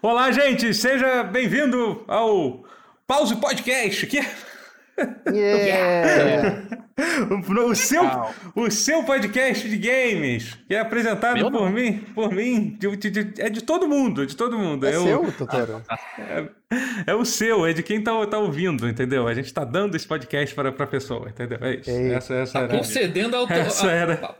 Olá, gente, seja bem-vindo ao Pause Podcast, que Yeah! O, seu, o seu podcast de games, que é apresentado Meu por não. mim, por mim, de- de- de- é de todo mundo, de todo mundo. É Eu- seu, Totoro? É o seu, é de quem tá, tá ouvindo, entendeu? A gente tá dando esse podcast para pra pessoa, entendeu? É isso. Ei. Essa, essa Tá era, concedendo a auto... Essa a- era- Tá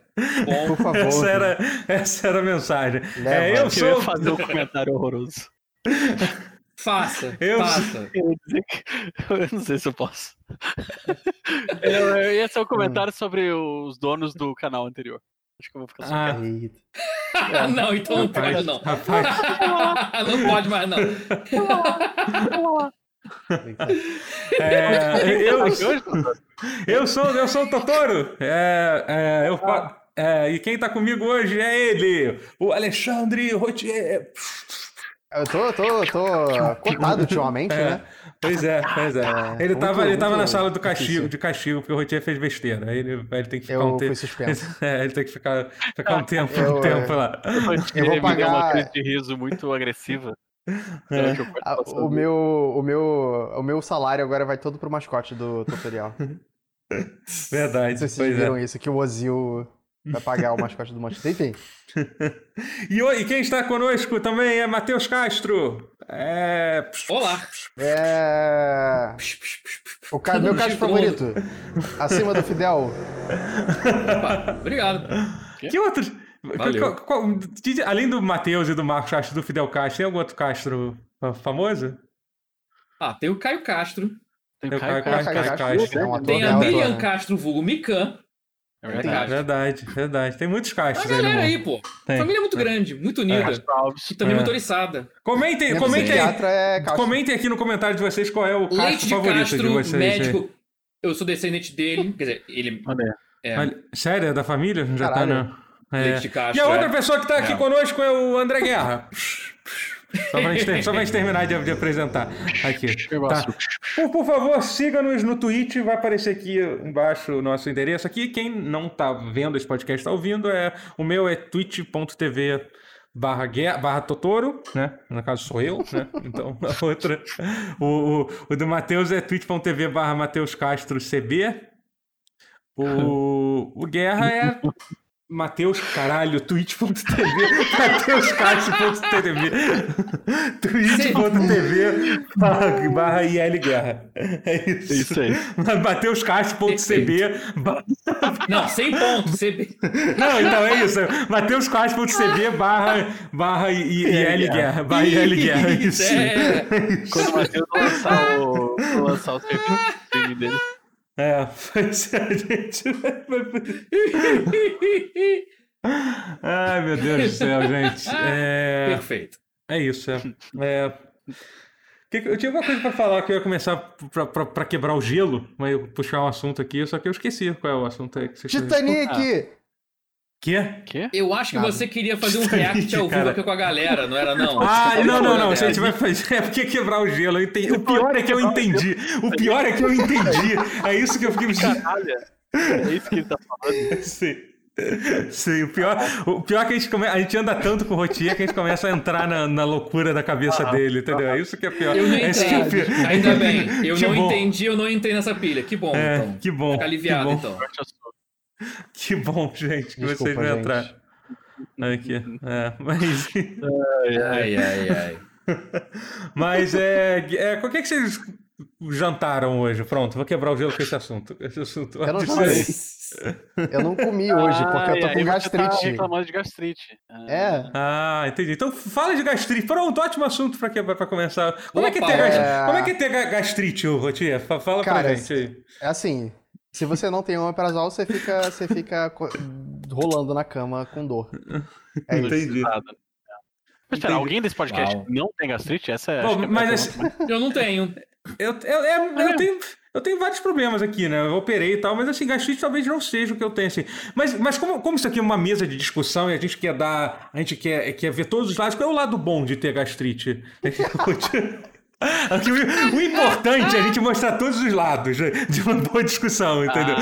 Bom, Por favor. essa, era, essa era a mensagem. Leva. É, eu Eu ia sou. fazer um comentário horroroso. faça, Eu- faça. Eu eu não sei se eu posso. Eu, eu ia ser um comentário sobre os donos do canal anterior. Acho que eu vou ficar Ah, só Eita. Ah, não, então não pode não. não pode mais não. é, eu, eu sou eu sou o Totoro. É, é, eu é, e quem tá comigo hoje é ele, o Alexandre Rotier. Eu tô, tô, tô cortado ultimamente, É, né? pois é, pois é. É, ele, muito- tava, ele tava na sala do castigo, difícil. de castigo, porque o Rotier fez besteira. Aí ele, ele tem que ficar Eu um tempo. É, ele tem que ficar, ficar um tempo, Eu, um tempo lá. Eu vou Ele me deu uma pagar- crise de riso muito agressiva. É. Que eu posso Ah, o, meu, o, meu, o meu salário agora vai todo pro mascote do tutorial. Verdade, Não sei se vocês pois é. viram isso, que o Ozil vai pagar o mascote do Monte. Enfim, E, oi- e quem está conosco também é Matheus Castro. É. Olá. é... O ca... meu caixa favorito. Acima do Fidel. Opa, obrigado. Que qual- qual- de- além do Matheus e do Marcos Castro e do Fidel Castro, tem algum outro Castro fa- famoso? Ah, tem o Caio Castro. Tem o Caio caio- Castro. caio- Castro, é Tem a Miriam? Castro, vulgo Mikan. É Tem verdade. Castro. Verdade, verdade. Tem muitos aí no galera aí, pô. Tem. Família muito grande, muito unida. Castro Alves. E também É. motorizada. Comentem, Meu comentem, é Castro. comentem aqui no comentário de vocês qual é o Castro Leite de favorito Castro, de vocês. médico. Eu sou descendente dele. Quer dizer, ele Olha aí. é Olha, Sério, é da família? Já Caralho. tá na. É. leite de Castro. E a outra é. pessoa que tá aqui É. conosco é o André Guerra. Só pra gente, só pra gente terminar de, de apresentar aqui. Tá. Por, por favor, siga-nos no Twitch, vai aparecer aqui embaixo o nosso endereço aqui. Quem não tá vendo esse podcast, tá ouvindo, é o meu é twitch.tv barra, guerra- barra Totoro, né? No caso sou eu, né? Então, a outra... O, o, o do Matheus é twitch.tv barra Matheus Castro CB. O, o Guerra é Mateus, caralho, twitch.tv, mateuscastro.tv, twitch.tv barra, barra IL Guerra. É isso. É isso aí. mateuscastro.cb barra... Não, sem ponto. CB. Não, então é isso. mateuscastro.cb barra, barra IL Guerra. Barra IL Guerra, é isso. É. Quando o Matheus lançar o, lançar o stream dele. É, pois é, a gente vai... Ai, meu Deus do céu, gente. É... Perfeito. É isso, é. é... Eu tinha alguma coisa pra falar que eu ia começar pra quebrar o gelo, mas eu puxar um assunto aqui, só que eu esqueci qual é o assunto aí que você Titanic! Quê? Quê? Eu acho que Nada. você queria fazer um react ao vivo aqui com a galera, não era não? Ah, não, não, não. né? Se a gente vai fazer. É porque quebrar o gelo. Eu entendi. O pior é que eu entendi. O pior é que eu entendi. É isso que eu fiquei. Caralho. É isso que ele tá falando. Sim. Sim, o pior, o pior é que a gente, come, a gente anda tanto com o Rotier que a gente começa a entrar na, na loucura da cabeça dele, entendeu? É isso que é pior. Eu não é isso que é pior. Ainda bem. Eu Que não bom. entendi, eu não entrei nessa pilha. Que bom, É, então. que bom. Fica aliviado, que bom, então. Que bom, gente, que Desculpa, vocês vão gente. entrar. Aqui. É, mas. Ai, ai, ai. Mas é. é que, é que vocês jantaram hoje? Pronto, vou quebrar o gelo com esse assunto. Esse assunto. Eu não sei. aí. Eu não comi hoje, porque eu tô Ai, com Tá gastrite. reclamando de gastrite. Ah, É. Ah, entendi. Então fala de gastrite. Pronto, ótimo assunto pra, quebrar, pra começar. Como é que é Opa, ter, é. Como é que é ter ga- gastrite, Rotier? Fa- Fala pra Cara, gente aí. É assim, se você não tem omeprazol, você fica, você fica rolando na cama com dor. É isso. Entendi. Mas Entendi. alguém desse podcast Uau. não tem gastrite? Essa é. Bom, é a mas pergunta Eu não tenho. Eu, eu, é- eu tenho, eu tenho vários problemas aqui, né? Eu operei e tal, mas assim, gastrite talvez não seja o que eu tenho, assim. Mas, mas como, como isso aqui é uma mesa de discussão e a gente quer dar. A gente quer, quer ver todos os lados, qual é o lado bom de ter gastrite? O, o importante é a gente mostrar todos os lados né, de uma boa discussão, entendeu?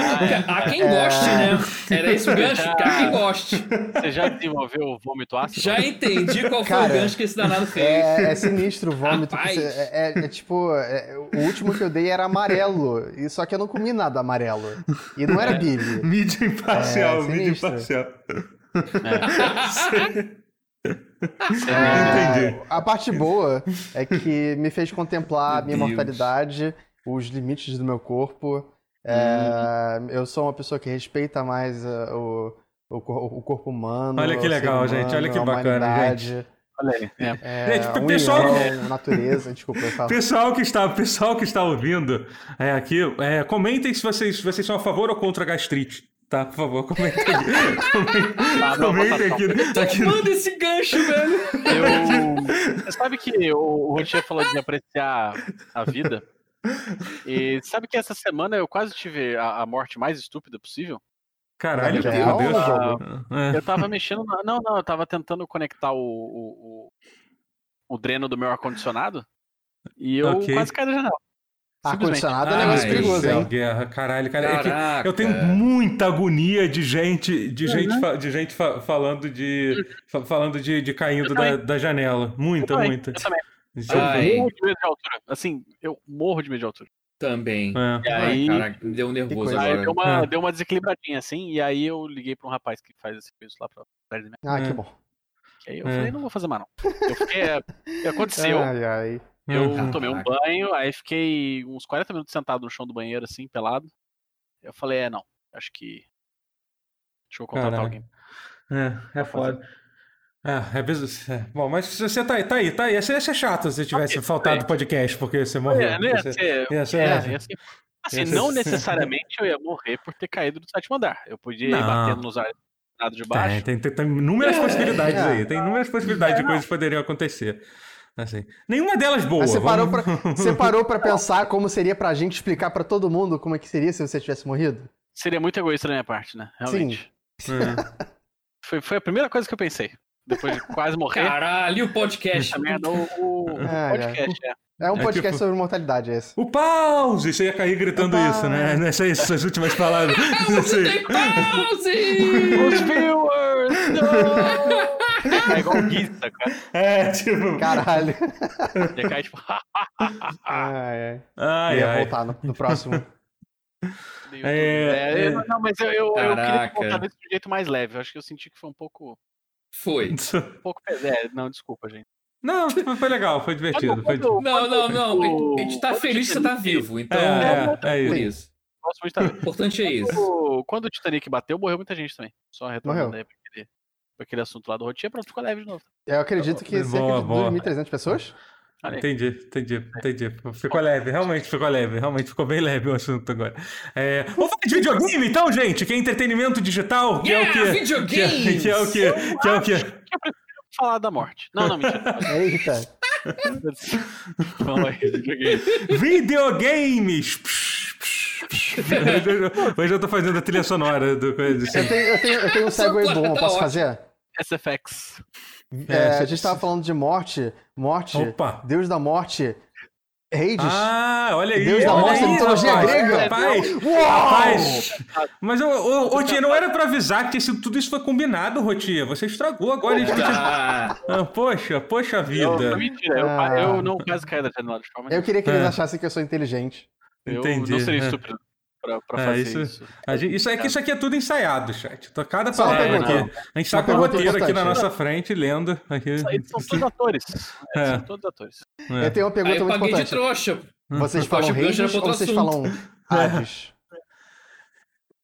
Há quem goste, né? Era esse o gancho? Há quem goste. Você já desenvolveu o vômito ácido? Já entendi qual foi Cara, o gancho que esse danado fez. É, é sinistro o vômito. você- é, é- é tipo, é, o último que eu dei era amarelo. E só que eu não comi nada amarelo. E não era Billy. Mídia imparcial, É, mídia sinistro. imparcial. É, Entendi. A parte boa é que me fez contemplar a minha Deus. mortalidade, os limites do meu corpo. É, Eu sou uma pessoa que respeita mais uh, o, o, o corpo humano. Olha que legal, humano, gente, olha que bacana, humanidade, Olha aí. É. É, Gente, a pessoal- natureza. Desculpa, eu falo. Pessoal que está, pessoal que está ouvindo é, aqui, é, comentem se vocês, se vocês são a favor ou contra a gastrite. Tá, por favor, comentem aqui. Ah, não, comentem votação. aqui, aqui. Manda esse gancho, velho. Eu... Você sabe que o Rotier falou de apreciar a vida? E sabe que essa semana eu quase tive a, a morte mais estúpida possível? Caralho, meu um Deus. jogo. É. Eu tava mexendo. Na... Não, não, eu tava tentando conectar o, o, o, o dreno do meu ar-condicionado e eu Ok. quase caí da janela. Ar-condicionado é Ai, negócio perigoso, Céu, hein? guerra, caralho, cara. é que Caraca. eu tenho muita agonia de gente, de gente, Uhum. fa- de gente fa- falando de, fa- falando de, de caindo da, da janela. Muita, Eu muita. Eu também. Gente, Ai. Eu morro de medo de altura. Assim, eu morro de medo de altura. Também. é. E Ai, aí, caraca, me deu um nervoso agora. deu, uma, É. deu uma desequilibradinha assim, e aí eu liguei pra um rapaz que faz esse serviço lá pra perto de mim. Ah, É. que bom. Que aí eu É. falei, não vou fazer mais não. Eu fiquei. aconteceu? Ai, ai. Eu Uhum. tomei um banho, aí fiquei uns 40 minutos sentado no chão do banheiro, assim, pelado. Eu falei, é, não, acho que. Deixa eu contratar Caraca. alguém. É, é foda. É, é, bis- é. Bom, mas você tá aí, tá aí, tá aí. Ia ser, ia ser chato se tivesse Ok, faltado o podcast porque você morreu. É, não ia Ia ser- ser- ia ser- é, ia ser- assim, ia ser- não necessariamente eu ia morrer por ter caído do sétimo andar. Eu podia ir Não. batendo nos ar lado de baixo. Tem, tem, tem, tem inúmeras possibilidades É. aí. Tem inúmeras possibilidades de coisas que poderiam acontecer. Assim. Nenhuma delas boa. Você parou, vamos- pra, você parou pra pensar como seria pra gente explicar pra todo mundo como é que seria se você tivesse morrido? Seria muito egoísta da minha parte, né? Realmente. É. Foi, foi a primeira coisa que eu pensei. Depois de quase morrer. Caralho, o podcast. Essa merda, o, o Ai, podcast, é. É um É podcast tipo- sobre mortalidade esse. O pause! Você ia cair gritando isso, né? pause. Essas, essas últimas palavras. Aí. Tem pause! Os viewers! Não! É igual o cara. É, tipo. Caralho. Ia cair tipo. Ai, ai. Ai, ia ai. voltar no, no próximo. É. É, é. Não, mas eu, eu, eu queria contar desse jeito mais leve. Eu acho que eu senti que foi um pouco. Foi. Um pouco pesado. É, não, desculpa, gente. Não, foi foi legal, foi divertido. Foi... Quando- Não, não, não. o- A gente tá quando feliz que você tá vivo, então. É, é, é isso. isso. O importante é isso. Quando, quando o Titanic bateu, morreu muita gente também. Só retornando aí aquele, assunto lá do Rotinha, pronto, ficou leve de novo. Eu acredito que Boa, cerca de boa. 2.300 pessoas. Entendi, entendi, entendi. Ficou leve, realmente ficou leve, realmente ficou bem leve o assunto agora. É, vamos falar de videogame então, gente, que é entretenimento digital, que é o Yeah, que... Que é, videogames! que é o que... Que é o que... Falar da morte. Não, não, mentira. Eita. Vamos aí, videogame. Videogames! Hoje eu tô fazendo a trilha sonora do coisa assim. Eu tenho, eu tenho, eu tenho um segue bom, tá posso fazer? SFX. É, É, a você- gente tava falando de morte. Morte. Opa! Deus da morte. Hades. Ah, olha aí, Deus da olha morte, aí, mitologia rapaz, grega. Rapaz, Uau! rapaz. Mas, ô, ô, ô, Tia, não era pra avisar que esse- tudo isso foi combinado, Rotia. Você estragou agora. a gente-. Ah, poxa, poxa Eu, vida. mentira, eu, Ah. eu não quase caí da janela de forma Eu queria que eles É. achassem que eu sou inteligente. Eu Entendi, não seria é. estúpido pra, pra É, fazer isso- isso. A gente- isso, é que isso aqui é tudo ensaiado, chat. Tô- Cada palavra aqui. A gente tá Uma com o roteiro aqui na importante. nossa frente, lendo. Aqui. Isso aí São todos atores. É. São todos atores. É. Eu tenho uma Aí pergunta eu muito paguei de importante. trouxa. Vocês Eu falam pra ou vocês assunto. falam Hades?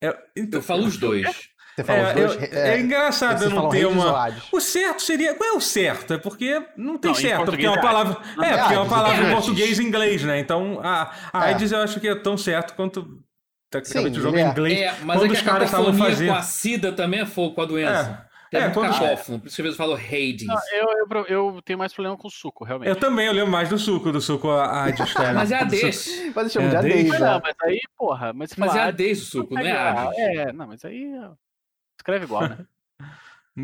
É, então- Eu falo os dois. Você fala É, os dois? eu- é engraçado eu vocês não ter uma. O certo seria. Qual é o certo? É porque não tem Não, certo, porque é uma é palavra. É, Não, porque é uma palavra em português e inglês, né? Então a, a É. AIDS eu acho que é tão certo quanto. Tecnicamente o jogo em é. inglês. É, mas quando é que os caras estavam fazendo. com a SIDA também é fogo com a doença. É, É, é, quando- cacófono. Por isso que às vezes eu falo Hades. Não, eu, eu, eu tenho mais problema com suco, realmente. Eu também, eu lembro mais do suco, do suco a cara. Mas é a. Hades. Mas É, de Hades, Hades. Mas né? não, mas aí, porra, mas Mas é a Hades o suco, não é Hades. É, não, mas aí escreve igual, né?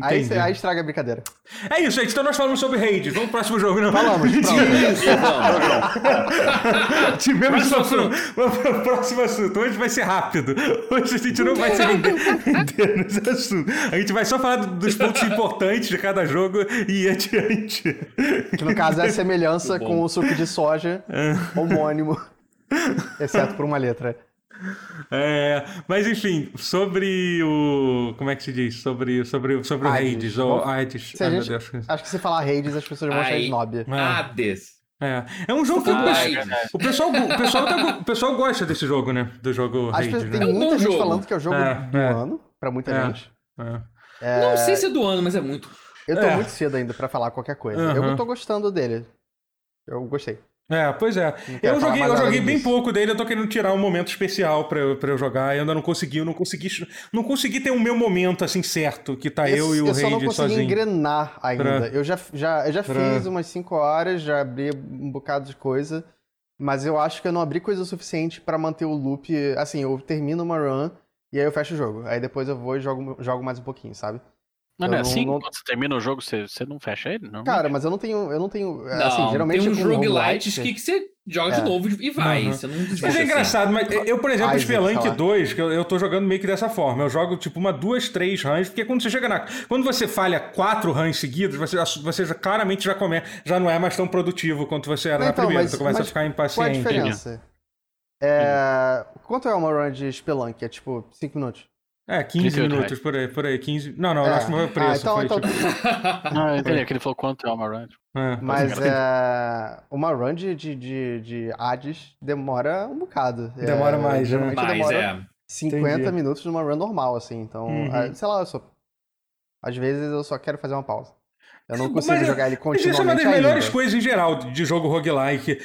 Aí, cê- aí estraga a brincadeira. É isso, gente. Então nós falamos sobre Hades. Vamos pro próximo jogo, não? Falamos, pronto. Isso, vamos. Tivemos Próximo só pro, vamos pro próximo assunto. Hoje vai ser rápido. Hoje a gente não vai se render, nesse assunto. A gente vai só falar do- dos pontos importantes de cada jogo e ir adiante. Que no caso é a semelhança com o suco de soja homônimo. Exceto por uma letra. É, mas enfim, sobre o. Como é que se diz? Sobre, sobre, sobre o Hades. Ou Hades. Se a gente-. Acho que se falar Hades, as pessoas vão achar snob. Hades. É, é um jogo que o pessoal, é. o pessoal, o pessoal, tá- o pessoal gosta desse jogo, né? Do jogo Hades, pessoas, tem né? um muita gente jogo. falando que é o jogo É, do é. ano, pra muita É. gente. É. Não sei se é do ano, mas é muito. Eu tô É. muito cedo ainda pra falar qualquer coisa. Eu tô gostando dele. Eu gostei. É, pois é. Eu joguei, eu joguei bem disso. pouco dele, eu tô querendo tirar um momento especial pra eu, pra eu jogar. Eu ainda não consegui, eu não consegui. Não consegui ter o meu momento assim certo, que tá eu, e o eu só não Raid consegui sozinho. engrenar ainda. Pra- Eu já, já, eu já pra- fiz umas 5 horas, já abri um bocado de coisa, mas eu acho que eu não abri coisa o suficiente pra manter o loop. Assim, eu termino uma run e aí eu fecho o jogo. Aí depois eu vou e jogo, jogo mais um pouquinho, sabe? Não, não é assim? não- Quando você termina o jogo, você, você não fecha ele? Não? Cara, mas eu não tenho. Eu não tenho. Não, assim, geralmente tem uns roguelites roguelite- que, que você joga É. de novo e vai. Uhum. Você não Mas é assim. engraçado, mas eu, por exemplo, Spelunk sei lá. 2, que eu, eu tô jogando meio que dessa forma. Eu jogo tipo uma, duas, três runs, porque quando você chega na. Quando você falha quatro runs seguidos, você, já- você já, claramente já, come, já não é mais tão produtivo quanto você era Não, na então, primeira. mas- você começa a mas ficar Qual é a impaciente. diferença? É... Quanto é uma run de Spelunk? É tipo 5 minutos? É, 15 38 minutos por aí, por aí. 15. Não, não, eu É. acho que não foi o preço. Ah, então- foi, então- tipo, Não, eu entendi. Que ele falou quanto é uma run. é, Mas é... uma run de, de, de, de Hades demora um bocado. É, Demora mais, né? geralmente Mas demora é. 50 Entendi. minutos numa run normal, assim. Então, Uhum. é, sei lá, eu só... Às vezes eu só quero fazer uma pausa. Eu não Mas consigo é- jogar ele Mas isso é uma continuamente das melhores ainda. coisas em geral de jogo roguelike.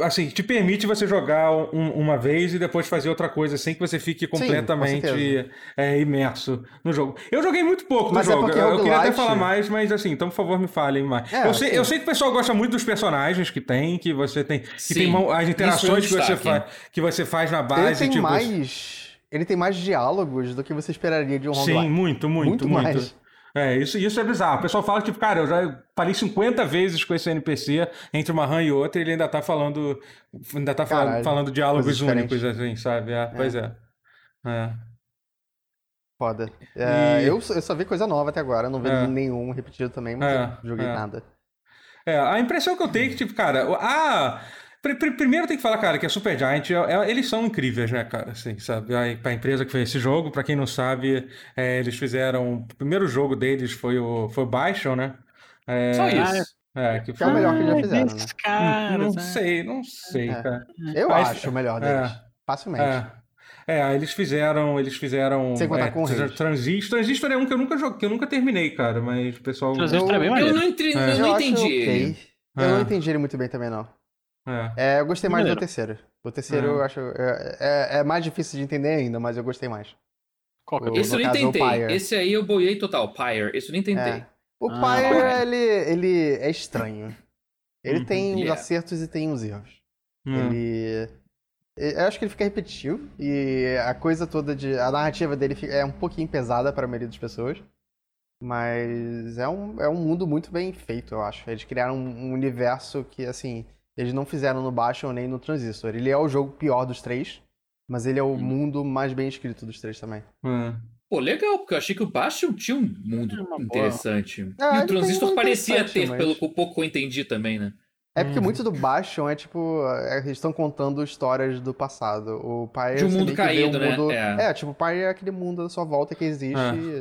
Assim, te permite você jogar um- uma vez e depois fazer outra coisa, sem que você fique com completamente certeza. é, imerso no jogo. Eu joguei muito pouco Mas é jogo. eu, eu queria até falar mais, mas assim, então por favor me falem mais. É, eu, sei, sim. eu sei que o pessoal gosta muito dos personagens que tem, que você tem. Que Sim, tem as interações que, você faz, que você faz na Ele base. tem tipo, mais... Ele tem mais diálogos do que você esperaria de um Sim, roguelike. muito, muito, Muito muito. É, isso, isso é bizarro. O pessoal fala que, cara, eu já falei 50 vezes com esse NPC entre uma run e outra e ele ainda tá falando. Ainda tá falando, Caralho, falando diálogos coisas únicos, assim, sabe? É, Pois é. É. Foda. É, E- eu, eu só vi coisa nova até agora, não vi É. nenhum repetido também, mas É, eu joguei é. nada. É, a impressão que eu tenho é que, tipo, cara, a. pri- pri- Primeiro tem que falar, cara, que a Supergiant, é- é- eles são incríveis, né, cara, assim, sabe? A, a empresa que fez esse jogo, pra quem não sabe, é, eles fizeram. O primeiro jogo deles foi o, foi o Bastion, né? É, Só isso. É, que é foi. o melhor que já fizeram, né? caras, não né? sei, não sei, É. cara. Eu Mas- acho o melhor é. deles. Facilmente. É. É, eles fizeram. Eles fizeram. Sem contar é, com. Transistor. Transistor é um que eu nunca joguei, que eu nunca terminei, cara, mas o pessoal. Transistor é bem Eu- Eu não, entre... É. eu não entendi ok. ele. Eu É. não entendi ele muito bem também, não. É. É, eu gostei mais Maneiro. do terceiro. O terceiro É. eu acho. É, é- é mais difícil de entender ainda, mas eu gostei mais. Qual que é o- Esse eu nem caso, tentei. Esse aí eu boiei total. Pyre. Esse eu nem tentei. É. O Ah, Pyre, ele, ele é estranho. Ele Uhum. tem uns Yeah. acertos e tem uns erros. Hum. Ele. Eu acho que ele fica repetitivo e a coisa toda de. A narrativa dele é um pouquinho pesada para a maioria das pessoas. Mas é um, é um mundo muito bem feito, eu acho. Eles criaram um universo que, assim, eles não fizeram no Bastion nem no Transistor. Ele é o jogo pior dos três, mas ele é o Hum. mundo mais bem escrito dos três também. É. Pô, legal, porque eu achei que o Bastion tinha um mundo É interessante. Ah, e o Transistor um parecia ter, mas- pelo que pouco eu entendi também, né? É porque Hum. muito do Bastion é tipo. é, Eles estão contando histórias do passado. O pai De um mundo caído, né? É. É. tipo, o pai é aquele mundo da sua volta que existe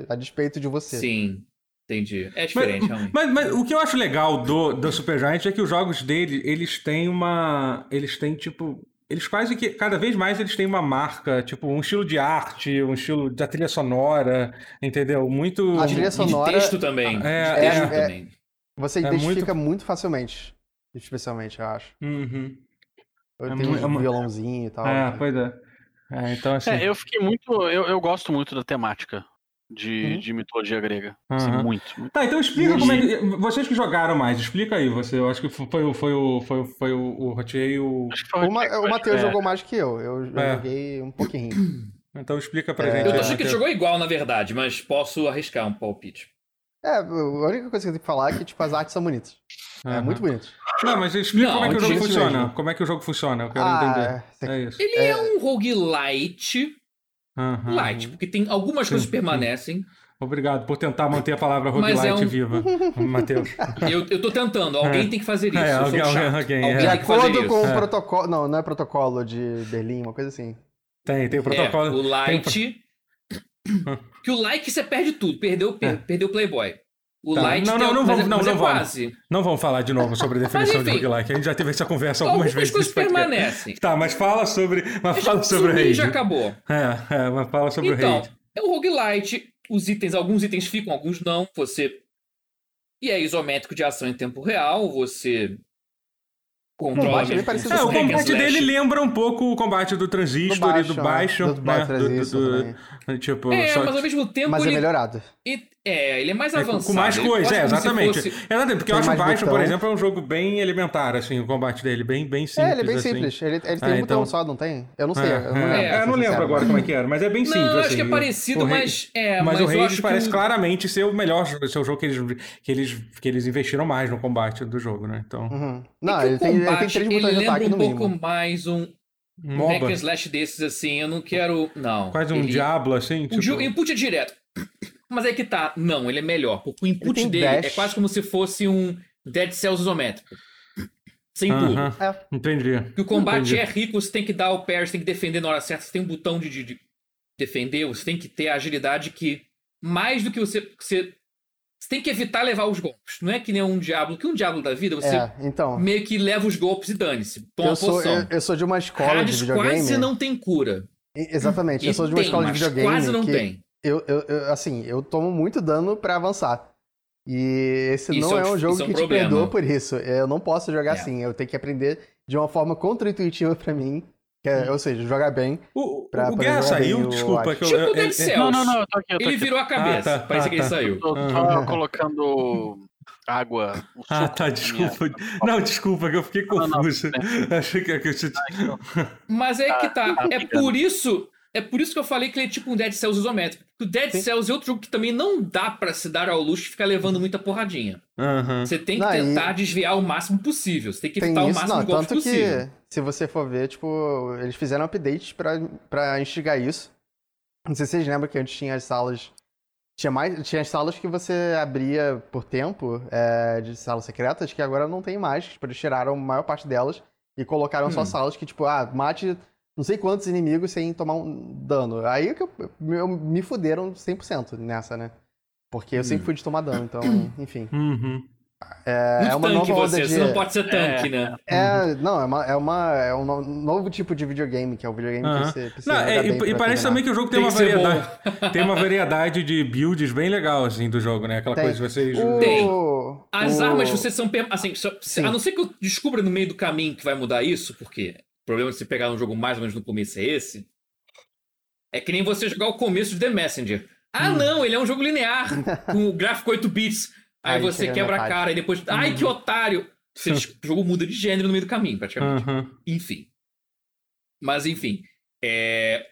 a despeito de você. Sim, entendi. É diferente, realmente. Mas, mas o que eu acho legal do, do Supergiant é que os jogos dele, eles têm uma. Eles têm, tipo. Eles quase que. Cada vez mais eles têm uma marca, tipo, um estilo de arte, um estilo da trilha sonora, entendeu? Muito. A trilha E de sonora. texto também. É, de texto é, é. também. Você É identifica muito... facilmente. Especialmente, eu acho. Uhum. Eu É tenho é um violãozinho e tal. É, pois é. É, então assim. É, eu fiquei muito. Eu, eu gosto muito da temática de, Uhum. de mitologia grega. Assim, Aham. muito, muito. Tá, então explica E- como é que. Vocês que jogaram mais, explica aí você. Eu acho que foi, o- foi o. Foi, o- foi o, o Rotier e o. Acho foi O, Ma- o Matheus é, jogou mais que eu. Eu, eu É. joguei um pouquinho. Então explica pra É. gente. Eu achando que ele jogou igual, na verdade, mas posso arriscar um palpite. É, a única coisa que eu tenho que falar é que, tipo, as artes são bonitas. É muito bonito. Não, mas explica Não, como é que o jogo isso funciona. mesmo. Como é que o jogo funciona, eu quero Ah, entender. você- É isso. Ele é, um roguelite, Aham. light, porque tem algumas coisas Sim, que permanecem. Obrigado por tentar manter a palavra roguelite é um- viva, Matheus. Eu, eu tô tentando, alguém É. tem que fazer isso. É, alguém- chato. alguém, é. Alguém De tem que fazer acordo isso. com o É. protocolo. Não, não é protocolo de Berlim, uma coisa assim. Tem, tem o É, protocolo. o tem light. que o like você perde tudo, perdeu, per- É. perdeu o Playboy. O Tá. light Não, não, não mas vamos- é- não, mas não é vamos. Não vamos falar de novo sobre a definição de enfim. roguelike. A gente já teve essa conversa algumas Algumas vezes. coisas nesse podcast. permanecem. Tá, mas fala sobre. Mas Já- fala sobre o raid. já acabou. É, é, mas fala sobre o Então, raid. é o roguelite. Os itens, alguns itens ficam, alguns não. Você. E é isométrico de ação em tempo real. Você. Controla. combate é É, o combate dele lembra um pouco o combate do Transistor e do baixo. Do baixo né? Do- do- transistor do- também. tipo, É, só- mas ao mesmo tempo Mas é ele. melhorado. e- É, ele é mais É, com- avançado. com mais ele coisa, quase é, exatamente. fosse- Exatamente, porque eu Tem acho o mais baixo, por botão. exemplo, é um jogo bem elementar, assim, o combate dele, bem, bem simples. é, ele é bem assim. simples. Ele, ele tem Ah, um então- botão só, não tem? Eu não sei. É, eu não é, lembro. é, eu não lembro agora como é que era, mas é bem simples. Não, acho assim, que é o- parecido, o mas. É, mas, o eu Raid acho parece que o- claramente ser o melhor jogo, ser o jogo que eles, que, eles, que eles investiram mais no combate do jogo, né? Então, Uhum. É Não, o ele tem, ele tem combate, três ele botões de lembra ataque um no pouco mínimo. mais um, um MOBA. hack and slash desses, assim. Eu não quero. Não. quase um ele, Diablo, assim. O tipo... ju- input é direto. Mas aí que tá. Não, ele é melhor. Porque o input dele dash. é quase como se fosse um Dead Cells isométrico. Sem pulo. Aham, É. Entendi. Porque o combate Entendi. é rico, você tem que dar o parry, você tem que defender na hora certa, você tem um botão de, de- de defender, você tem que ter a agilidade que. Mais do que você. você você tem que evitar levar os golpes. Não é que nem um Diablo, que um Diablo da vida, você É, então. meio que leva os golpes e dane-se. Toma Eu sou, eu, eu sou de uma escola de Hades videogame. quase não tem cura. E- Exatamente, eu E sou de uma tem, escola de videogame. Quase não que tem. Eu, eu, eu- assim, eu tomo muito dano pra avançar. E esse Isso não é é um- jogo isso é um que te problema. perdoa por isso. Eu não posso jogar É. assim. Eu tenho que aprender de uma forma contra-intuitiva pra mim. que é- ou seja, jogar bem. O, Pra- o Guerra bem, saiu? eu Desculpa. Que eu, Tipo eu- eu-. Não, não, não, eu tô aqui, eu tô Ele aqui. virou a cabeça. Ah, tá, Parece ah, que ele tá. saiu. Tô só colocando água. um Ah, tá, desculpa. minha- Não, desculpa, que eu fiquei Não, não, confuso. Achei que, que eu tinha... Mas é que tá. tá É pegando. por isso. É por isso que eu falei que ele é tipo um Dead Cells isométrico. O Dead Sim. Cells é outro jogo que também não dá pra se dar ao luxo de ficar levando muita porradinha. Aham. Você tem que Não, e- tentar desviar o máximo possível. Você tem que Tem evitar o isso, máximo não. de golpes Tanto possível. que, se você for ver, tipo, eles fizeram updates pra, pra instigar isso. Não sei se vocês lembram que antes tinha as salas. Tinha, mais, tinha as salas que você abria por tempo é, de salas secretas, que agora não tem mais. Tipo, eles tiraram a maior parte delas e colocaram só Hum. salas que, tipo, ah, mate não sei quantos inimigos sem tomar um dano. Aí é que eu, eu- me fuderam 100% nessa, né? Porque eu sempre Hum. fui de tomar dano, então, enfim. Uhum. É, Muito é uma tanque nova você, de... você não pode ser tanque, né? É, não, é, uma, é, uma, é um no- novo tipo de videogame, que é o videogame que você precisa Não, é, e, bem e parece terminar. também que o jogo tem, Tem uma que variedade. tem uma variedade de builds bem legal, assim, do jogo, né? Aquela Tem. coisa de vocês. O- Tem. As o- armas, vocês são. Assim, só- a não ser que eu descubra no meio do caminho que vai mudar isso, porque o problema de você pegar um jogo mais ou menos no começo é esse. É que nem você jogar o começo de The Messenger. Ah, Hum. não, ele é um jogo linear, com o gráfico 8 bits. Aí, Aí você quebra a cara e depois. Ai, Uhum. que otário! Você o jogo muda de gênero no meio do caminho, praticamente. Aham. Enfim. Mas, enfim. É...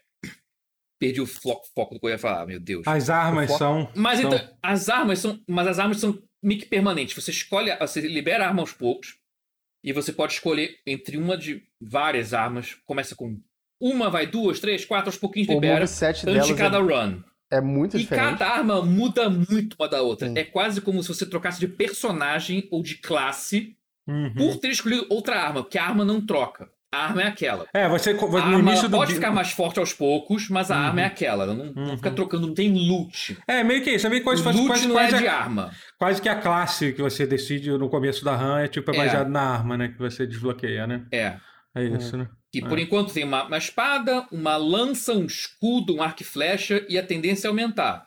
Perdi o fo- foco do que eu ia falar, meu Deus. As armas foco- são. Mas são- então, as armas são. Mas as armas são meio que permanentes. Você escolhe. Você libera a arma aos poucos. E você pode escolher entre uma de várias armas. Começa com uma, vai duas, três, quatro, aos pouquinhos O libera. Antes de cada é, run. é muito E diferente. cada arma muda muito uma da outra. Sim. É quase como se você trocasse de personagem ou de classe Uhum. por ter escolhido outra arma, porque a arma não troca. A arma é aquela. É, você. A No início do. pode ficar mais forte aos poucos, mas a Uhum. arma é aquela. Ela não, não Uhum. fica trocando, não tem loot. É, meio que isso. É meio O quase, loot quase, não é quase, de a, arma. quase que a classe que você decide no começo da RAM é tipo é É. baseado na arma, né? Que você desbloqueia, né? É. É isso, né? Que por enquanto tem uma, uma espada, uma lança, um escudo, um arco e flecha e a tendência é aumentar.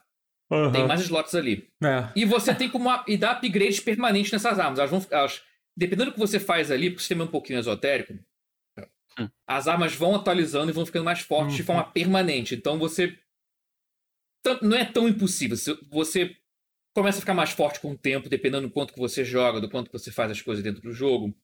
Aham. Tem mais slots ali. É. E você tem como e dá upgrades permanentes nessas armas. Elas vão elas- dependendo do que você faz ali, porque o sistema é um pouquinho esotérico, Hum. as armas vão atualizando e vão ficando mais fortes de Uhum. forma permanente. Então você não é tão impossível. Se- Você começa a ficar mais forte com o tempo, dependendo do quanto que você joga, do quanto que você faz as coisas dentro do jogo,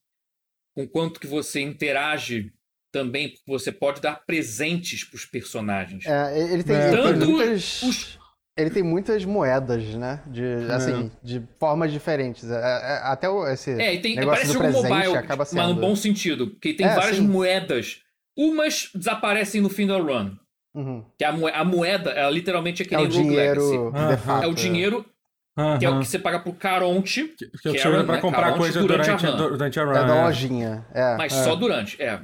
com quanto que você interage também, porque você pode dar presentes para os personagens. É, ele tem, É, ele tem tanto muitas. os- Ele tem muitas moedas, né? De, É. assim, de formas diferentes. É, é, até o, esse É, e tem, negócio parece do jogo presente mobile, acaba mas no sendo. bom sentido. Porque tem É, várias sim. moedas. Umas desaparecem no fim do run. Uhum. Que a, moe- a moeda, ela literalmente é que É o dinheiro, Aham. de fato. É o dinheiro que é o Aham. que você paga por Caronte, Que, que que você era, usa pra né, comprar Caronte coisa durante durante, a run. durante a run. É da é. lojinha. É. mas É. só durante. É.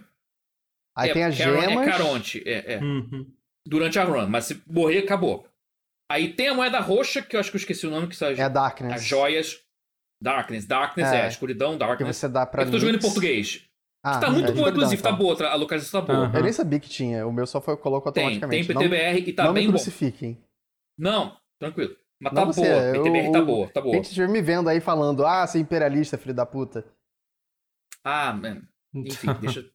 Aí é, tem as Caron- gemas. É Caronte, é, é. Uhum. Durante a run. Mas se morrer, acabou. Aí tem a moeda roxa, que eu acho que eu esqueci o nome, que são as, É Darkness. as joias. Darkness. Darkness é, É. escuridão, Que Darkness. você dá pra. Que eu tô jogando em português. Ah, tá muito é, boa, inclusive. Tá então. boa, a localização tá boa. Aham. Eu nem sabia que tinha. O meu só foi, colocou Tem, automaticamente. tem Não- PTBR e tá não bem me bom. crucifiquem. Não, tranquilo. Mas Não tá você, boa. eu- PTBR tá o- boa, tá boa. Quem estiver me vendo aí falando, ah, você é imperialista, filho da puta. Ah, man. Enfim, deixa.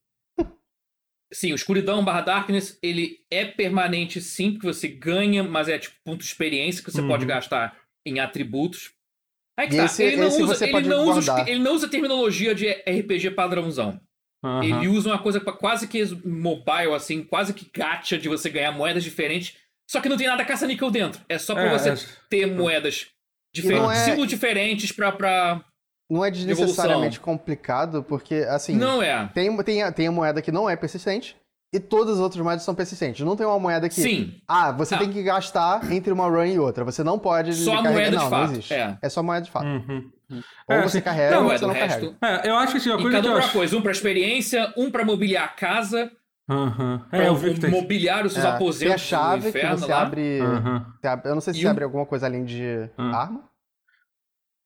Sim, o escuridão barra darkness, ele é permanente sim, que você ganha, mas é tipo ponto de experiência que você Uhum. pode gastar em atributos. Aí que tá, esse- ele não usa, ele não usa, ele não usa terminologia de RPG padrãozão. Aham. Ele usa uma coisa quase que mobile, assim, quase que gacha de você ganhar moedas diferentes. Só que não tem nada caça-níquel dentro. É só pra É, você é- ter moedas diferentes, é- símbolos diferentes pra. pra... Não é desnecessariamente complicado, porque, assim, Não é. tem, tem, a, tem a moeda que não é persistente e todas as outras moedas são persistentes. Não tem uma moeda que. Sim. Ah, você Ah. tem que gastar entre uma run e outra. Você não pode. Só a carregar- moeda de não, fato, Não existe. é. só moeda de fato. Uhum. Ou É, você assim, carrega Não ou é você não resto. carrega. É, eu acho que assim, uma E coisa cada que um pra acho... coisa. Um pra experiência, um pra mobiliar a casa, Aham. É, pra eu vi que tem... mobiliar os seus É, aposentos tem a chave inferno que você lá. abre, Aham. você abre- Eu não sei se E você um- abre alguma coisa além de Ah. arma.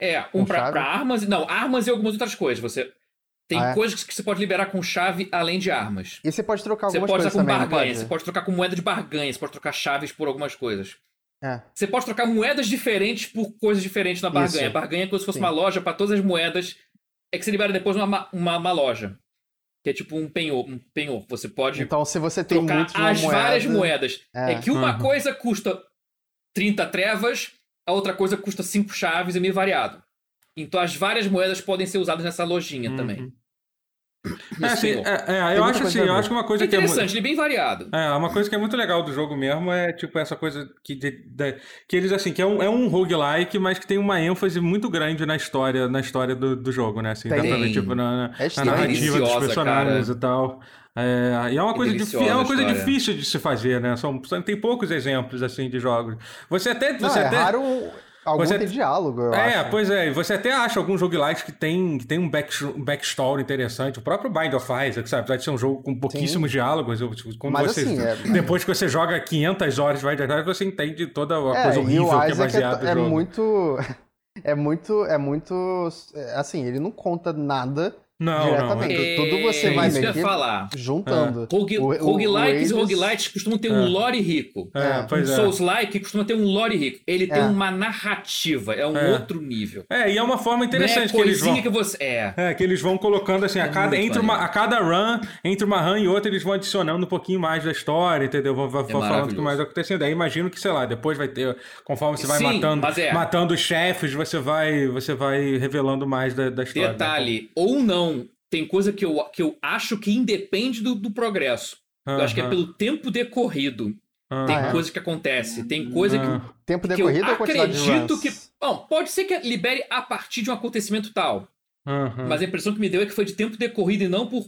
É, um armas. Não, armas e algumas outras coisas. Você tem Ah, é? coisas que você pode liberar com chave além de armas. E você pode trocar Você algumas pode coisas com também, barganha, pode? você pode trocar com moeda de barganha, você pode trocar chaves por algumas coisas. É. Você pode trocar moedas diferentes por coisas diferentes na barganha. Isso. Barganha é como se fosse Sim. uma loja para todas as moedas. É que você libera depois uma, ma- uma, uma loja. Que é tipo um penhor. Um penhor. Você pode Então, se você tem trocar as moeda, várias moedas. É. É, que uma Uhum. coisa custa 30 trevas, a outra coisa custa 5 chaves e meio variado. Então as várias moedas podem ser usadas nessa lojinha Uhum. também. É, assim, é, é, eu acho coisa assim, eu acho que uma É coisa que é muito... interessante, ele é bem variado. É, uma coisa que é muito legal do jogo mesmo é, tipo, essa coisa que, de- de- que eles, assim, que é um, é um roguelike, mas que tem uma ênfase muito grande na história, na história do, do jogo, né? Assim, dá Tem. pra ver, tipo, na, na- É narrativa dos personagens e tal. É, e é uma É coisa, é uma coisa difícil de se fazer, né? São, tem poucos exemplos, assim, de jogos. Você até... Não, Você é até... raro algum Você- ter diálogo, É, acho. pois é, você até acha alguns roguelikes que tem, que tem um, back, um backstory interessante. O próprio Bind of Isaac, sabe? Apesar de ser um jogo com pouquíssimos diálogos. eu, tipo, quando Mas você, assim, é- Depois que você joga 500 horas de Bind of Isaac, você entende toda a É, coisa horrível que é Isaac é, é jogo. muito. É muito. É muito. é, Assim, ele não conta nada Não, não. é- Tudo você é vai isso meio que falar. juntando. Rogue, O- o- roguelikes e roguelites costumam ter um lore rico. É, É, pois um é. Souls-like costuma ter um lore rico. Ele tem É. uma narrativa, é um É. outro nível. É, e é uma forma é interessante que eles coisinha vão... que você. É. É, que eles vão colocando assim, a É cada, entre uma, a cada run, entre uma run e outra, eles vão adicionando um pouquinho mais da história, entendeu? Vão, vão- vão falando o que mais vai acontecendo. Aí imagino que, sei lá, depois vai ter, conforme você vai Sim, matando, é. matando os chefes, você vai, você vai revelando mais da, da história. né? Detalhe, ou não, tem coisa que eu, que eu acho que independe do, do progresso. Eu acho que é pelo tempo decorrido. Tem Ah, coisa que acontece. Tem coisa que. Tempo que eu decorrido ou quantidade de acredito que. Bom, pode ser que libere a partir de um acontecimento tal. Mas a impressão que me deu é que foi de tempo decorrido e não por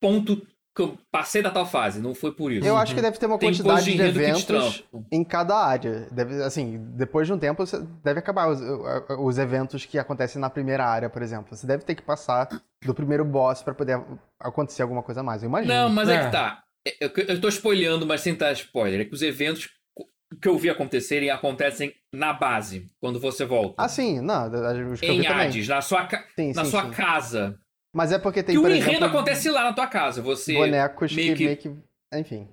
ponto que eu passei da tal fase. Não foi por isso. Eu acho que deve ter uma Tem quantidade de de eventos em cada área. Deve, assim, depois de um tempo, você deve acabar os, os eventos que acontecem na primeira área, por exemplo. Você deve ter que passar do primeiro boss pra poder acontecer alguma coisa mais. Eu imagino. Não, mas é. É. que tá. Eu, eu tô spoilhando, mas sem dar spoiler. É que os eventos que eu vi acontecerem acontecem na base, quando você volta. Ah, sim, não, os que eu vi em também. Hades, na sua, Sim, na sim, sua sim. casa. Mas é porque tem, que o por enredo exemplo, acontece lá na tua casa. Você, bonecos meio que, que- meio que... Enfim.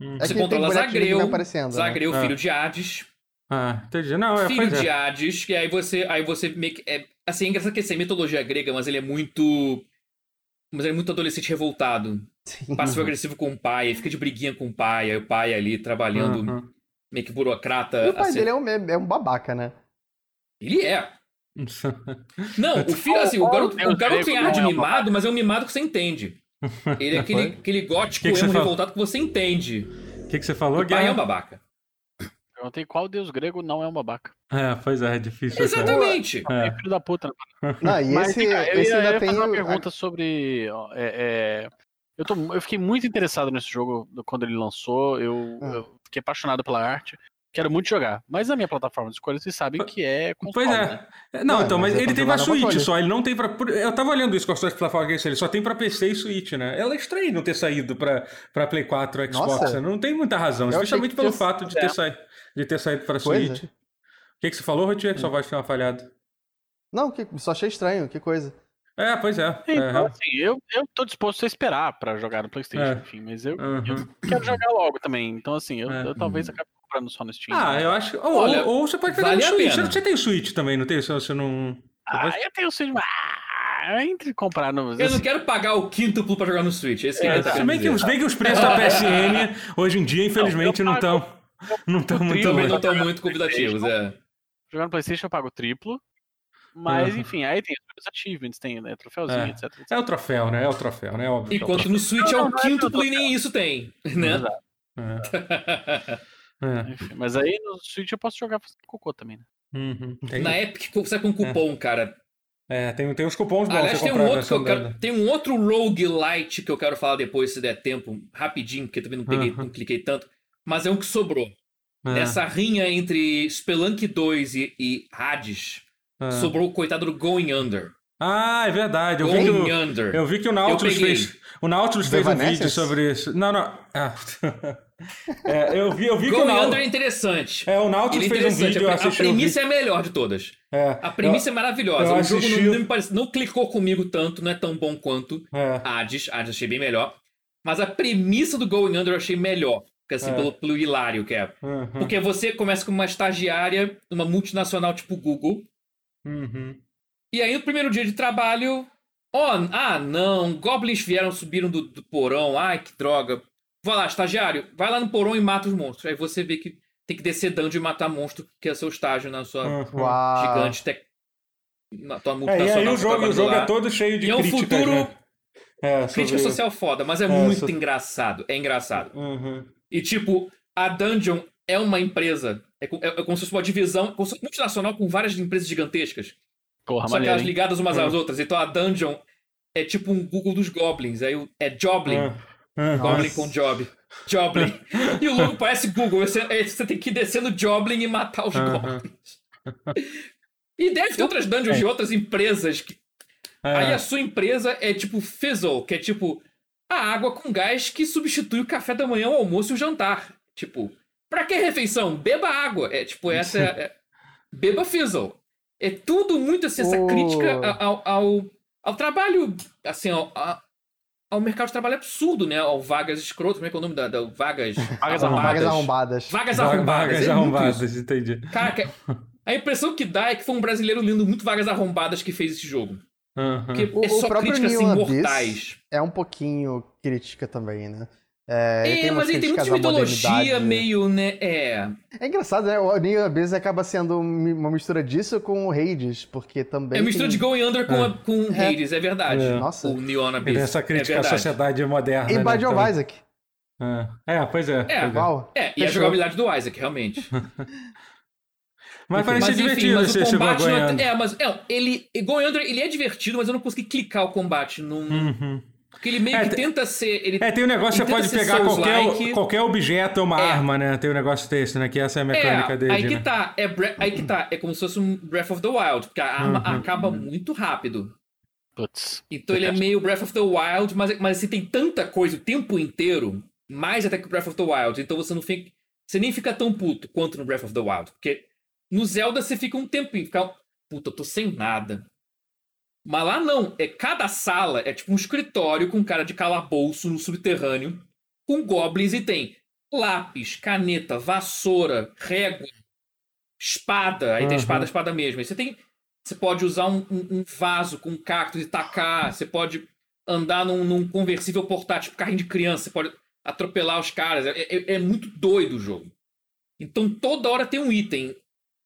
Hum. É você controla Zagreu, né? Zagreu, É. filho de Hades. Ah, entendi. Não, é, filho pois é. de Hades, que aí você, aí você meio que. É, assim, é engraçado que essa mitologia grega, mas ele é muito. Mas ele é muito adolescente revoltado. Sim. Passivo-agressivo com o pai, aí fica de briguinha com o pai, aí o pai ali trabalhando Aham. meio que burocrata. E o pai assim. dele é um, é um babaca, né? Ele é. Não, o filho, assim, o garoto, o garoto tem ar de mimado, mas é um mimado que você entende. Ele é aquele, aquele gótico Que que emo revoltado que você entende. O que, que você falou, O pai é um babaca. Perguntei qual deus grego não é um babaca. É, pois é, é difícil. Exatamente. É. É. Filho da puta. né? Não, e Mas esse, cá, eu esse ia, eu ainda ia tem. fazer uma pergunta sobre. é, é, eu, tô, eu fiquei muito interessado nesse jogo quando ele lançou. Eu, Ah. eu fiquei apaixonado pela arte. Quero muito jogar. Mas a minha plataforma de escolha, vocês sabem que é console, Pois né? é. Não, Não, então, mas mas é ele tem pra Switch controle. só, ele não tem pra. Eu tava olhando isso com as suas plataformas, ele só tem pra PC e Switch, né? Ela é estranho não ter saído pra, pra Play 4 ou Xbox, Nossa. né? não tem muita razão, especialmente pelo fato de É. ter, saído, de ter saído pra Pois Switch. é. O que, que você falou, Rotier, que sua voz tinha uma falhado? Não, que, só achei estranho, que coisa. É, pois é. Então, é. assim, eu, eu tô disposto a esperar pra jogar no PlayStation, É. enfim, mas eu, Uhum. eu quero jogar logo também. Então, assim, eu, É. eu talvez acabe comprando só no Steam. Ah, eu acho. Ou, Olha, ou, ou você pode pegar vale no Switch. Você tem Switch também, não tem? Se você não. Ah, eu tenho o Steam. Ah, entre comprar no. Eu não quero pagar o quíntuplo pra jogar no Switch. Esse que É, tá se bem, que, se bem que os preços da PSN hoje em dia, infelizmente, Não, estão. Não estão muito não estão muito convidativos, é. Jogar no PlayStation eu pago triplo. Mas, Uhum. enfim, aí tem os achievements, tem né, troféuzinho, É. etc. etc. É o troféu, né? É o troféu, né? Óbvio. é o Enquanto no Switch é Não, o não é quíntuplo e troféu. nem isso tem, né? Exato. É. É. Enfim, mas aí no Switch eu posso jogar fazendo cocô também, né? Uhum. Na Epic sai com cupom, cara. é, tem, tem uns cupons bons Aliás, tem um outro que eu quero. Tem um outro roguelite que eu quero falar depois, se der tempo, rapidinho, porque também não peguei, Uhum. não cliquei tanto. Mas é um que sobrou. É, Nessa rinha entre Spelunk 2 e, e Hades, é. sobrou o coitado do Going Under. Ah, é verdade. Eu vi, que Going o, Under. eu vi que o Nautilus fez. O Nautilus fez um vídeo sobre isso. Não, não. Ah. É, eu vi, eu vi que o. Under é interessante. É, o Nautilus é fez um vídeo, eu a, a premissa é a melhor de todas. É, A premissa é maravilhosa. eu o jogo assisti não, o- não me parece, não clicou comigo tanto, não é tão bom quanto é, Hades. Hades achei bem melhor. Mas a premissa do Going Under eu achei melhor. Porque, assim, É. pelo, pelo hilário que é. uhum, Porque você começa como uma estagiária numa multinacional tipo Google. uhum. E aí, no primeiro dia de trabalho. Ó, ah, não, goblins vieram, subiram do, do porão. Ai, que droga. Vai lá, estagiário, vai lá no porão e mata os monstros. Aí você vê que tem que descer dungeon e matar monstro, que é seu estágio na sua uhum. Uau. gigante tec... na tua É, e multinacional. aí o jogo, o jogo é todo cheio de E é um críticas, futuro né? É, crítica sobre- social foda, mas é, É, muito so- engraçado. É engraçado. Uhum. E tipo, a Dungeon é uma empresa, é, é, é como se fosse uma divisão como se fosse multinacional com várias empresas gigantescas. Porra, só que elas ligadas umas às outras. Então a Dungeon é tipo um Google dos Goblins. Aí o- é Joblin. Ah, Goblin Nossa. com Job. Joblin. e o logo parece Google. Você, é, você tem que ir descendo Joblin e matar os Aham. Goblins. e deve ter outras dungeons de outras empresas. Que... é. Aí a sua empresa é tipo Fizzle, que é tipo a água com gás que substitui o café da manhã, o almoço e o jantar. Tipo, pra que refeição? Beba água. É tipo, essa é. é- beba Fizzle. É tudo muito assim, essa O- crítica ao, ao, ao trabalho, assim, ao, ao mercado de trabalho absurdo, né? Ao vagas escroto, como é que é o nome da, da vagas Vagas Vagas arrombadas. Vagas Va- arrombadas. Vagas é arrombadas, entendi. Caraca, a impressão que dá é que foi um brasileiro lindo muito vagas arrombadas que fez esse jogo. Uhum. Porque O- é o só próprio críticas assim, mortais. É um pouquinho crítica também, né? É, É, tem mas ele tem muita mitologia meio, né? É. É engraçado, né? O New Abyss acaba sendo uma mistura disso com o Hades, porque também. É mistura de tem... Going Under com, É. a- com Hades, é verdade. É. Nossa. O Ele Abyss. tem essa é crítica à sociedade moderna. E né? Of Então- Isaac. É. É, pois é. É, pois é. É, e a jogabilidade do Isaac, realmente. Mas parece mas enfim, divertido mas esse, o combate não é, é, mas é, ele Going Under, ele é divertido, mas eu não consegui clicar o combate num, Uhum. Porque ele meio É, que tenta ser, ele É, tem um negócio que você pode pegar qualquer, Souls-like. qualquer objeto é uma É. arma, né? Tem um negócio desse, né? Que essa é a mecânica é, dele. aí que né? tá, é bre- aí que tá, é como se fosse um Breath of the Wild, porque a arma Uhum. acaba muito rápido. Putz. Então ele é meio Breath of the Wild, mas, mas assim, tem tanta coisa o tempo inteiro, mais até que o Breath of the Wild, então você não fica. Você nem fica tão puto quanto no Breath of the Wild. Porque no Zelda você fica um tempinho, fica. Puta, eu tô sem nada. Mas lá não, é cada sala é tipo um escritório com cara de calabouço no subterrâneo, com goblins e tem lápis, caneta, vassoura, régua, espada, aí tem Uhum. espada, espada mesmo. Aí você tem você pode usar um, um- um vaso com um cacto e tacar. Você pode andar num, num conversível portátil, tipo carrinho de criança. Você pode atropelar os caras. É, é- é muito doido o jogo. Então toda hora tem um item.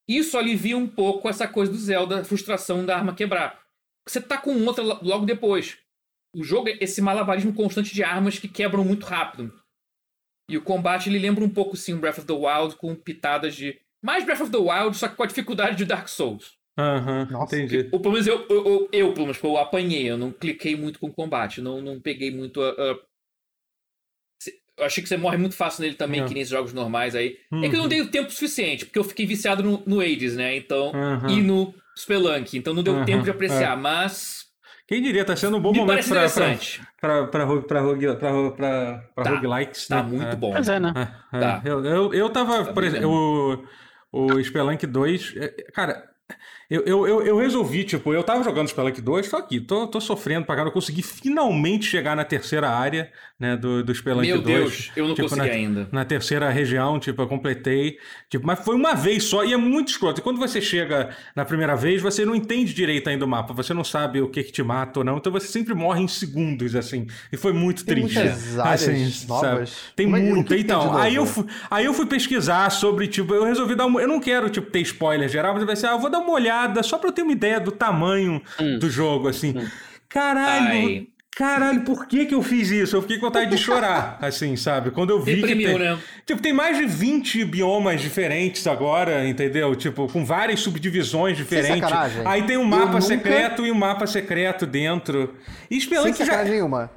Isso alivia um pouco essa coisa do Zelda, a frustração da arma quebrar. Você tá com outra lo- logo depois. O jogo é esse malabarismo constante de armas que quebram muito rápido. E o combate ele lembra um pouco sim o Breath of the Wild com pitadas de mais Breath of the Wild, só que com a dificuldade de Dark Souls. Aham, Nossa. entendi. Ou pelo menos eu, eu, eu, eu, pelo menos, eu apanhei, eu não cliquei muito com o combate, não, não peguei muito a. a- Cê- Eu achei que você morre muito fácil nele também, É. que nem esses jogos normais aí. É que eu não Uhum. dei o tempo suficiente, porque eu fiquei viciado no, no Hades, né? Então. E no Spelunk, então não deu Aham, tempo de apreciar, mas. Quem diria, tá sendo um bom me momento pra, pra, interessante. pra, pra, pra, pra, pra, pra Tá, roguelikes, Tá né? muito É. bom. Pois é, né? É, é. Tá. Eu, eu, eu tava, Tá por exemplo, o, o Spelunk 2, é, cara, eu, eu, eu, eu resolvi, tipo, eu tava jogando Spelunk 2, tô aqui, tô, tô sofrendo pra caramba, eu consegui finalmente chegar na terceira área, né, do, do Spelunk Meu 2. Deus, eu não tipo, consegui na- ainda. Na terceira região, tipo, eu completei. Tipo, mas foi uma vez só e é muito escroto. E quando você chega na primeira vez, você não entende direito ainda o mapa. Você não sabe o que, que te mata ou não. Então você sempre morre em segundos, assim. E foi muito Tem triste. muitas áreas assim, sabe? novas. Tem Como é- Então, novo? aí eu, fui, aí eu fui pesquisar sobre, tipo, eu resolvi dar uma. Eu não quero, tipo, ter spoiler geral, mas eu pensei, ah, eu vou dar uma olhada só pra eu ter uma ideia do tamanho Hum. do jogo, assim. Caralho! Ai. Caralho, por que que eu fiz isso? Eu fiquei com vontade de chorar, assim, sabe? Quando eu vi que Deprimiu, tem, né? Tipo, tem mais de 20 biomas diferentes agora, entendeu? Tipo, com várias subdivisões diferentes. Aí tem um Eu mapa nunca- secreto e um mapa secreto dentro. E Sem Spelunk já... sacanagem nenhuma.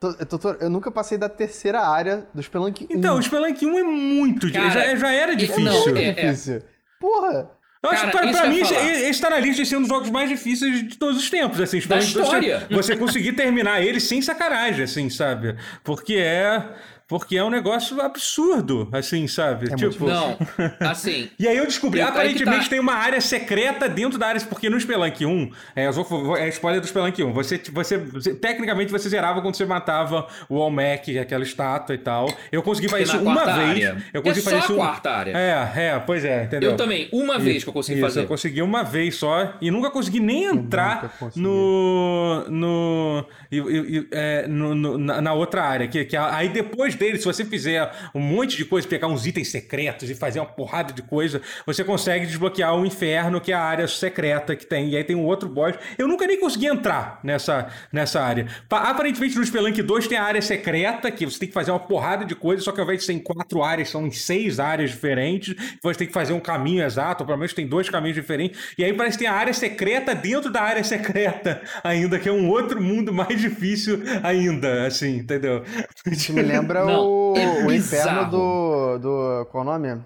Tô- Doutor, eu nunca passei da terceira área do Spelunk 1. Então, o Spelunk 1 é muito... Cara, já, já era e- difícil. não, é- difícil. Porra! Eu acho Cara, que pra, pra eu mim falar. esse tá na lista de ser um dos jogos mais difíceis de todos os tempos, assim. Da história. Você, você conseguir terminar ele sem sacanagem, assim, sabe? Porque é... Porque é um negócio absurdo, assim, sabe? É tipo... Não, assim. E aí eu descobri, Eu- que aparentemente tá. tem uma área secreta dentro da área, porque no Spelunk 1, é, vou- é spoiler do Spelunk 1, você, você, você- tecnicamente você zerava quando você matava o Olmec, aquela estátua e tal. Eu consegui fazer E isso uma vez. área. Eu É consegui só fazer a isso quarta área. É, é, pois é, entendeu? Eu também, uma vez que eu consegui Isso, fazer. eu consegui uma vez só e nunca consegui nem entrar no no, e- e- e, é, no- no- na, na outra área que, que a- aí depois dele se você fizer um monte de coisa pegar uns itens secretos e fazer uma porrada de coisa você consegue desbloquear o inferno que é a área secreta que tem. E aí tem um outro boss. Eu nunca nem consegui entrar nessa nessa área. Pa- aparentemente no Spelunk 2 tem a área secreta que você tem que fazer uma porrada de coisa só que ao invés de ser em quatro áreas são em seis áreas diferentes. Você tem que fazer um caminho exato pelo menos tem dois caminhos diferentes. E aí parece que tem a área secreta dentro da área secreta ainda que é um outro mundo mais difícil ainda assim entendeu? Isso me lembra Não, o, é o inferno do, do. Qual o nome?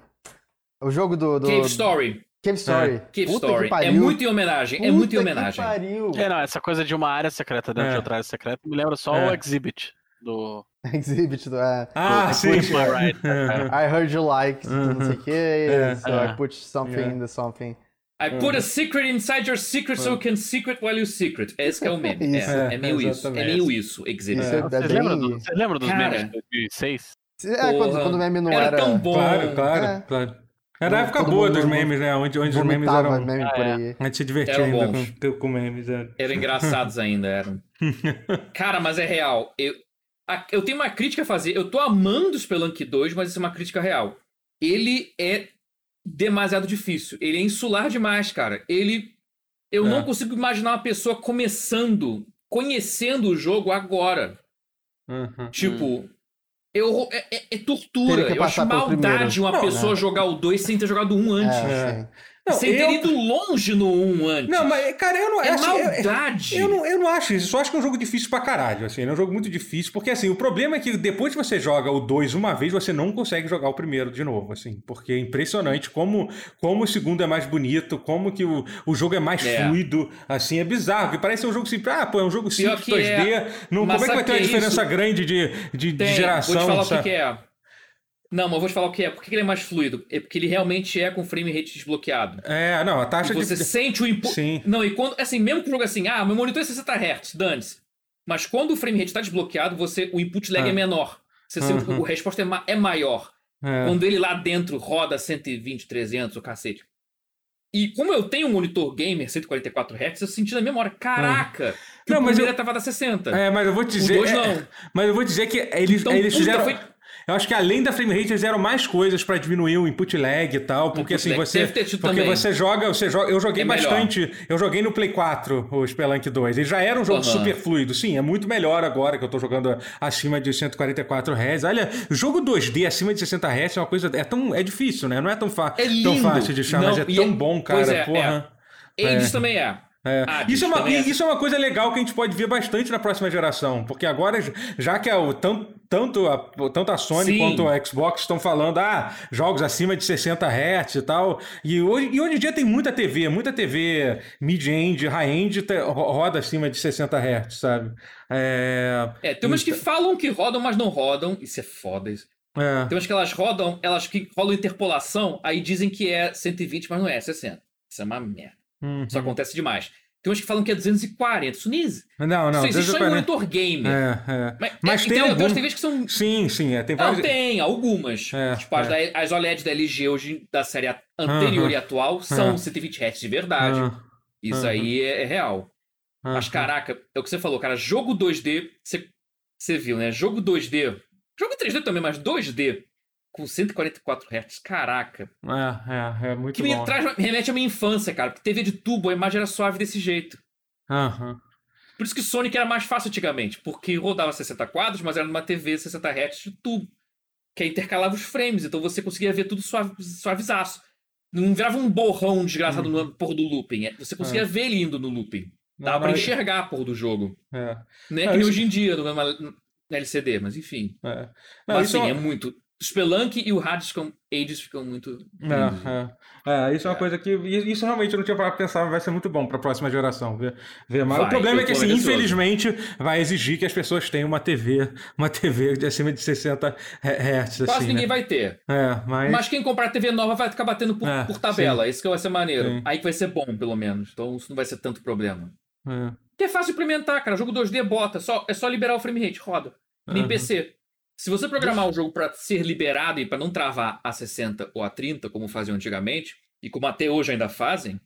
O jogo do. do Cave Story. Cave Story. Cave Puta Story. Que pariu. É muito em homenagem. é Puta muito em que homenagem. pariu. É, não, essa coisa de uma área secreta dentro É. de outra área secreta me lembra só É. o Exhibit do. Exhibit do. É. ah I sim Right. I heard you like, não sei o que, É. so É. I put something É. in the something. I put a secret inside your secret so you can secret while you secret. Esse que é o meme. Isso. É, é meio É, isso. É meio isso, Exhibit. Isso é, é Vocês bem... lembram, do, vocês lembram dos Cara. memes de 2006? É, quando, quando o meme não Era era... tão bom. claro claro É. claro era a época boa dos memes né onde, onde os memes eram meme Ah, por é. aí. a gente se divertia Eram ainda bons. com, com memes é. Eram engraçados ainda, eram. Cara, mas é real. Eu, a- eu tenho uma crítica a fazer. Eu tô amando o Spelunk 2, mas isso é uma crítica real. Ele é demasiado difícil. Ele é insular demais, cara. Ele. Eu É. não consigo imaginar uma pessoa começando, conhecendo o jogo agora. Uhum. Tipo. Eu, é, é- é tortura. Eu acho maldade primeiro. uma Não, pessoa né? jogar o 2 sem ter jogado um antes. É, É. Não, sem ter eu- ido longe no 1 antes. Não, mas, cara, eu não é eu- maldade. Eu não, eu não acho isso, eu só acho que é um jogo difícil pra caralho, assim, é um jogo muito difícil, porque assim, o problema é que depois que você joga o 2 uma vez, você não consegue jogar o primeiro de novo, assim, porque é impressionante como, como o segundo é mais bonito, como que o, o jogo é mais É. fluido, assim, é bizarro, que parece ser um jogo simples, ah, pô, é um jogo simples, que 2D, é. não, como é que vai ter uma é diferença isso? grande de, de, de geração, Vou te falar o sabe? que, que é. Não, mas eu vou te falar o que é. Por que ele é mais fluido? É porque ele realmente é com frame rate desbloqueado. É, não, a taxa E você de... sente o input. Sim. Não, e quando. Assim, mesmo que o jogo assim, ah, meu monitor é 60 Hz, dane-se. Mas quando o frame rate está desbloqueado, você, o input lag Ah. é menor. Você sente, Uhum. a resposta é, ma- é maior. É. Quando ele lá dentro roda 120, 300, o cacete. E como eu tenho um monitor gamer 144 Hz, eu senti na mesma hora, caraca, que Não, o mas primeiro eu- tava a 60. É, mas eu vou te o dizer. 2 é, não. Mas eu vou dizer que eles, Então, eles fizeram. foi- Eu acho que além da frame rate, eles deram mais coisas pra diminuir o input lag e tal. Porque assim, lag você. Porque também. você joga, você joga. Eu joguei É melhor. bastante. Eu joguei no Play 4, o Spelunk 2. Ele já era um jogo Aham. super fluido. Sim, é muito melhor agora que eu tô jogando acima de 144 Hz. Olha, jogo 2D acima de 60 Hz é uma coisa. É, tão, é difícil, né? Não é tão, fa É tão fácil de achar, Não, mas é tão é- bom, cara. pois é, porra. Hades também é. É. Hades Isso, é uma, é. isso é uma coisa legal que a gente pode ver bastante na próxima geração, porque agora, já que é o, tão- tanto, a, tanto a Sony Sim. quanto a Xbox estão falando, ah, jogos acima de 60 Hz e tal, e hoje, e hoje em dia tem muita TV, muita TV mid-end, high-end roda acima de 60 Hz, sabe? É, É, tem umas que falam que rodam, mas não rodam. Isso é foda. Isso. é, Tem umas que elas rodam, elas que rolam interpolação, aí dizem que é 120, mas não é 60. Isso é uma merda. Hum. Isso acontece demais. Tem umas que falam que é 240. Isso nem. Não, não, Isso existe só em 240 monitor gamer. é, é. Mas, Mas é, tem entendeu? algum- Tem TVs que são. Sim, sim, é, tem Não, vários... tem, algumas. É, tipo, as, é. da- as OLED da LG hoje, da série anterior Aham. e atual, são Aham. 120 Hz de verdade. Ah, Isso aí é, é real. Mas, caraca, é o que você falou, cara. Jogo 2D, você, você viu, né? Jogo 2D. Jogo 3D também, mas 2D. Com 144 Hz. Caraca. É, é, é muito Que me bom. traz, me remete à minha infância, cara. Porque TV de tubo, a imagem era suave desse jeito. Aham. Por isso que Sonic era mais fácil antigamente. Porque rodava 60 quadros, mas era numa TV 60 Hz de tubo. Que aí intercalava os frames. Então você conseguia ver tudo suave, suavizaço. Não virava um borrão desgraçado no pôr do looping. É, Você conseguia ver ele indo no looping. Dava não, enxergar a porra do jogo. É. Não é que isso- hoje em dia, no, no LCD, mas enfim. É. Não, mas isso assim, é é muito. O Spelunk e o Hades ficam, Hades ficam muito. É, é. É, isso é uma coisa que. Isso realmente eu não tinha parado pra pensar, mas vai ser muito bom pra próxima geração. Ver, ver mais. o Vai, problema eu é que, assim, infelizmente, vai exigir que as pessoas tenham uma TV, uma TV de acima de 60 Hz. Quase assim, ninguém né? vai ter. É, mas. Mas quem comprar TV nova vai ficar batendo por, É, por tabela. Isso que vai ser maneiro. Sim. Aí que vai ser bom, pelo menos. Então isso não vai ser tanto problema. É. Que é fácil implementar, cara. Jogo 2D bota. Só, é só liberar o frame rate, roda. Nem Uhum. PC. Se você programar o jogo pra ser liberado e pra não travar a 60 ou a 30, como faziam antigamente, e como até hoje ainda fazem,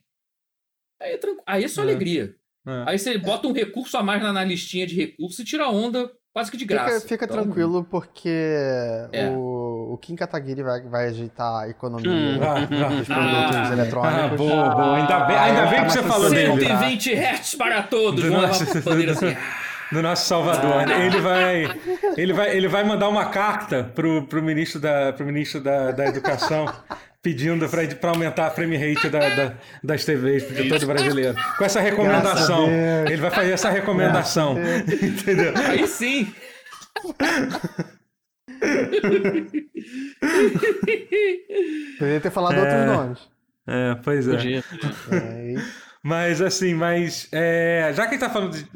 aí é, tranqu... aí é só É. alegria. É. Aí você bota um recurso a mais na, na listinha de recursos e tira a onda quase que de graça. Fica, fica Então, tranquilo, porque É. o, o Kim Kataguiri vai, vai ajeitar a economia Hum. Ah, dos ah, produtos Ah. ah, eletrônicos. boa, boa. Ainda bem, Ah, ainda vai bem que você mais falou dele. acessível. 120 Hz para todos. Do Vamos poder assim. Do nosso Salvador. Ah. Ele vai, ele vai, ele vai mandar uma carta pro, pro ministro da, pro ministro da, da Educação pedindo para aumentar a frame rate da, da- das TVs de todo brasileiro. Com essa recomendação. Ele vai fazer essa recomendação. Entendeu? Aí sim. Poderia ter falado É. outros nomes. É, pois é. Podia. É, e- Mas assim, mas é, já que a gente tá falando de.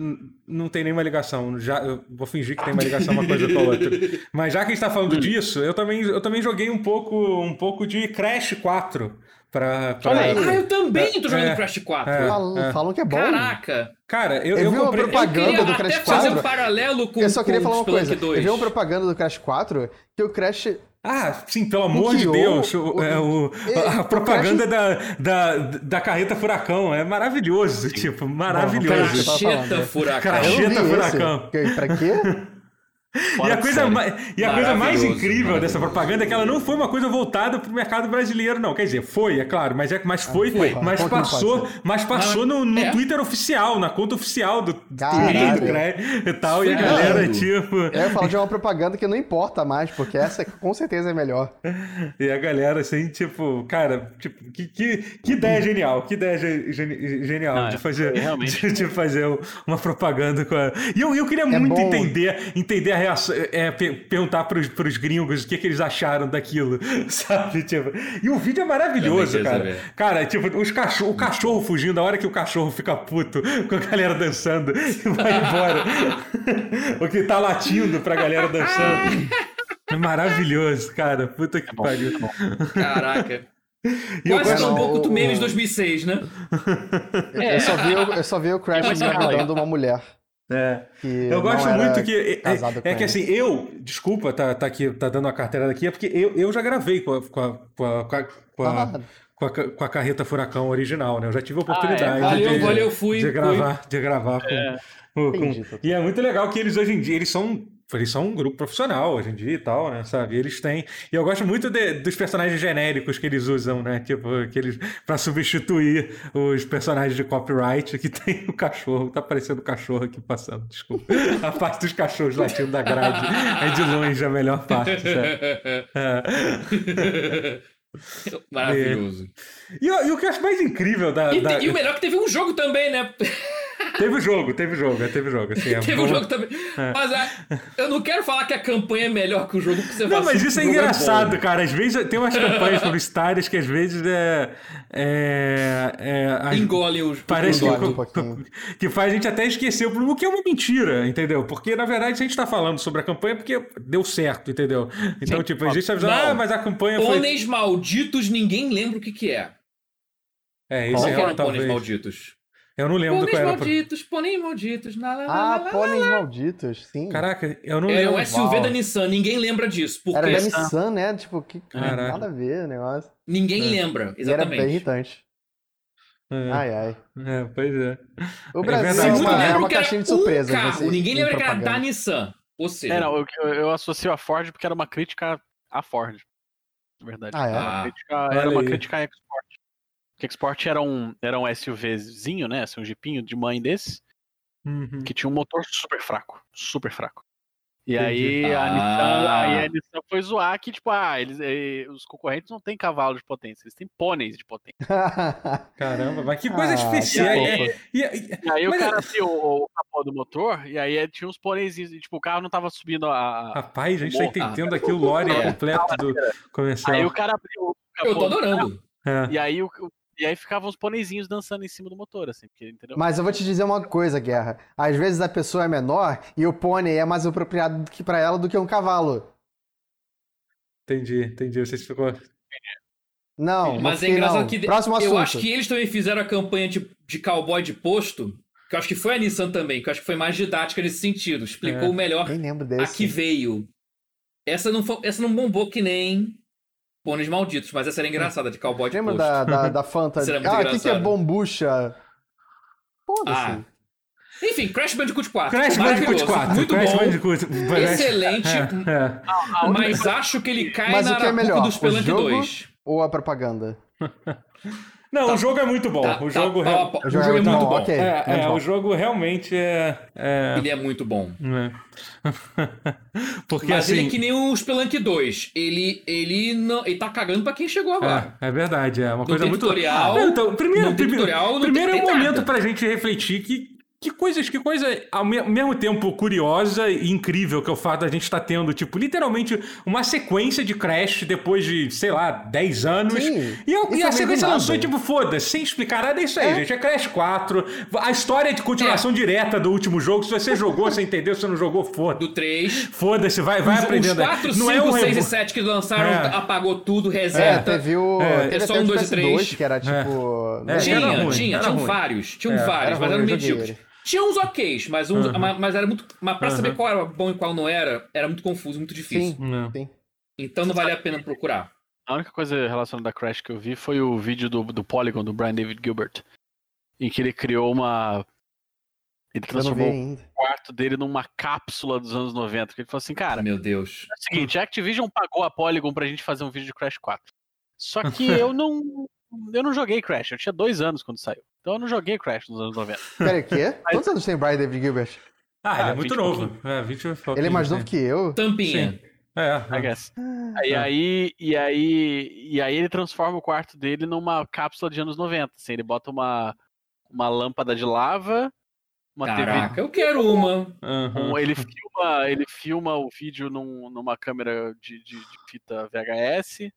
Não tem nenhuma ligação, já, eu vou fingir que tem uma ligação uma coisa com a outra. Mas já que a gente tá falando disso, eu também, eu também joguei um pouco, um pouco de Crash 4 pra. pra- Olha aí. Ah, eu também tô jogando É, Crash 4. é. falam, falam que é bom. Caraca. Cara, eu, Eu eu vi uma comprei. Eu propaganda do até Crash fazer 4. um paralelo com Eu só queria com falar uma coisa. 2. Eu vi uma propaganda do Crash 4 que o Crash Ah, sim, pelo amor de Deus. O, o- é, o- é, a o propaganda da, da, da carreta furacão é maravilhoso. Tipo, maravilhoso. Cracheta furacão. Não Cacheta esse. Furacão. Pra quê? E a coisa, mais, e a coisa mais incrível dessa propaganda é que ela não foi uma coisa voltada para o mercado brasileiro, não. Quer dizer, foi, é claro, mas, é, mas foi, foi. mas passou, mas passou no, no É. Twitter oficial, na conta oficial do. Twitter do Crash e tal, e a galera, tipo. Eu ia falar de uma propaganda que não importa mais, porque essa com certeza é melhor. E a galera, assim, tipo, cara, tipo, que, que, que ideia genial, que ideia ge- geni- genial Não, de é, fazer, realmente. de, de fazer uma propaganda com a... E eu, eu queria muito bom. entender, entender a reação, é, pe- perguntar pros, pros gringos o que, que eles acharam daquilo, sabe? Tipo, e o vídeo é maravilhoso, Também cara. saber. Cara, tipo, os cachorro, o cachorro fugindo, a hora que o cachorro fica puto com a galera dançando e vai embora. o que tá latindo pra galera dançando. É maravilhoso, cara. Puta que bom, pariu. é. Caraca. E eu Quase gosto- tão bom quanto o- memes de 2006, né? É, Eu só vi, o- eu só vi o Crash É, é legal. uma mulher. É. Eu gosto muito que. É, é que assim, eu. Desculpa, tá, tá aqui, tá dando uma carteirada aqui, é porque eu, eu já gravei com a, com a, com a, com a, com a- Ah. com a com a carreta Furacão original, né? Eu já tive a oportunidade Valeu, de, valeu, fui, de fui. gravar, de gravar com. com- com- Entendi. E é muito legal que eles hoje em dia, eles são eles são um grupo profissional hoje em dia e tal, né? Sabe? Eles têm. E eu gosto muito de- dos personagens genéricos que eles usam, né? Tipo, aqueles. pra substituir os personagens de copyright que tem o cachorro. Tá aparecendo o cachorro aqui passando, desculpa. A parte dos cachorros latindo da grade é de longe a melhor parte, sabe? É. Maravilhoso. E, o- e o que eu acho mais incrível da. E, da- e o melhor é que teve um jogo também, né? Teve o jogo, teve o jogo, é, teve o jogo. Assim, é teve um bom. jogo também. Mas ah, eu não quero falar que a campanha é melhor que o jogo, porque você Não, mas assim, isso é o jogo engraçado, cara. Às vezes tem umas campanhas publicitárias que às vezes é. é, é Engolem os. Parece que, um que faz a gente até esquecer o o que é uma mentira, entendeu? Porque, na verdade, se a gente tá falando sobre a campanha é porque deu certo, entendeu? Então, tipo, a gente tá avisando, ah, mas a campanha foi. Pôneis malditos, ninguém lembra o que que é. É, Qual esse que é, eram talvez. pôneis malditos? Eu não lembro do Pôneis qual era. malditos, pôneis malditos. lá, lá, lá, Ah, lá, lá. pôneis malditos, sim. Caraca, eu não Era lembro. um SUV Uau. da Nissan, ninguém lembra disso. Porque Era da Nissan, né? Tipo, que Caraca. nada a ver o negócio. ninguém É. lembra, E era bem exatamente. irritante. É, Ai, ai. é, pois é. O É Brasil é, uma, é uma que era caixinha de um surpresa. carro, você- ninguém em lembra que era da. Nissan. Ou seja, É, não, eu, eu, associo a Ford porque era uma crítica à Ford. Na verdade. Ah, é? Era uma Ah, crítica, era uma crítica à Export. Export era um, era um SUVzinho, né? Assim, um jipinho de mãe desse, Uhum. que tinha um motor super fraco. Super fraco. E Entendi. aí a, Ah. Nissan, aí a Nissan foi zoar que, tipo, ah, eles, eh, os concorrentes não têm cavalo de potência, eles têm pôneis de potência. Caramba, mas que coisa Ah, especial. que É, fofo. e- e- E aí Mas- o cara abriu o, o capô do motor, e aí tinha uns pôneis, e, tipo, o carro não tava subindo a. a- Rapaz, a gente tá entendendo aqui o lore É. completo do comercial. Aí o cara abriu o capô. eu tô do adorando. É. E aí, o- e aí ficavam os pôneizinhos dançando em cima do motor, assim, porque, entendeu? Mas eu vou te dizer uma coisa, Guerra. Às vezes a pessoa é menor e o pônei é mais apropriado do que para ela do que um cavalo. Entendi, entendi. Você ficou. Não, não Mas é engraçado não. que Próximo assunto. eu acho que eles também fizeram a campanha de, de cowboy de posto, que eu acho que foi a Nissan também, que eu acho que foi mais didática nesse sentido. Explicou É. melhor Nem lembro a desse. que veio. Essa não, foi- essa não bombou que nem Pôneis Malditos, mas essa era engraçada, de cowboy de Lembra posto. da, da, da Fanta? Isso era muito ah, o que, que é engraçado. bombucha? Foda-se. Ah. Enfim, Crash Bandicoot 4. Crash Bandicoot maravilhoso, 4. Muito Crash bom. Bandicoot. Excelente. É, é. Mas acho que ele cai Mas na o que é melhor, do o Spelunk jogo? 2. Ou a propaganda? Não, o jogo é muito bom. Tá, o tá, jogo, tá, real- tá, O o jogo é é muito bom, bom. ok. é, é, mal. o jogo realmente é. é- Ele é muito bom. é. Porque Mas assim. ele é que nem o Spelunk 2. Ele, ele, não, ele tá cagando pra quem chegou agora. É, é verdade, é uma Não coisa tem muito. tutorial, Não, então, primeiro, não tem primeiro, tutorial, não primeiro tem- é um tem momento nada. pra gente refletir que. Que coisas, que coisa ao me- mesmo tempo curiosa e incrível que é o fato da gente estar tendo, tipo, literalmente uma sequência de Crash depois de, sei lá, 10 anos. Sim, e, a- isso e é a sequência lançou e, tipo, foda-se, sem explicar nada, é isso aí, É. gente. É Crash 4. A história de continuação direta do último jogo. Se você jogou, você entendeu. Se você não jogou, foda-se. Do 3. Foda-se, vai, vai Os, aprendendo. os 4, 5, não é um 6 e rebo- 7 que lançaram, É. apagou tudo, É, reseta. teve o. É. teve É só um, dois e PS2, três. que era tipo. É. não É, Tinha, era ruim, tinha, era tinham ruim. vários. Tinham É, vários, era mas ruim, eram eu medíocres. Tinha uns ok's, mas, uns, Uhum. mas, mas era muito. Mas pra Uhum. saber qual era bom e qual não era, era muito confuso, muito difícil. Sim, Não. sim. Então não vale a pena procurar. A única coisa relacionada a Crash que eu vi foi o vídeo do, do Polygon, do Brian David Gilbert, em que ele criou uma. Ele transformou o quarto dele numa cápsula dos anos 90. Porque ele falou assim, cara, Meu Deus. é o seguinte, a Activision pagou a Polygon pra gente fazer um vídeo de Crash 4. Só que eu não. Eu não joguei Crash, eu tinha dois anos quando saiu. Então eu não joguei Crash nos anos 90. Pera, o quê? Quantos anos tem o Brian David Gilbert? Ah, ele é Ah, muito 20 novo. É, 20 e pouquinho, Ele é mais sim. novo que eu? Tampinha. É, I guess. E É. aí, e aí, e aí ele transforma o quarto dele numa cápsula de anos 90. Assim, ele bota uma, uma lâmpada de lava, uma Caraca, eu quero uma. Aham. TV. um- ele, filma, ele filma o vídeo num- numa câmera de, de- de fita VHS.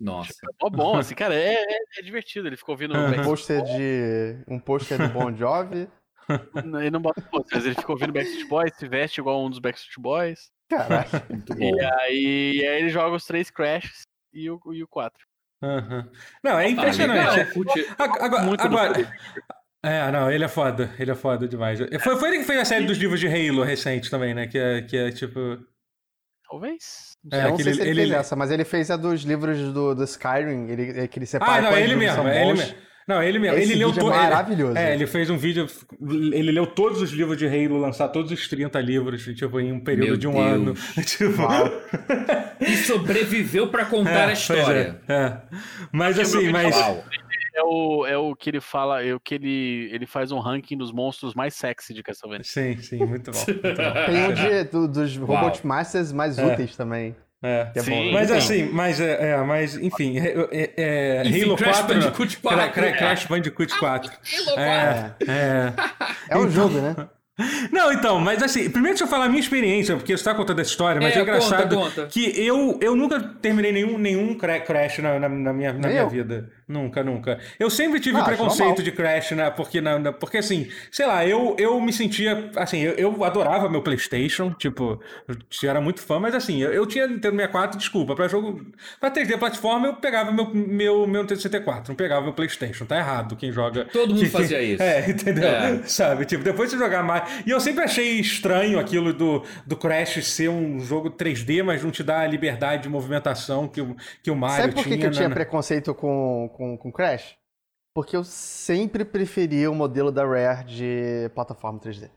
Nossa. É mó bom, assim, cara, é, é- é divertido. Ele ficou ouvindo. Um Backstreet pôster de. Um pôster do Bon Jovi. Ele não bota pôster, mas ele ficou ouvindo Backstreet Boys, se veste igual um dos Backstreet Boys. Caraca. Muito bom. E aí, e aí ele joga os três Crashes e o, e o 4. Aham. Não, é Ah, impressionante. legal, curti. Ag- Agora, agora- é, não, ele é foda, ele é foda demais. Foi, foi ele que fez a série dos livros de Halo recente também, né? Que é, que é tipo. Talvez. É, não aquele- sei se ele, ele- fez essa, mas ele fez a dos livros do, do Skyrim, ele, é que ele separa Ah, não, é ele livros mesmo, é ele mesmo. Não, ele mesmo. Esse ele leu vídeo é to- ele- maravilhoso. É, ele fez um vídeo. Ele leu todos os livros de Halo, lançar todos os 30 livros, tipo, em um período Meu de um Deus. ano. Tipo. E sobreviveu pra contar é, a pois história. É, é. Mas assim, mas. falar. É o, é o que ele fala, é o que ele, ele faz um ranking dos monstros mais sexy de Castlevania. Sim, sim, muito bom. Muito bom. Tem um de, do- dos Uau. Robot Masters mais É. úteis também. É. É Sim. bom. Mas Então. assim, mas, é, é, mas enfim, é, é, Enfim, Halo Crash 4. Bandicoot Cra- 4, Cra- é. Crash Bandicoot 4. Halo É, é. É um jogo, né? Não, então, mas assim, primeiro deixa eu falar a minha experiência, porque você tá contando essa história, mas é, É, engraçado conta, conta. que eu, eu nunca terminei nenhum, nenhum cra- Crash na, na, na minha, na minha vida. Nunca, nunca. Eu sempre tive Ah, preconceito de Crash, né? Porque, na, na- porque assim, sei lá, eu, eu me sentia. Assim, eu, eu adorava meu PlayStation, tipo, eu era muito fã, mas assim, eu, eu tinha Nintendo 64, desculpa, pra jogo. Pra 3D plataforma, eu pegava meu, meu, meu Nintendo 64, não pegava meu PlayStation. Tá errado quem joga. Todo mundo que- fazia isso. É, entendeu? É. Sabe? Tipo, depois de jogar mais. E eu sempre achei estranho aquilo do, do Crash ser um jogo 3D, mas não te dá a liberdade de movimentação que o, que o Mario Sabe por que, tinha. que eu tinha né? preconceito com, com, com Crash? Porque eu sempre preferia o modelo da Rare de plataforma 3D.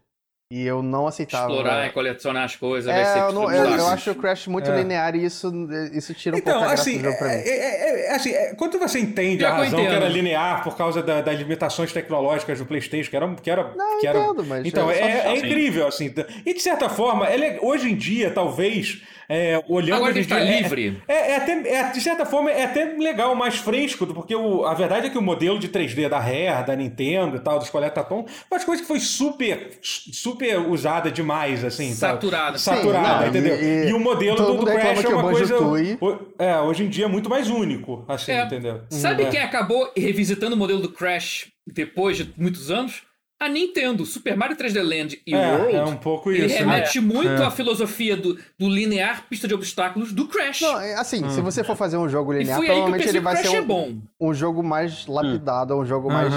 E eu não aceitava. Explorar e colecionar as coisas, vai ser É, eu, não- eu- eu acho o Crash muito É. linear e isso, isso tira um Então, pouco a graça assim, do jogo pra mim. é, é- é- assim, é, quando você entende a razão que era linear por causa da- das limitações tecnológicas do PlayStation, que era. Que era, Não, que era entendo, mas então, é é, é incrível, assim. E de certa forma, ele é- hoje em dia, talvez, é, olhando. Agora hoje que em ele tá dia, é- livre. É, é até, é, de certa forma, é até legal, mais fresco, porque o- a verdade é que o modelo de 3D da Rare, da Nintendo e tal, dos Coletatom, foi uma coisa que foi super, super usada demais, assim. Saturada. Saturada, Sim, entendeu? e- E, o modelo todo do, do Crash é o uma coisa. O- É, hoje em dia é muito mais único, assim, É. entendeu? Sabe É. quem acabou revisitando o modelo do Crash depois de muitos anos? A Nintendo. Super Mario 3D Land e É, World. é um pouco ele isso. né? remete muito É. à filosofia do, do linear pista de obstáculos do Crash. Não, é assim, se você for fazer um jogo linear, provavelmente ele vai Crash ser é um, bom. um jogo mais lapidado, um jogo mais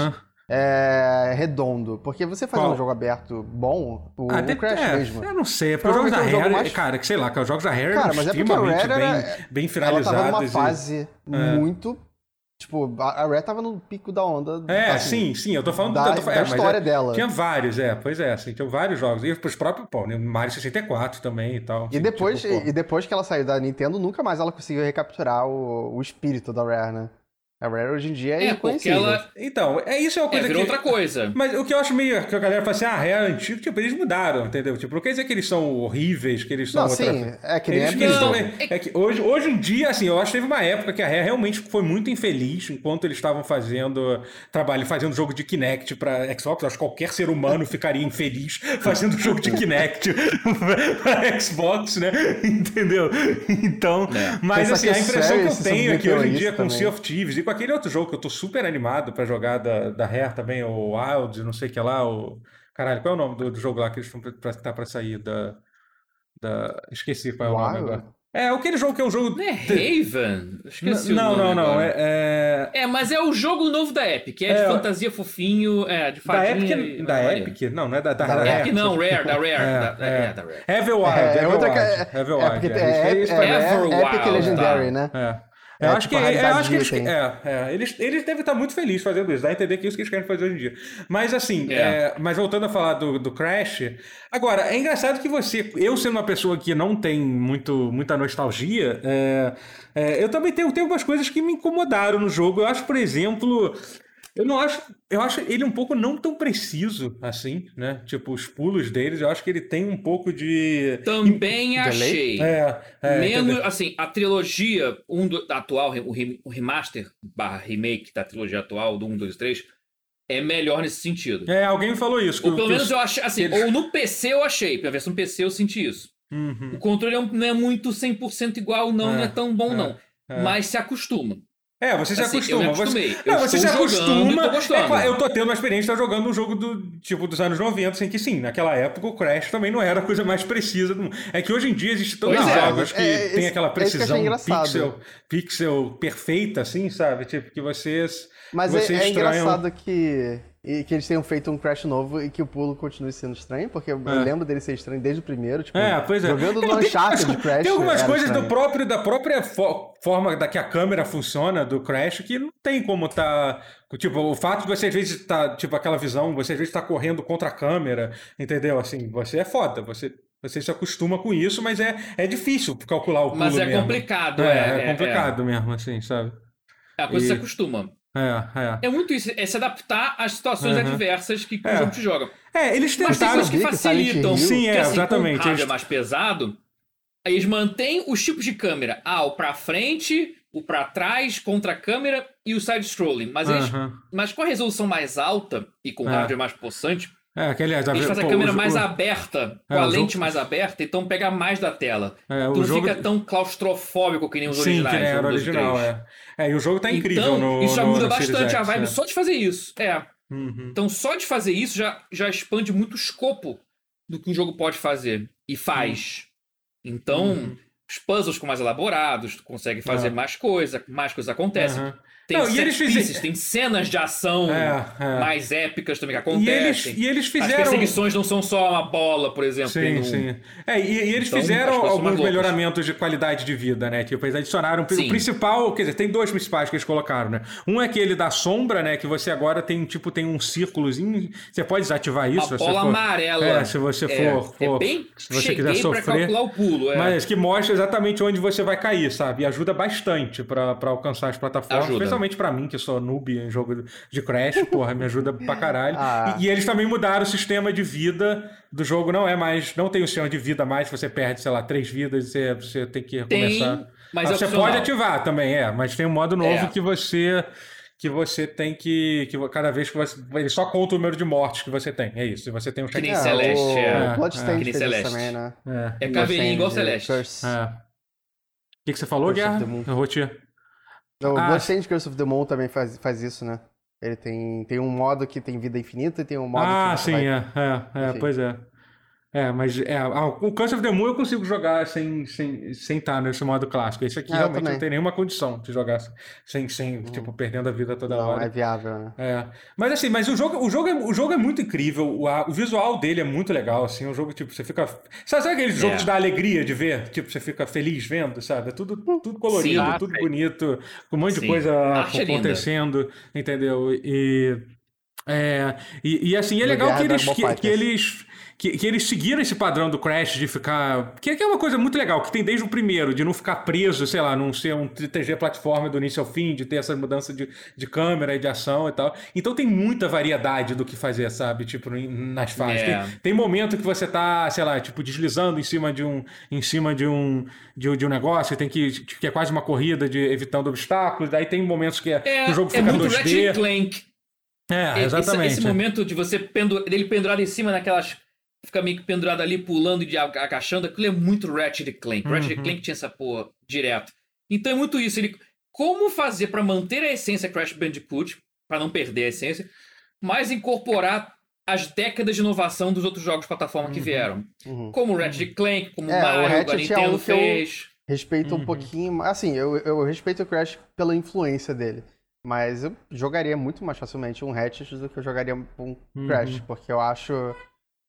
é, redondo. Porque você fazer Qual? um jogo aberto bom, o, Ah, o Crash é, mesmo. Eu não sei, porque os jogos da é um Rare, jogo mais- cara, que sei lá, que os jogos da Rare Cara, mas é extremamente era- bem, bem Ela finalizados. tava numa e- fase muito. Tipo, a Rare tava no pico da onda. É, assim, sim, sim, eu tô falando da- eu tô, da é, história é, dela. Tinha vários, é, pois é, assim, tinha vários jogos. E os próprios, pô, né, Mario 64 também e tal. E assim, depois, tipo, e depois que ela saiu da Nintendo, nunca mais ela conseguiu recapturar o, o espírito da Rare, né? A Rare hoje em dia é, É, porque ela Então, é isso é uma é, coisa virou que... outra coisa. Mas o que eu acho meio que a galera fala assim, ah, Rare é antigo, tipo, eles mudaram, entendeu? Tipo, não quer dizer que eles são horríveis, que eles são Não, outra... sim, é que nem Eles, a que eles é, é que hoje, hoje em dia, assim, eu acho que teve uma época que a Rare realmente foi muito infeliz enquanto eles estavam fazendo trabalho, fazendo jogo de Kinect pra Xbox. Eu acho que qualquer ser humano ficaria infeliz fazendo jogo de Kinect pra Xbox, né? Entendeu? Então, É. mas Pensa assim, que a impressão que eu tenho aqui hoje em dia submeteu com Sea of Thieves e com aquele outro jogo que eu tô super animado pra jogar da, da Rare também, o Wild, não sei o que lá, o. Caralho, qual é o nome do, do jogo lá que eles estão pra, tá pra sair? Da, da... Esqueci qual é o nome Wild? agora. É, aquele jogo que é um jogo. Não é Raven? Esqueci o não, nome não, não. É, é... É, mas é o jogo novo da Epic, é, É, de fantasia fofinho, é, de Da fadinha Epic. e- Da. Epic? Não, não é da, da, Da da Epic não, Rare, da Rare. É, da, da- é. é, da Rare. Everwild, É, é outra que Everwild. é, Everwild. é porque é, é, é, isso é, aí- é, Everwild, Epic Legendary, tá. né? É. Eu É, acho tipo, que, a eu acho que eles, item. é, é, eles, eles devem estar muito felizes fazendo isso, dá a entender que é isso que eles querem fazer hoje em dia. Mas assim, É. é, mas voltando a falar do, do Crash, agora, é engraçado que você, eu sendo uma pessoa que não tem muito, muita nostalgia, é, é, eu também tenho, tenho algumas coisas que me incomodaram no jogo. Eu acho, por exemplo, eu não acho, eu acho ele um pouco não tão preciso assim, né? Tipo, os pulos deles, eu acho que ele tem um pouco de... Também achei. É, é, Menos, assim, a trilogia um do, atual, o, rem- o remaster barra remake da trilogia atual, do 1, 2 3, é melhor nesse sentido. É, alguém me falou isso. Ou pelo menos os- eu achei, assim, eles- ou no PC eu achei, pela versão PC eu senti isso. Uhum. O controle é não é muito 100% igual, não, É, não é tão bom, é, não. é. Mas se acostuma. É, você se Assim, eu acostuma. me você... acostumei. Não, Eu você se estou jogando e acostuma. tô gostando. É, eu tô tendo uma experiência de estar jogando um jogo do tipo dos anos 90, assim, que sim, naquela época o Crash também não era a coisa mais precisa do mundo. É que hoje em dia existem tantos Pois é, jogos que é, tem esse- aquela é eu precisão pixel, pixel perfeita, assim, sabe? Tipo, que vocês. Mas você é, é engraçado que e que eles tenham feito um Crash novo e que o pulo continue sendo estranho, porque eu É. lembro dele ser estranho desde o primeiro, tipo, É, pois é. jogando no tem Uncharted algumas- Crash. Tem algumas coisas do próprio, da própria fo- forma da que a câmera funciona do Crash que não tem como tá. Tipo, o fato de você às vezes tá, tipo, aquela visão, você às vezes tá correndo contra a câmera, entendeu? Assim, você é foda, você. Você se acostuma com isso, mas é, é difícil calcular o pulo Mas é mesmo. complicado, É, é. é, complicado mesmo, assim, sabe? É, a coisa E- se acostuma. É, é. É muito isso, é se adaptar às situações Uhum. adversas que, que É. o jogo te joga. É, eles Mas tem tentaram. coisas que facilitam. Sim, é, porque, assim, exatamente. Com o Eles- mais pesado, eles mantêm os tipos de câmera. Ah, o pra frente, o pra trás, contra a câmera e o side-scrolling. Mas, eles- Aham. mas com a resolução mais alta e com o É. hardware mais possante, É, que aliás, eles fazem a pô, câmera o- mais o- aberta, com É, a o lente jogo- mais aberta, então pega mais da tela. É, Tu não jogo... fica tão claustrofóbico que nem os Sim, originais. nem era um, original, é. É, e o jogo tá incrível então, no isso já no- muda no bastante a X, vibe é. só de fazer isso. É. Uhum. Então, só de fazer isso já, já expande muito o escopo do que um jogo pode fazer e faz. Então, Uhum. os puzzles ficam mais elaborados, tu consegue fazer É. mais coisa, mais coisas acontecem. Tem Não, e eles fizeram- tem cenas de ação É, é. mais épicas também que E eles, acontecem. e eles As fizeram. perseguições não são só uma bola, por exemplo. Sim, um- sim. É, e, e eles Então, fizeram as alguns melhoramentos de qualidade de vida, né? Tipo, eles adicionaram. O Sim. principal, quer dizer, tem dois principais que eles colocaram, né? Um é aquele da sombra, né? Que você agora tem, tipo, tem um círculozinho. Você pode desativar isso. Uma bola for- amarela. É, se você É, for. for é bem se você quiser sofrer. calcular o pulo. É. Mas que mostra exatamente onde você vai cair, sabe? E ajuda bastante pra pra alcançar as plataformas. Ajuda. Especialmente pra mim, que sou noob em jogo de Crash, porra, me ajuda pra caralho. Ah. E, e eles também mudaram o sistema de vida do jogo. Não é mais. Não tem o sistema de vida mais, você perde, sei lá, três vidas e você, você tem que Tem, recomeçar. mas Ah, é você opcional. pode ativar também, é. Mas tem um modo novo É. que você. Que você tem que. que cada vez que você. Ele só conta o número de mortes que você tem. É isso. E você tem um Que nem checkpoint. Celeste, o, é. o Bloodstained isso Celeste. também, né? É. É caveirinha igual Celeste. Curse. É. O que, que você falou, Curse of Guerra? the Moon. Eu vou te. O Ah, Bloodstained Curse of the Moon também faz, faz isso, né? Ele tem, tem um modo que tem vida infinita e tem um modo Ah, que você sim, vai... é, é, é, pois é. É, mas é, ah, o Curse of the Moon eu consigo jogar sem sem sem estar nesse modo clássico. Esse aqui Ah, eu realmente não tem nenhuma condição de jogar sem, sem tipo, perdendo a vida toda Não, hora. é viável, né? É. Mas assim, mas o jogo, o jogo, é, o jogo é muito incrível, o, a- o visual dele é muito legal, assim, o jogo, tipo, você fica... Sabe, sabe aquele jogo É. que te dá alegria de ver? Tipo, você fica feliz vendo, sabe? É tudo, tudo colorido, Sim. tudo bonito, com um monte de Sim. coisa A arte é linda. acontecendo, entendeu? E... É, e, e, assim, é legal que eles, que, que eles que, que eles seguiram esse padrão do Crash de ficar. Que, que é uma coisa muito legal, que tem desde o primeiro, de não ficar preso, sei lá, não ser um 3G plataforma do início ao fim, de ter essa mudança de, de câmera e de ação e tal. Então tem muita variedade do que fazer, sabe? Tipo, nas fases. É. Tem, tem momento que você tá, sei lá, tipo, deslizando em cima de um. Em cima de um. De, de um negócio, tem que. que é quase uma corrida de evitando obstáculos. Daí tem momentos que, é, É, que o jogo é fica muito 2D. Ratchet Clank. É, Esse- exatamente. Esse, momento de você pendu... dele pendurado em cima naquelas. Fica meio que pendurado ali, pulando e de- agachando, aquilo é muito Ratchet Clank. Ratchet Uhum. Clank tinha essa porra direto. Então é muito isso. Ele... Como fazer pra manter a essência Crash Bandicoot, pra não perder a essência, mas incorporar as décadas de inovação dos outros jogos de plataforma que Uhum. vieram. Uhum. Como o Ratchet Clank, como É, o Mario, a Ratchet é Nintendo um que eu- fez. Respeito Uhum. um pouquinho. Assim, eu, eu respeito o Crash pela influência dele. Mas eu jogaria muito mais facilmente um Ratchet do que eu jogaria um Uhum. Crash, porque eu acho.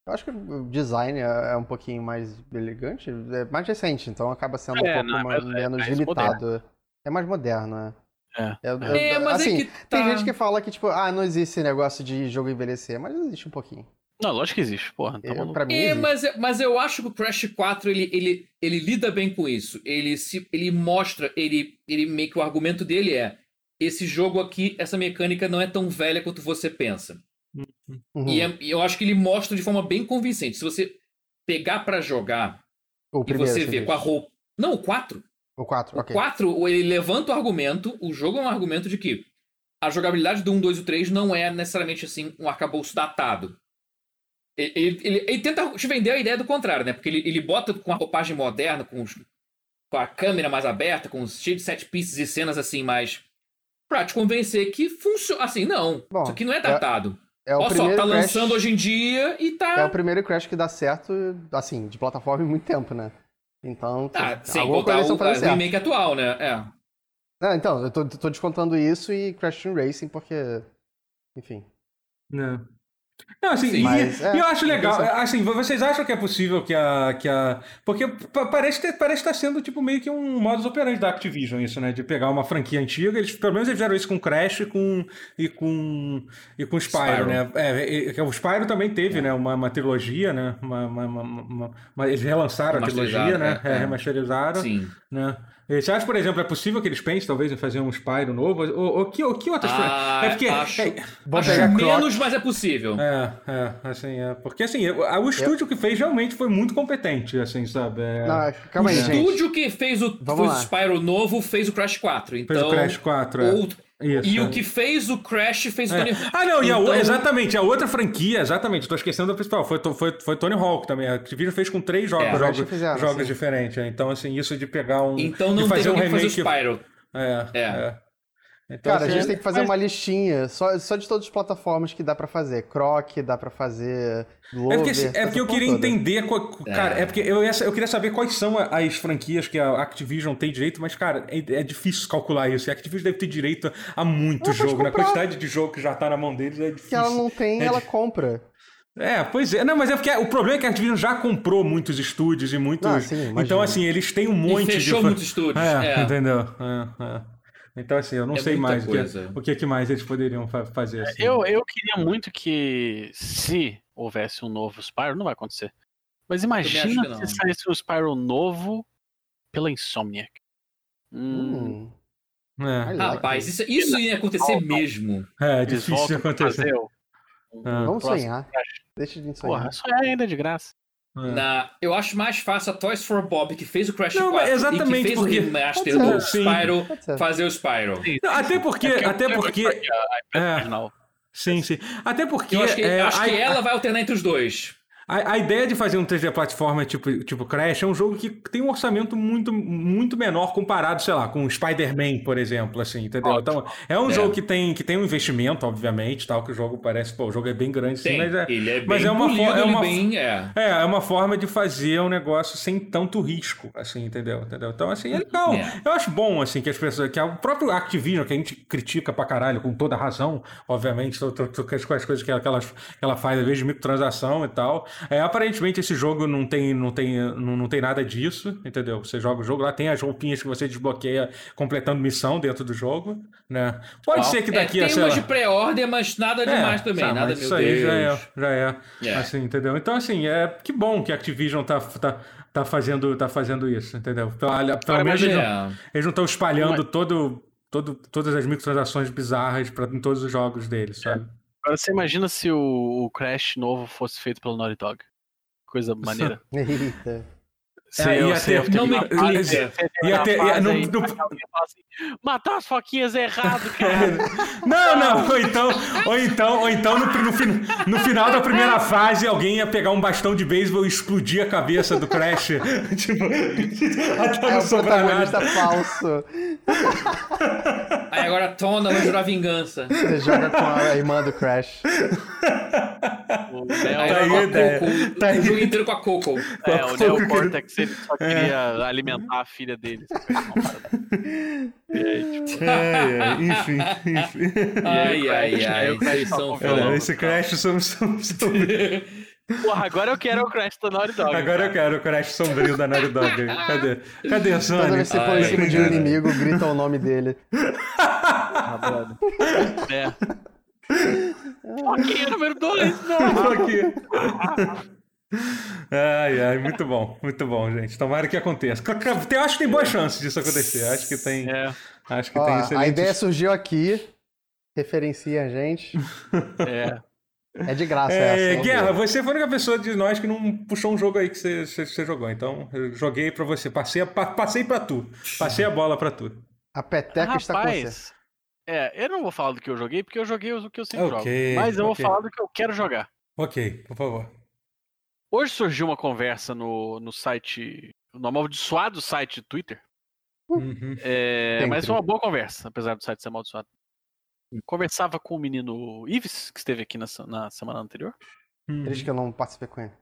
Eu acho que o design é é um pouquinho mais elegante, é mais recente, então acaba sendo um É, pouco não, é ma- mais- é menos mais limitado. É mais moderno, é. É. Eu- É, mas assim, é que tá... tem gente que fala que, tipo, ah, não existe esse negócio de jogo envelhecer, mas existe um pouquinho. Não, lógico que existe, porra. Tá Eu, maluco. pra mim, É, existe. mas, mas eu acho que o Crash 4 ele, ele, ele lida bem com isso. Ele, se, ele mostra, ele, ele meio que o argumento dele é: esse jogo aqui, essa mecânica não é tão velha quanto você pensa. Uhum. E, é- eu acho que ele mostra de forma bem convincente. Se você pegar pra jogar o e primeiro, você vê diz. com a roupa. Não, o 4. O 4, O ok. 4, ele levanta o argumento, o jogo é um argumento de que a jogabilidade do 1, 2 e 3 não é necessariamente assim um arcabouço datado. Ele, ele- ele- ele tenta te vender a ideia do contrário, né? Porque ele, ele bota com a roupagem moderna, com, os- com a câmera mais aberta, com os cheio de set pieces e cenas assim mais. Pra te convencer que funciona. Assim, não. Bom, isso aqui não é datado. É o Olha só, primeiro tá Crash- lançando hoje em dia e tá. É o primeiro Crash que dá certo, assim, de plataforma em muito tempo, né? Então, Tá, sem alguma coisa o, estão fazendo certo. remake atual, né? É. Não, então, eu tô, tô descontando isso e Crash Team Racing porque, enfim, Não. Não, assim, Sim. e, Mas, é, e eu acho legal. interessante. Assim, vocês acham que é possível que a. Que a porque pa- parece que parece estar sendo tipo meio que um modus operandi da Activision, isso, né? De pegar uma franquia antiga. Eles, pelo menos eles fizeram isso com Crash e com, e com, e com Spyro, Spyro. né? É, e- o Spyro também teve, né? Uma, uma trilogia, né? Uma, uma, uma- uma- uma- eles relançaram a trilogia, né? é, É, é. remasterizaram. Sim. Né? E Você acha, por exemplo, é possível que eles pensem talvez em fazer um Spyro novo? Ou, ou que, ou que outras Ah, É porque. acho- é- Acho pegar Croc. menos, mas é possível. é, é, assim, é. Porque assim, o, o estúdio que fez realmente foi muito competente, assim, sabe? É, Não, calma aí, o gente. estúdio que fez o, fez o. Spyro novo fez o Crash 4. fez Então, o Crash 4. é. outro- Isso, e é. o que fez o Crash fez o É. Tony Hawk. Ah, não, e a, o- Então- exatamente, a outra franquia, exatamente, tô esquecendo da principal, foi, foi, foi Tony Hawk também. A Activision fez com três jogos, É. jogos, fizeram, jogos sim. diferentes. é. Então, assim, isso de pegar um. Então de não fazer teve um pra fazer o remake. Spyro. É, É. é. Então, Cara, a assim, gente tem que fazer Mas- uma listinha só, só de todas as plataformas que dá pra fazer. Croc, dá pra fazer Glover. É porque, é porque eu queria toda. entender. qual- Cara, é, porque eu, ia- eu queria saber quais são as franquias que a Activision tem direito, mas, cara, é, é difícil calcular isso. E a Activision deve ter direito a muito Ela jogo. Na comprar. quantidade de jogo que já tá na mão deles é difícil. Que ela não tem, É ela de- compra. É, pois é. Não, mas é porque o problema é que a Activision já comprou muitos estúdios e muitos. Ah, sim, então, assim, eles têm um monte fechou de. muitos estúdios, É, é. entendeu? É, é. Então, assim, eu não É sei mais o que, coisa. o que que mais eles poderiam fa- fazer. Assim. Eu, eu queria muito que, se houvesse um novo Spyro, não vai acontecer. Mas imagina não. se saísse um Spyro novo pela Insomniac. Hum, Hum. É. Rapaz, isso, isso ia acontecer mesmo. é, eles difícil acontecer. um Ah. Vamos sonhar. Deixa de Porra, sonhar. sonhar ainda é de graça. É. Na, eu acho mais fácil a Toys for Bob, que fez o Crash Não, 4 mas e exatamente, que fez porque- o remaster do. Spyro, fazer o Spyro. Não, até porque. É até eu porque. lembro que a- a empresa É. Sim, sim. Até porque. Eu acho que, é, eu acho que a, ela vai alternar entre os dois. A, a ideia de fazer um 3D plataforma tipo, tipo Crash é um jogo que tem um orçamento muito, muito menor comparado, sei lá, com Spider-Man, por exemplo, assim, entendeu? Ótimo. Então, é um É. jogo que tem, que tem um investimento, obviamente, tal, que o jogo parece, pô, o jogo é bem grande, sim, mas é. ele é bem mas é uma polido, fo- é uma- bem. É. É, é uma forma de fazer um negócio sem tanto risco, assim, entendeu? entendeu? Então, assim, é legal. É. Eu acho bom, assim, que as pessoas, que o próprio Activision, que a gente critica pra caralho, com toda razão, obviamente, com as coisas que ela, que ela, que ela faz, às vezes, de microtransação e tal. É, aparentemente, esse jogo não tem, não, tem, não, não tem nada disso, entendeu? Você joga o jogo, lá tem as roupinhas que você desbloqueia completando missão dentro do jogo, né? Pode Uau. ser que É, daqui tem a, umas lá... de pré-order, mas nada É, demais também. tá, nada, mas meu isso aí Deus. já é, já é, É. assim, entendeu? Então, assim, é que bom que a Activision tá, tá, tá, fazendo, tá fazendo isso, entendeu? Pelo, pelo menos eles não, É. eles não estão espalhando todo, todo, todas as microtransações bizarras pra, em todos os jogos deles, sabe? Agora você imagina se o, o Crash novo fosse feito pelo Naughty Dog. Coisa maneira. Eita. Você, É, ia você ter- ter não me- você assim, Matar as foquinhas é errado, cara. Não, não, ou então, ou então, ou então no, no, no final da primeira fase alguém ia pegar um bastão de beisebol e explodir a cabeça do Crash. tipo, até É não o sobrar protagonista nada. falso. Aí agora a Tona vai jurar vingança. Você joga com a irmã do Crash. O Tá aí. Coco, Tá aí. o jogo inteiro com a Coco. é, o Qual Neo que eu Cortex ele só queria alimentar a filha dele. E aí, tipo, É, é, enfim, enfim. Ai, ai, ai. Vocês são. É, esse Crash são- Porra, agora eu quero o Crash do Naughty Dog. Agora eu quero o Crash sombrio da Naughty Dog. Cadê? Cadê a Toda Sony? vez que você põe Ai, em cima de um cara. inimigo, grita o nome dele. É. Foquinha número 2, não. Aqui. Ai, ai, muito bom, muito bom, gente. Tomara que aconteça. Eu acho que tem boa chance disso acontecer. Acho que tem. É, Acho que Ó, tem a excelentes- ideia surgiu aqui. Referencia a gente. é. É de graça É, essa. Guerra, você foi a única pessoa de nós que não puxou um jogo aí que você, você, você jogou. Então, eu joguei pra você. Passei, a- pa- passei pra tu. Passei a bola pra tu. A peteca está com você. Rapaz, é, eu não vou falar do que eu joguei, porque eu joguei o que eu sempre Ok, jogo. Mas eu ok. vou falar do que eu quero jogar. Ok, por favor. Hoje surgiu uma conversa no, no site, no amaldiçoado site Twitter. Uhum. É, mas foi uma boa conversa, apesar do site ser amaldiçoado. Conversava com o menino Ives, que esteve aqui na, na semana anterior. uhum. Triste que eu não participei com ele.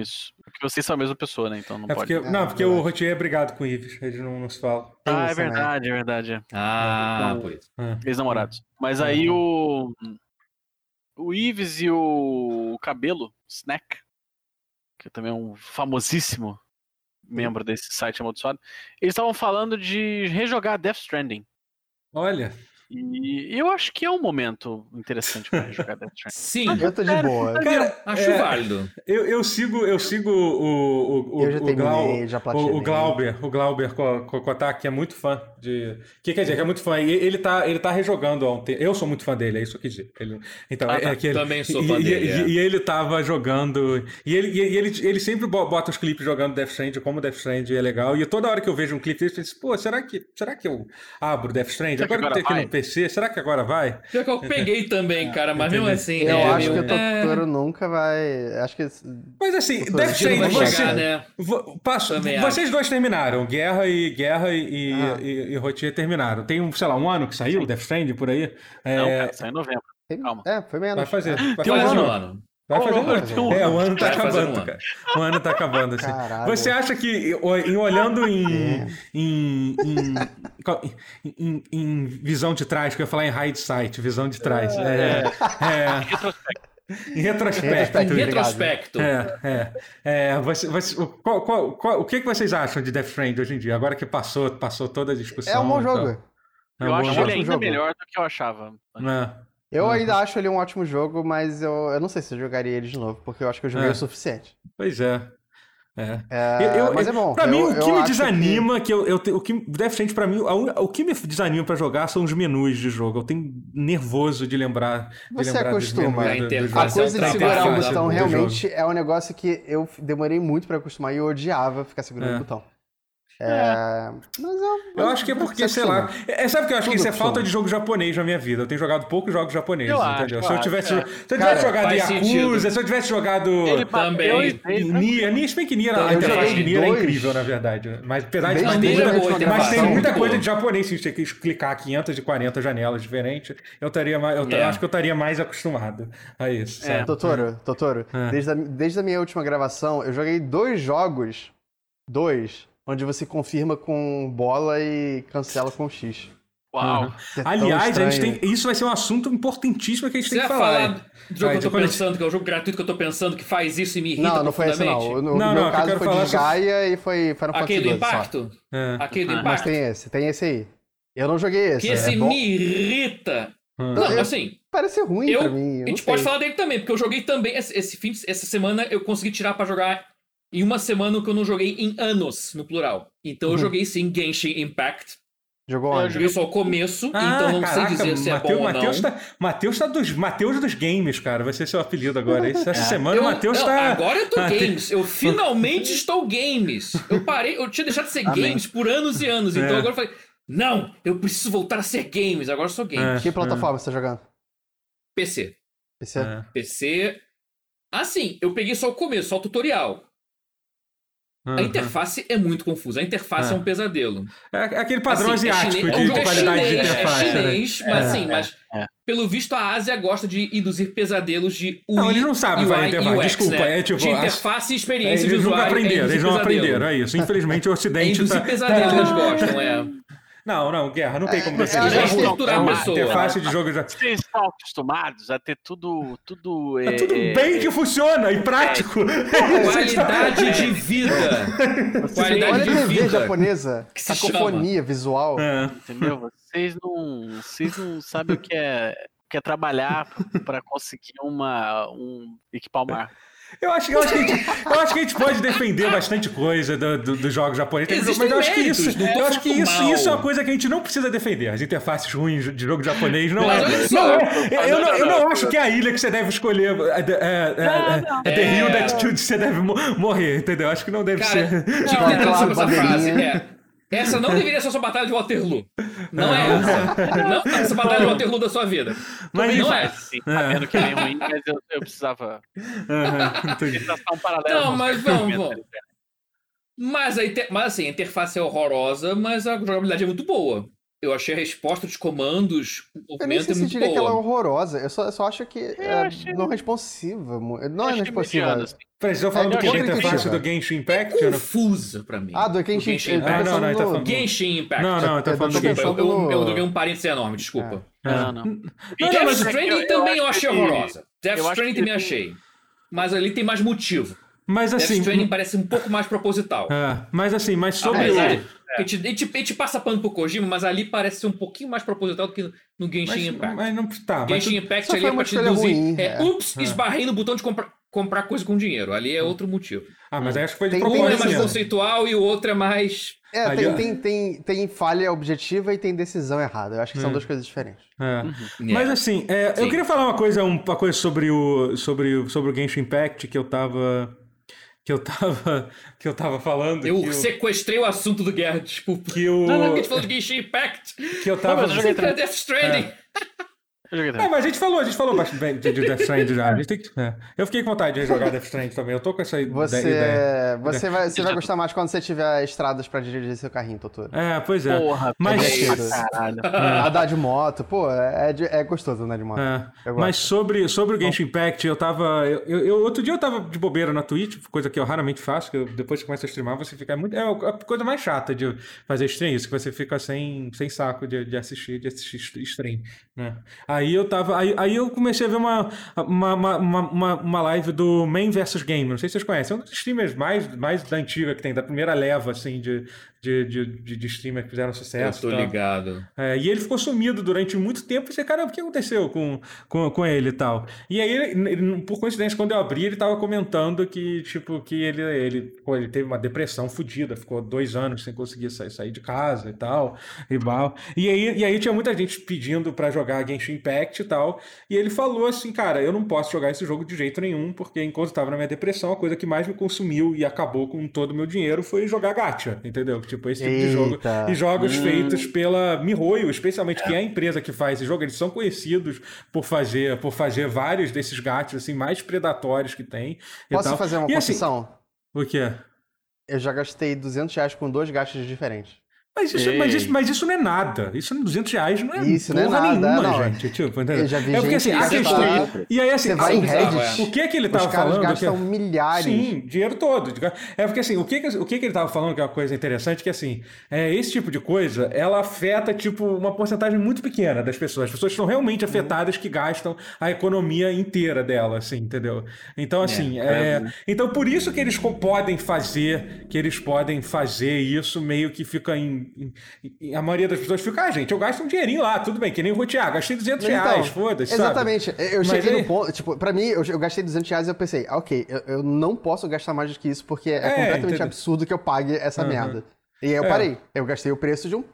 Isso. Porque vocês são a mesma pessoa, né? Então não É pode. porque, É, não, porque verdade. o Rotier é brigado com o Ives. Eles não, falam. Tem Ah, é isso também. verdade, é verdade. é. Ah, Então- pois. É. Ex-namorados. Mas Uhum. aí o. o Ives e o Cabelo, Snack, que também é um famosíssimo membro desse site amaldiçoado, eles estavam falando de rejogar Death Stranding. Olha, E eu acho que é um momento interessante pra rejogar Death Stranding. Sim, Eu tô de boa. cara, acho é, válido. eu, eu sigo, eu sigo o, o, o, Eu já o, Glau, terminei, já o, o Glauber, o Glauber Kotak, que é muito fã de. Que quer dizer, que é muito fã. E ele tá, ele tá rejogando ontem. Eu sou muito fã dele, é isso que eu quis dizer. Ele- então, Ah, é, tá. é que ele, Também sou e- fã e, dele, E, é. e ele tava jogando. E ele, e ele, ele sempre bo- bota os clipes jogando Death Stranding, como Death Stranding é legal. E toda hora que eu vejo um clipe dele, eu penso, pô, será que, será que eu abro Death Stranding? Agora que eu tenho aqui no PC, será que agora vai? Pior que eu peguei também, cara, mas mesmo assim. Eu é, acho que o Totoro nunca vai. Acho que. Mas assim, Death Stranding, você, chegar, né? Vo- passo- vocês dois terminaram, Guerra e Guerra e, e, Ah. e, e Rotier terminaram. Tem um, sei lá, um ano que saiu, Death Stranding por aí. É, Não, cara, sai em novembro. Tem- Calma. É, foi menos. vai fazer. Vai Tem um fazer, ano, não. mano. Vai fazer. um É, ano. o ano tá Vai fazer um acabando, ano. cara. O ano tá acabando, assim. Caralho. Você acha que, em olhando em, É. em, em, em- em visão de trás, que eu ia falar em hindsight, visão de trás. É, é, Retrospecto. em retrospecto. Em retrospecto. É, é. é você, você- o- qual- qual- qual- o que, que vocês acham de Death Stranding hoje em dia? Agora que passou, passou toda a discussão. É um bom jogo. É Eu acho ele ainda jogo. melhor do que eu achava. É. Eu Uhum. ainda acho ele um ótimo jogo, mas eu, eu não sei se eu jogaria ele de novo, porque eu acho que eu joguei É. o suficiente. Pois é. É. É, Eu- eu- mas é bom. Pra eu, mim, o eu que me desanima, que, eu, eu te- o que Stranding pra mim, a un- o que me desanima pra jogar são os menus de jogo. Eu tenho nervoso de lembrar. De Você lembrar dos acostuma. menus do- do interface A coisa de segurar o botão realmente é um negócio que eu demorei muito pra acostumar e eu odiava ficar segurando É. o botão. É, Mas eu, Eu acho que é porque, você sei lá. É, sabe que eu acho que isso é falta de jogo japonês na minha vida. Eu tenho jogado poucos jogos japoneses, Eu entendeu? eu se eu tivesse, é. se eu tivesse Cara, jogado Yakuza, sentido. se eu tivesse jogado. Ele Também. Nia, Nia, se bem que Nia, a interface de Nia é incrível, na verdade. Mas apesar de Desde mas tem, muita- mas tem gravação, muita muito coisa de japonês, se a gente ter que clicar 540 janelas diferentes, eu estaria mais, eu Yeah. acho que eu estaria mais acostumado a isso. É. Totoro, Totoro, É. desde a minha última gravação, eu joguei dois jogos, dois, onde você confirma com bola e cancela com X. Uau. É tão Aliás, a gente tem, isso vai ser um assunto importantíssimo que a gente Você tem que falar. falar do jogo Vai, que eu tô pensando, que é o jogo gratuito que eu tô pensando, que faz isso e me irrita Não, não foi esse não. No, Não, no não, meu eu caso foi falar Desgaia e foi Final Fantasy Aquele do impacto? É. Aquele do Ah, Mas impacto? tem esse, tem esse aí. Eu não joguei esse. Que esse é me irrita. Hum. Não, assim, Parece ruim eu, pra mim. eu a não gente pode sei. falar dele também, porque eu joguei também esse, esse fim, de- essa semana eu consegui tirar pra jogar em uma semana que eu não joguei em anos, no plural. Então Uhum. eu joguei sim Genshin Impact. Jogou Eu onde? Joguei só o começo, Ah, então não caraca, sei dizer se é Mateus, bom ou Mateus não. tá, Mateus tá dos, Mateus dos games, cara. Vai ser seu apelido agora. Essa semana Eu- o Mateus não, tá. Agora eu tô tem- games. Eu finalmente estou games. Eu parei, eu tinha deixado de ser Amém. games por anos e anos. Então É. agora eu falei, não, eu preciso voltar a ser games. Agora eu sou games. Que plataforma você tá jogando? PC. PC? É. PC. Assim, eu peguei só o começo, só o tutorial. A Uhum. interface é muito confusa. A interface é, É. um pesadelo. É aquele padrão Assim, é asiático de, é um de qualidade de chinês, interface. É né? chinês, mas assim, mas é. pelo visto a Ásia gosta de induzir pesadelos de UI, Não, eles não sabem fazer UI, interface. UX, Desculpa, né? é tipo, De interface e É, experiência de eles nunca usuário. é aprenderam, eles não pesadelo. aprenderam, é isso. Infelizmente o É Ocidente induzir tá... pesadelo, tá- eles gostam, é. Não, não, Guerra, não tem como você é, dizer. é, É, uma interface de jogo já... Vocês estão acostumados a ter tudo. Tudo, É tudo é, bem que funciona e prático. Qualidade de vida. Qualidade Olha a de TV vida. japonesa. Que se Cacofonia visual. É. Entendeu? Vocês não, vocês não sabem o que é, o que é trabalhar para conseguir uma, um equipar uma arma. Eu acho, eu, acho que a gente, eu acho que a gente pode defender bastante coisa do- do- dos jogos japoneses, Existem mas eu acho que isso, não tô eu acho que isso, mal. isso é uma coisa que a gente não precisa defender. As interfaces ruins de jogo japonês não é. Não é eu, eu não, eu não não, acho que é a ilha que você deve escolher é, é, é, é, é the É. hill that you- você deve mo- morrer, entendeu? Acho que não deve Cara, ser. tinha que Não, ter claro, essa frase. É. Essa não deveria ser a sua batalha de Waterloo. Não é essa. Não é essa batalha de Waterloo da sua vida. Mas Também não é. Sabendo que é ruim, mas eu, eu precisava Aham, entendi. traçar um paralelo. Não, mas vamos, vamos. Mas, a inter... mas assim, a interface é horrorosa, mas a jogabilidade é muito boa. Eu achei a resposta dos comandos, o Eu nem movimento sei é se muito diria que ela é boa. horrorosa. Eu só, eu só acho que é achei- não responsiva. Não é responsiva. mediano, assim. Peraí, vocês estão falando É, do que? eu Da achei interface do Genshin Impact? não? Confusa pra mim. Ah, do O Genshin, Genshin eu tô Ah, Impact. não, não, ele tá falando- Genshin Impact. Não, não, tá Eu tô falando do eu, pensando eu, eu joguei um parênteses enorme, desculpa. Não, não. Não, Death não, mas- Stranding eu- eu também eu achei horrorosa. Death eu Stranding também achei. Mas ali tem mais motivo. Mas Death assim. Stranding parece um pouco mais proposital. É, mas assim, mas sobre o. gente, a, gente, a gente passa pano pro Kojima, mas ali parece ser um pouquinho mais proposital do que no Genshin Mas, Impact. mas não. Tá. Genshin Impact Só ali foi é pra te deduzir. ruim, é, é. ups, É. esbarrei no botão de comprar, comprar coisa com dinheiro. Ali é outro motivo. Ah, mas aí acho que foi de Tem- Um é mais conceitual e o outro é mais. É, tem, tem, tem, tem falha objetiva e tem decisão errada. Eu acho que são Hum. duas coisas diferentes. É. É. Mas assim, é, eu queria falar uma coisa, um- uma coisa sobre o, sobre, o- sobre o Genshin Impact que eu tava. Que eu tava. Que eu tava falando. Eu que, sequestrei o assunto do Guerra, desculpa. que o. Não, não, a gente falou de Genshin Impact. Que eu tava. Não, mas eu joguei Death Stranding. Eu joguei É, mas a gente falou, a gente falou bastante de de Death Stranding já. A gente tem que, é. Eu fiquei com vontade de jogar Death Stranding também. Eu tô com essa Você, ideia. você, vai, você vai gostar mais quando você tiver estradas pra dirigir seu carrinho, Totoro. É, pois é. Porra, Mas- caralho. Andar de moto, pô, é, de- é gostoso andar de moto. É, mas sobre, sobre o Genshin Impact, eu tava. Eu, eu- eu- outro dia eu tava de bobeira na Twitch, coisa que eu raramente faço, que eu- depois que começa a streamar, você fica muito. É a coisa mais chata de fazer stream, isso, que você fica sem, sem saco de, de assistir, de assistir stream. Né? Aí eu tava. Aí, aí eu comecei a ver uma, uma, uma, uma, uma live do Man vs Game. Não sei se vocês conhecem. É um dos streamers mais, mais da antiga que tem, da primeira leva, assim, de, de, de, de, streamer que fizeram Eu sucesso. tô e tal. ligado. É, e ele ficou sumido durante muito tempo. Eu pensei, caramba, o que aconteceu com, com, com ele e tal? E aí, ele- ele- por coincidência, quando eu abri, ele tava comentando que, tipo, que ele, ele, pô, ele teve uma depressão fodida, ficou dois anos sem conseguir sair, sair de casa e tal. E, mal. e, aí, e aí tinha muita gente pedindo pra jogar Genshin Impact e tal. E ele falou assim, cara, eu não posso jogar esse jogo de jeito nenhum, porque enquanto eu tava na minha depressão, a coisa que mais me consumiu e acabou com todo o meu dinheiro foi jogar gacha, entendeu? Tipo, esse tipo de jogo. E jogos Hum. feitos pela Mihoyo, especialmente, que é a empresa que faz esse jogo. Eles são conhecidos por fazer, por fazer vários desses gatos assim, mais predatórios que tem. e Posso tal. fazer uma E, assim, confissão? o quê? Eu já gastei 200 reais com dois gastos diferentes. Mas isso, Ei. mas, isso, mas isso não é nada. Isso, 200 reais não é Isso não é porra nada, nenhuma, não. gente. Tipo? Eu já vi é porque assim, a questão. E aí, assim, Você vai em assim, Reddit, o que que ele tava falando? que- gastam milhares. Sim, dinheiro todo. É porque assim, o que, o que, ele tava falando que é uma coisa interessante, que assim, é, esse tipo de coisa, ela afeta, tipo, uma porcentagem muito pequena das pessoas. As pessoas estão realmente afetadas que gastam a economia inteira dela, assim, entendeu? Então, assim, é, então por isso que eles podem fazer, que eles podem fazer isso meio que fica em, em- a maioria das pessoas fica, ah, gente, eu gasto um dinheirinho lá, tudo bem, que nem o Rotiá, gastei 200 reais, foda-se, sabe? Então, Exatamente. Eu Mas cheguei aí- no ponto, tipo, pra mim, eu, eu gastei 200 reais e eu pensei, ah, ok, eu, eu não posso gastar mais do que isso porque é, É, completamente absurdo que eu pague essa Aham. merda. E aí eu É. parei. Eu gastei o preço de um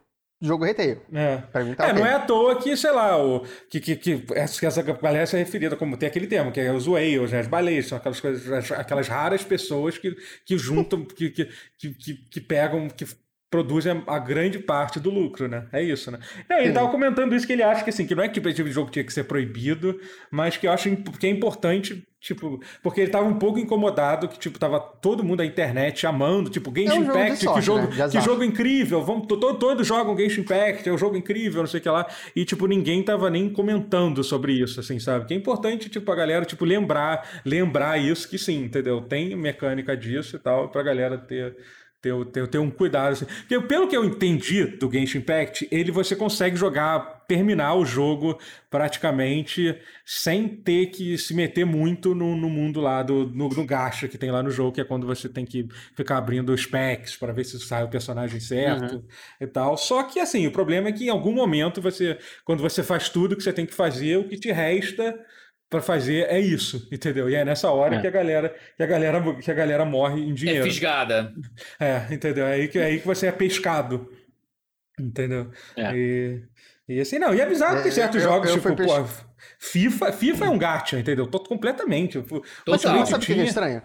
jogo retail. É. Pra mim tá é, ok. não é à toa que, sei lá, o, que, que, que essa, galera é referida como tem aquele termo, que é os whales, né, as baleias, são aquelas coisas, as- aquelas raras pessoas que, que juntam, que, que, que, que, que pegam, que produzem a, grande parte do lucro, né? É isso, né? Não, ele Sim. tava comentando isso que ele acha que assim, que não é que esse tipo de jogo tinha que ser proibido, mas que eu acho que é importante, tipo, porque ele tava um pouco incomodado que, tipo, tava todo mundo na internet amando, tipo, Genshin É um Impact, que sorte, jogo, né? Que jogo incrível, vamos, to- to- todos jogam Genshin Impact, é um jogo incrível, não sei o que lá, e, tipo, ninguém tava nem comentando sobre isso, assim, sabe? Que é importante, tipo, a galera, tipo, lembrar, lembrar isso, que sim, entendeu? Tem mecânica disso e tal, pra galera ter... Ter, ter, ter um cuidado. Assim. Porque, pelo que eu entendi do Genshin Impact, ele você consegue jogar, terminar o jogo praticamente sem ter que se meter muito no, no mundo lá do no, no gacha que tem lá no jogo, que é quando você tem que ficar abrindo os packs para ver se sai o personagem certo e tal. Só que assim, o problema é que em algum momento você, quando você faz tudo que você tem que fazer, o que te resta para fazer é isso, entendeu? E é nessa hora É. que a galera que a galera que a galera morre em É dinheiro. fisgada. É, entendeu? É aí que, é aí que você é pescado. Entendeu? É. E, e assim, não. E é bizarro que tem É, certos eu- jogos, eu tipo, pes- pô, FIFA, FIFA é um gacha, entendeu? Tô completamente. Tipo, Mas Total. também sabe o que é estranho?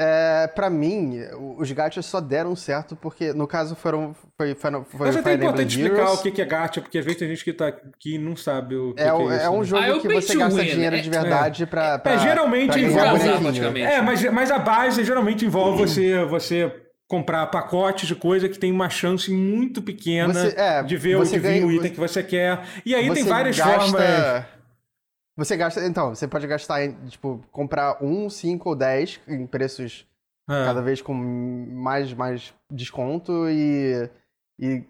É, pra mim, o- os gachas só deram certo porque, no caso, foram. Foi, foi, foi, Mas é importante explicar Heroes. o que que é gacha, porque às vezes tem gente que, tá, que não sabe o que, É, que um- é isso. é um né? jogo Ah, é o que você gasta win, dinheiro é- de verdade pra, pra. É, geralmente pra envolve-. É, mas, mas a base geralmente envolve você, você comprar pacotes de coisa que tem uma chance muito pequena Você- é, de ver, você de vir ganha- o item que você quer. E aí tem Você várias gasta- formas. Você gasta. Então, você pode gastar, em, tipo, comprar um, cinco ou dez em preços É. cada vez com mais, mais desconto e. E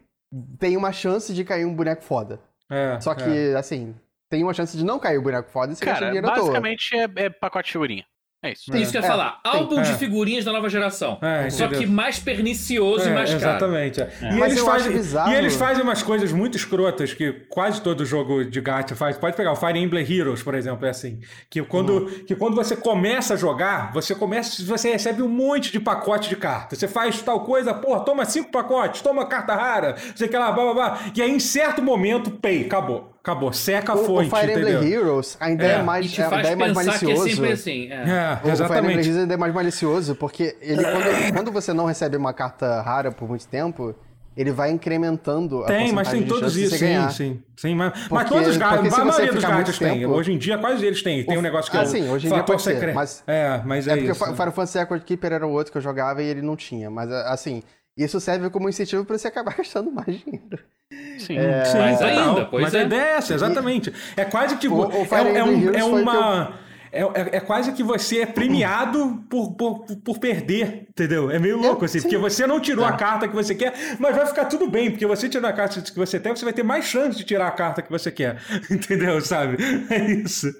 tem uma chance de cair um boneco foda. É, Só é. que, assim, tem uma chance de não cair o boneco foda e você gasta Cara, dinheiro à toa. basicamente é, é pacote de figurinha. É isso. É isso que eu ia É, falar. tem- Álbum de é. figurinhas da nova geração. É, Só entendeu? que mais pernicioso É, e mais caro. Exatamente. é. E, Mas eles fazem, e eles fazem umas coisas muito escrotas que quase todo jogo de gacha faz. Pode pegar o Fire Emblem Heroes, por exemplo, é assim. Que quando, Uhum. que quando você começa a jogar, você começa. Você recebe um monte de pacote de cartas. Você faz tal coisa, porra, toma cinco pacotes, toma carta rara, sei que lá, blá blá blá. E aí, em certo momento, pay, acabou. Acabou. Seca a O, o fonte, Fire Emblem entendeu? Heroes ainda é, É. mais, E te é, faz ainda é mais pensar que é malicioso. sempre assim. É. É, O Fire Emblem exatamente. Heroes ainda é mais malicioso, porque ele, quando, quando você não recebe uma carta rara por muito tempo, ele vai incrementando a Tem, mas tem todos isso, sim, ganhar. sim, sim. Mas, mas Porque- todos os gatos, a maioria dos gatos tem. tempo- Hoje em dia, quase eles têm. Tem um negócio que é Ah, o sim, hoje em dia fator pode ser, secreto. mas- É, mas é, É porque isso. o Final Fantasy Record Keeper era o outro que eu jogava e ele não tinha. Mas, assim, isso serve como incentivo pra você acabar gastando mais dinheiro. Sim. Sim, Mais total. ainda, pois Mas é. a ideia é essa, exatamente. É quase que. O- o é, é, um- é que uma. É, é- é quase que você é premiado por, por, por perder, entendeu? É meio louco, assim, sim. porque você não tirou É. a carta que você quer, mas vai ficar tudo bem, porque você tirou a carta que você tem, você vai ter mais chance de tirar a carta que você quer, entendeu? Sabe? É isso.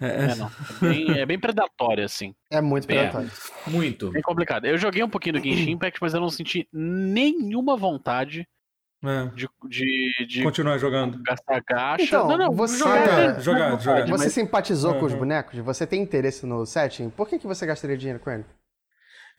É, não. É bem, é bem predatório, assim. É muito É. predatório. Muito. Bem complicado. Eu joguei um pouquinho do Genshin Impact, mas eu não senti nenhuma vontade É. de, de, de Continuar jogando. gastar gacha. Então, não, não, você- jogar, é- Jogar, é vontade, jogar. Você mas- simpatizou com os bonecos? Você tem interesse no setting? Por que, que você gastaria dinheiro com ele?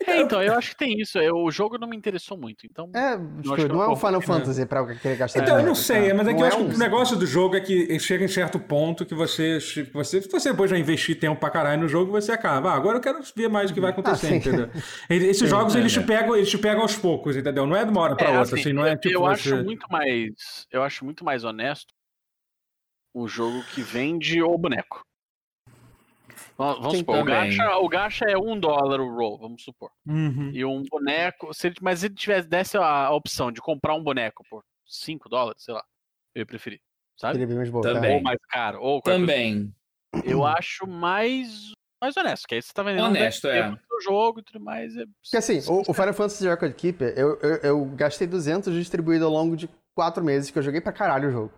É, então, eu acho que tem isso. Eu- o jogo não me interessou muito, então... É, acho tipo, que não é um Final Fantasy pra querer gastar Então, eu não sei, tá? mas é que Não eu acho um- que o negócio do jogo é que chega em certo ponto que você, você, se você depois já investir tempo pra caralho no jogo, você acaba. Ah, agora eu quero ver mais o que vai acontecer, Ah, entendeu? Esses jogos, é, eles, te é. pegam, eles te pegam aos poucos, entendeu? Não é de uma hora pra É, outra, assim, assim, não é tipo eu você... acho muito mais. Eu acho muito mais honesto o jogo que vende o boneco. Vamos Sim, supor, o gacha, o gacha é um dólar o roll, vamos supor. Uhum. E um boneco, se ele, mas se ele tivesse desse a, a opção de comprar um boneco por 5 dólares, sei lá, eu ia preferir. Sabe? É bem mais boa. Também. Ou mais caro, ou Também. coisa. Eu acho mais, mais honesto, que aí você tá vendendo Honesto, um é. do jogo e tudo mais. É... Porque assim, o, o Final Fantasy Record Keeper, eu, eu, eu gastei 200 distribuído ao longo de 4 meses, que eu joguei pra caralho o jogo.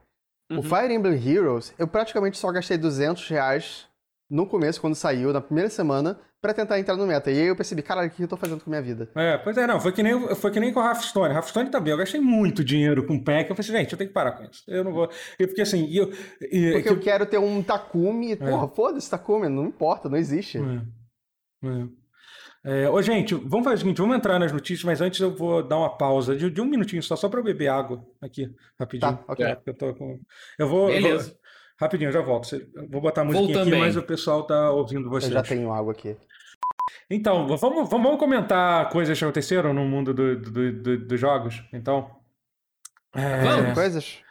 O Uhum. Fire Emblem Heroes, eu praticamente só gastei 200 reais no começo, quando saiu, na primeira semana, pra tentar entrar no meta. E aí eu percebi, caralho, o que eu tô fazendo com a minha vida? É, pois é, não, foi que nem, foi que nem com o Hearthstone. Hearthstone também, eu gastei muito dinheiro com pack, eu falei assim, gente, eu tenho que parar com isso. Eu não vou... E porque assim, eu... e- Porque que- eu quero ter um Takumi, e, porra, foda-se Takumi, não importa, não existe. É. É. É, ô, gente, vamos fazer o seguinte, vamos entrar nas notícias, mas antes eu vou dar uma pausa de, de um minutinho só, só para eu beber água aqui, rapidinho. Tá, ok. É, eu, tô com... eu vou... eu Beleza. Rapidinho, eu já volto. Eu Vou botar a musiquinha aqui, também. mas o pessoal tá ouvindo Eu vocês. já tenho água aqui. Então, vamos, vamos, vamos comentar coisas que aconteceram no mundo do- do- do- dos jogos, então. É, Vamos. Coisas?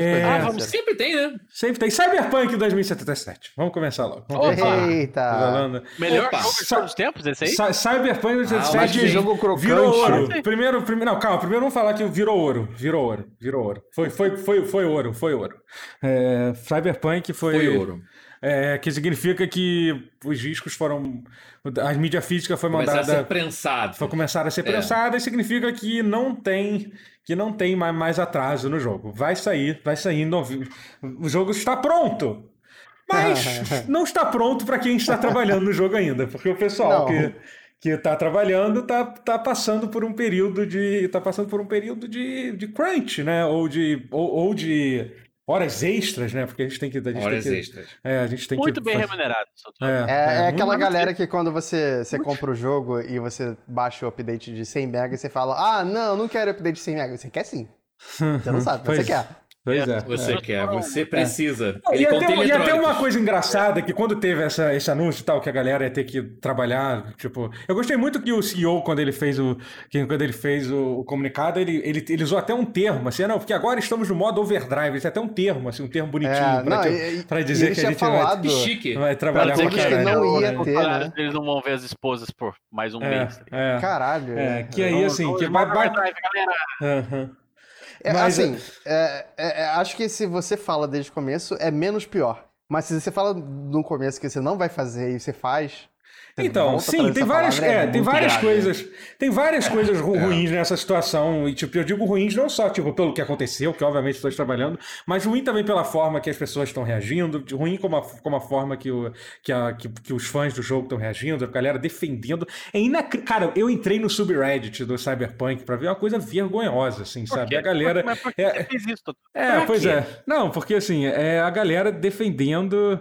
É. Ah, vamos Sempre tem, né? Sempre tem Cyberpunk 2077. Vamos começar logo. Vamos Opa! Eita! Falando. Melhor Opa, jogo de todos os tempos, esse aí? Cy- Cyberpunk mas 2077 que jogo crocante. virou ouro. Primeiro, primeiro, não, calma, primeiro vamos falar que virou ouro. Virou ouro. Virou ouro. Foi, foi, foi, foi ouro, foi ouro. É, Cyberpunk foi. Foi ouro. É, que significa que os discos foram. A mídia física foi Começar a mandada. ser prensado. Foi começar a ser É. prensada e significa que não tem que não tem mais, mais atraso no jogo. Vai sair, vai sair em novembro. O jogo está pronto. Mas não está pronto para quem está trabalhando no jogo ainda, porque o pessoal Não. que que está trabalhando está tá passando por um período de tá passando por um período de, de crunch, né? Ou de ou, ou de horas extras, né? Porque a gente tem que a gente Horas tem que, extras. é, a gente tem Muito que bem fazer- remunerado. Souto. É, É, é aquela galera que quando você, você compra o jogo e você baixa o update de 100 MB e você fala, ah, não, não quero update de 100 MB. Você quer sim. Você não sabe, mas Pois- você quer. Pois é. Você é. quer, você precisa. E Ele até, contém e até uma coisa engraçada que quando teve essa, esse anúncio e tal, que a galera ia ter que trabalhar, tipo, eu gostei muito que o CEO, quando ele fez o, que, quando ele fez o, o comunicado, ele, ele, ele usou até um termo, assim, não, porque agora estamos no modo overdrive, ele tem até um termo, assim, um termo bonitinho É, pra, não, tipo, e- e- pra e dizer que a gente vai, falado- chique. vai trabalhar dizer pra que caralho. não ia ter, né? deles não vão ver as esposas por mais um É, mês. é, Caralho. é, que aí, assim, que vai... vai- overdrive, galera. Aham. É, Mas, assim, é, é, é, acho que se você fala desde o começo, é menos pior. Mas se você fala no começo que você não vai fazer e você faz. Então, sim, tem várias, palavra, é, tem várias grave. coisas, tem várias coisas ru- ruins nessa situação e tipo, eu digo ruins não só tipo pelo que aconteceu, que obviamente estou trabalhando, mas ruim também pela forma que as pessoas estão reagindo, ruim como a, como a forma que, o, que, a, que, que os fãs do jogo estão reagindo, a galera defendendo. É inac... Cara, eu entrei no subreddit do Cyberpunk pra ver uma coisa vergonhosa, assim, Por sabe? quê? A galera Mas por que é- você fez isso, é, Pra pois quê? é. Não, porque assim, é a galera defendendo.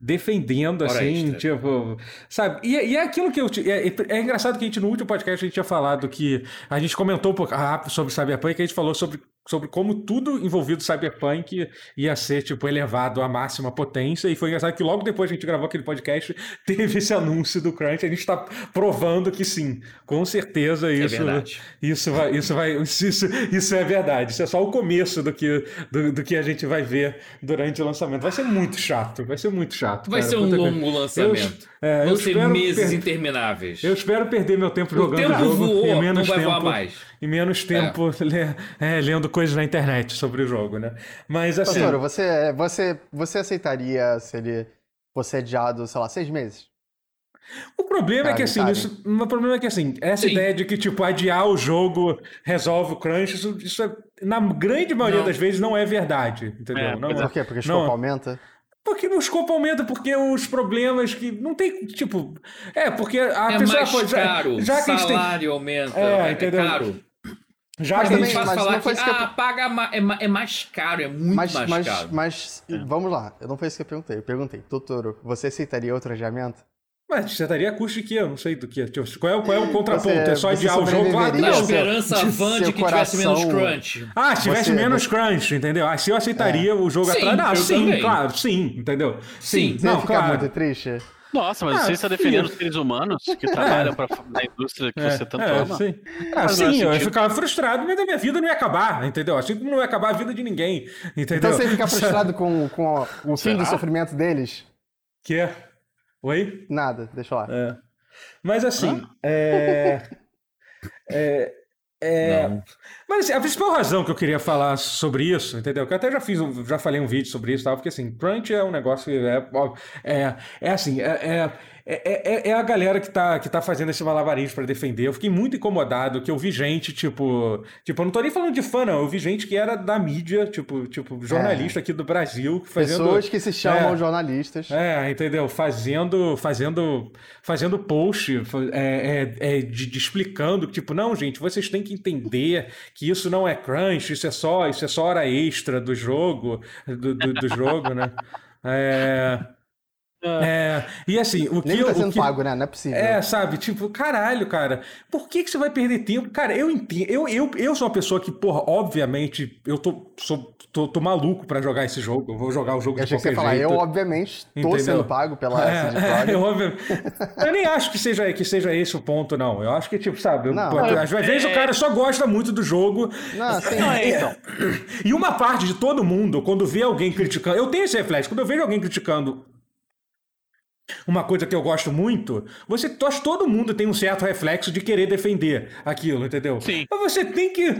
Defendendo, Hora assim, extra. tipo. Sabe? E, e é aquilo que eu. te- É, é engraçado que a gente, no último podcast, a gente tinha falado que. A gente comentou um pouco rápido sobre Cyberpunk, a gente falou sobre, sobre como tudo envolvido Cyberpunk ia ser, tipo, elevado à máxima potência. E foi engraçado que logo depois que a gente gravou aquele podcast, teve esse anúncio do Crunch. A gente tá provando que sim, com certeza É isso. verdade. Isso vai, isso vai, isso, isso, é verdade. Isso é só o começo do que, do, do que a gente vai ver durante o lançamento. Vai ser muito chato, vai ser muito chato. Vai cara. ser um Puta que- longo lançamento. é, Vão eu ser espero meses per- intermináveis. Eu espero perder meu tempo O jogando tempo o jogo voou, e não menos vai voar tempo mais. E menos tempo le- é, lendo coisas na internet sobre o jogo, né? Mas assim, Totoro, você, você, você aceitaria se ele fosse adiado, sei lá, seis meses? o problema é que assim, sabe? isso, o problema é que assim, essa Sim. ideia de que tipo adiar o jogo resolve o crunch, isso, isso é- na grande maioria Não. das vezes não é verdade, entendeu? É, não, pois Por quê? Porque o Não. escopo aumenta? Porque o escopo aumenta, porque os problemas que. Não tem. Tipo. É, porque a é pessoa. mais já, caro, já que a gente tem. salário aumenta, É, é, entendeu? caro. Já Mas que a É gente. também- mas falar não foi que, que eu- ah, paga ma- é, ma- é mais caro, é muito Mas, mais mas, caro. mas vamos lá, eu não foi isso que eu perguntei. Eu perguntei, Totoro, você aceitaria outro adiamento? Mas você estaria a custo de quê? Eu não sei do que. Tipo, qual, é, o- qual é o contraponto? Você- é só adiar o jogo? Ah, Na não, você- esperança de van de seu que tivesse menos coração- crunch. Ah, se tivesse Você- menos crunch, entendeu? Ah, se eu aceitaria o jogo Sim, atrás. Eu sim, também. claro, sim, entendeu? Sim. Você não, ia ficar claro. muito triste? Nossa, mas Ah, você está defendendo os seres humanos que trabalham pra, na indústria que É, você tanto é, ama. Sim, ah, sim eu ficava frustrado, mas a minha vida não ia acabar, entendeu? Assim como não ia acabar a vida de ninguém, entendeu? Então você ia ficar frustrado com, com o fim do sofrimento deles? Que é? Oi? Nada, deixa lá. É. Mas assim, é. É. é- Não. Mas assim, a principal razão que eu queria falar sobre isso, entendeu? Que eu até já fiz, um- já falei um vídeo sobre isso, tal, porque assim, crunch é um negócio é, é, é assim, é, é, é, é- é a galera que tá, que tá fazendo esse malabarismo pra defender. Eu fiquei muito incomodado que eu vi gente, tipo, tipo, eu não tô nem falando de fã, não, eu vi gente que era da mídia, tipo, tipo jornalista aqui do Brasil, fazendo Pessoas que se chamam É. jornalistas. é, entendeu? Fazendo, fazendo, fazendo post é, é, é, de, de explicando que, tipo, não, gente, vocês têm que entender que isso não é crunch, isso é só, isso é só hora extra do jogo, do, do, do jogo, né? É, é, e assim, o que Nem eu- tá o sendo que- pago, né? Não é possível. é, sabe? Tipo, caralho, cara. Por que, que você vai perder tempo? Cara, eu entendo. Eu, eu, eu sou uma pessoa que, porra, obviamente, eu tô, sou, tô, tô maluco pra jogar esse jogo. Eu vou jogar o jogo Eu de achei que você qualquer falar, jeito. eu obviamente tô Entendeu? sendo pago pela É, CD é, eu, óbvio- eu nem acho que seja, que seja esse o ponto, não. Eu acho que, tipo, sabe, eu- Não, eu- às vezes o cara só gosta muito do jogo. Não, sim. Não, é, então. E uma parte de todo mundo, quando vê alguém criticando. Eu tenho esse reflexo, quando eu vejo alguém criticando uma coisa que eu gosto muito, você acho todo mundo tem um certo reflexo de querer defender aquilo, entendeu? Sim. Mas você tem que.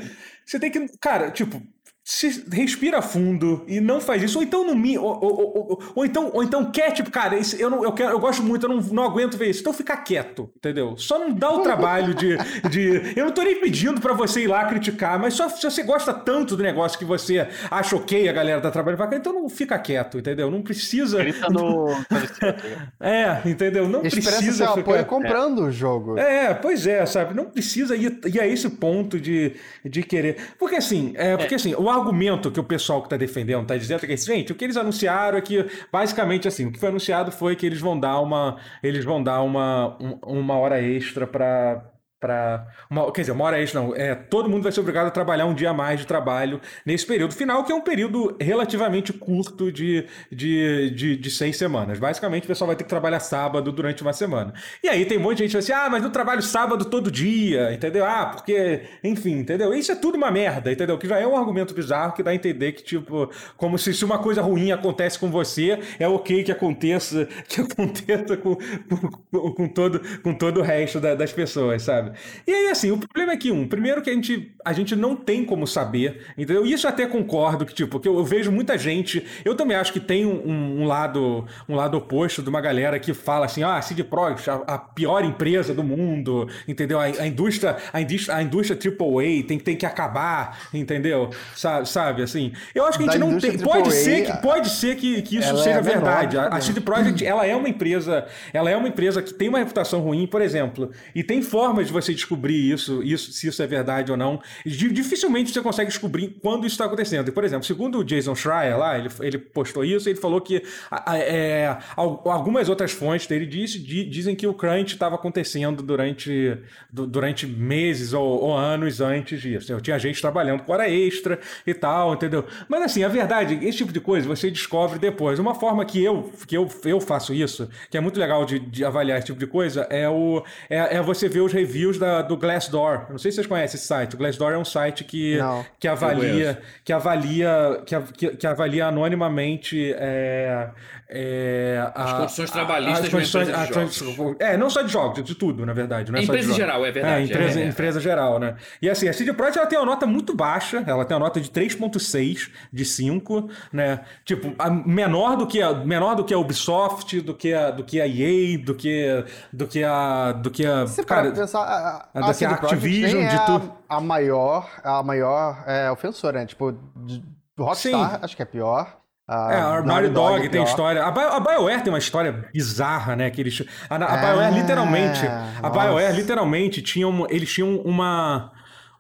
Você tem que. Cara, tipo. Se respira fundo e não faz isso, ou então no mi, ou, ou, ou, ou- ou então, ou então quer, tipo, cara, esse- eu, não, eu, quero, eu gosto muito, eu não, não aguento ver isso. Então fica quieto, entendeu? Só não dá o trabalho de. de eu não tô nem pedindo pra você ir lá criticar, mas só se você gosta tanto do negócio que você acha ok a galera tá trabalhando pra cá, então não fica quieto, entendeu? Não precisa. Grita no travesseiro. tá ligado? É, entendeu? Não Expressa precisa seu apoio ficar... comprando o jogo. É, pois é, sabe? Não precisa ir, ir a esse ponto de, de querer. Porque assim, é, porque assim, o argumento que o pessoal que tá defendendo tá dizendo é que, gente, o que eles anunciaram é que, basicamente assim, o que foi anunciado foi que eles vão dar uma. Eles vão dar uma, um- uma hora extra pra. Para uma, quer dizer, uma hora extra não, é, todo mundo vai ser obrigado a trabalhar um dia a mais de trabalho nesse período final, que é um período relativamente curto de, de, de, de, seis semanas. Basicamente, o pessoal vai ter que trabalhar sábado durante uma semana. E aí tem um monte de gente assim, ah, mas eu trabalho sábado todo dia, entendeu? Ah, porque, enfim, entendeu? Isso é tudo uma merda, entendeu? Que já é um argumento bizarro que dá a entender que, tipo, como se, se uma coisa ruim acontece com você, é ok que aconteça, que aconteça com, com, com todo, com todo o resto da, das pessoas, sabe? Sabe? E aí, assim, o problema é que, um, primeiro que a gente, a gente não tem como saber, entendeu? Isso até concordo, que, tipo, que eu, eu vejo muita gente, eu também acho que tem um, um, lado um lado oposto de uma galera que fala assim, ah, CD Projekt, a, a pior empresa do mundo, entendeu? A, a, indústria, a indústria, a indústria AAA tem, tem que acabar, entendeu? Sabe, sabe, assim, eu acho que a gente da não tem, pode ser que, pode ser que, que isso seja é verdade. Menor, a, a CD Projekt, ela é uma empresa, ela é uma empresa que tem uma reputação ruim, por exemplo, e tem formas de você descobrir isso, isso, se isso é verdade ou não. Dificilmente você consegue descobrir quando isso está acontecendo. E, por exemplo, segundo o Jason Schreier lá, ele, ele postou isso, ele falou que é, algumas outras fontes dele diz, dizem que o crunch estava acontecendo durante, durante meses ou, ou, anos antes disso. Eu tinha gente trabalhando com hora extra e tal, entendeu? Mas assim, a verdade, esse tipo de coisa você descobre depois. Uma forma que eu, que eu, eu faço isso, que é muito legal de, de avaliar esse tipo de coisa, é, o, é, é você ver os reviews reviews da, do Glassdoor. Não sei se vocês conhecem esse site. O Glassdoor é um site que, que avalia, que avalia, que, que, que avalia anonimamente é, é, as condições trabalhistas as condições, a, de É, não só de jogos, de tudo, na verdade. Não é, é empresa geral, é verdade. É, empresa, é, é. empresa geral, né? E assim, a CD Projekt ela tem uma nota muito baixa, ela tem uma nota de 3.6 de 5, né? Tipo, menor do que a, menor do que a Ubisoft, do que a, do que a EA, do que do que a do que a Você cara, pensar, a, a, a, a Activision de tudo. A maior, a maior é, ofensora, né? Tipo, do Rockstar, Sim. acho que é pior. A é, a Naughty Dog, Dog tem história. A, Bio, a BioWare tem uma história bizarra, né? Que eles, a, a é, BioWare literalmente. A BioWare literalmente tinha um, eles tinham uma.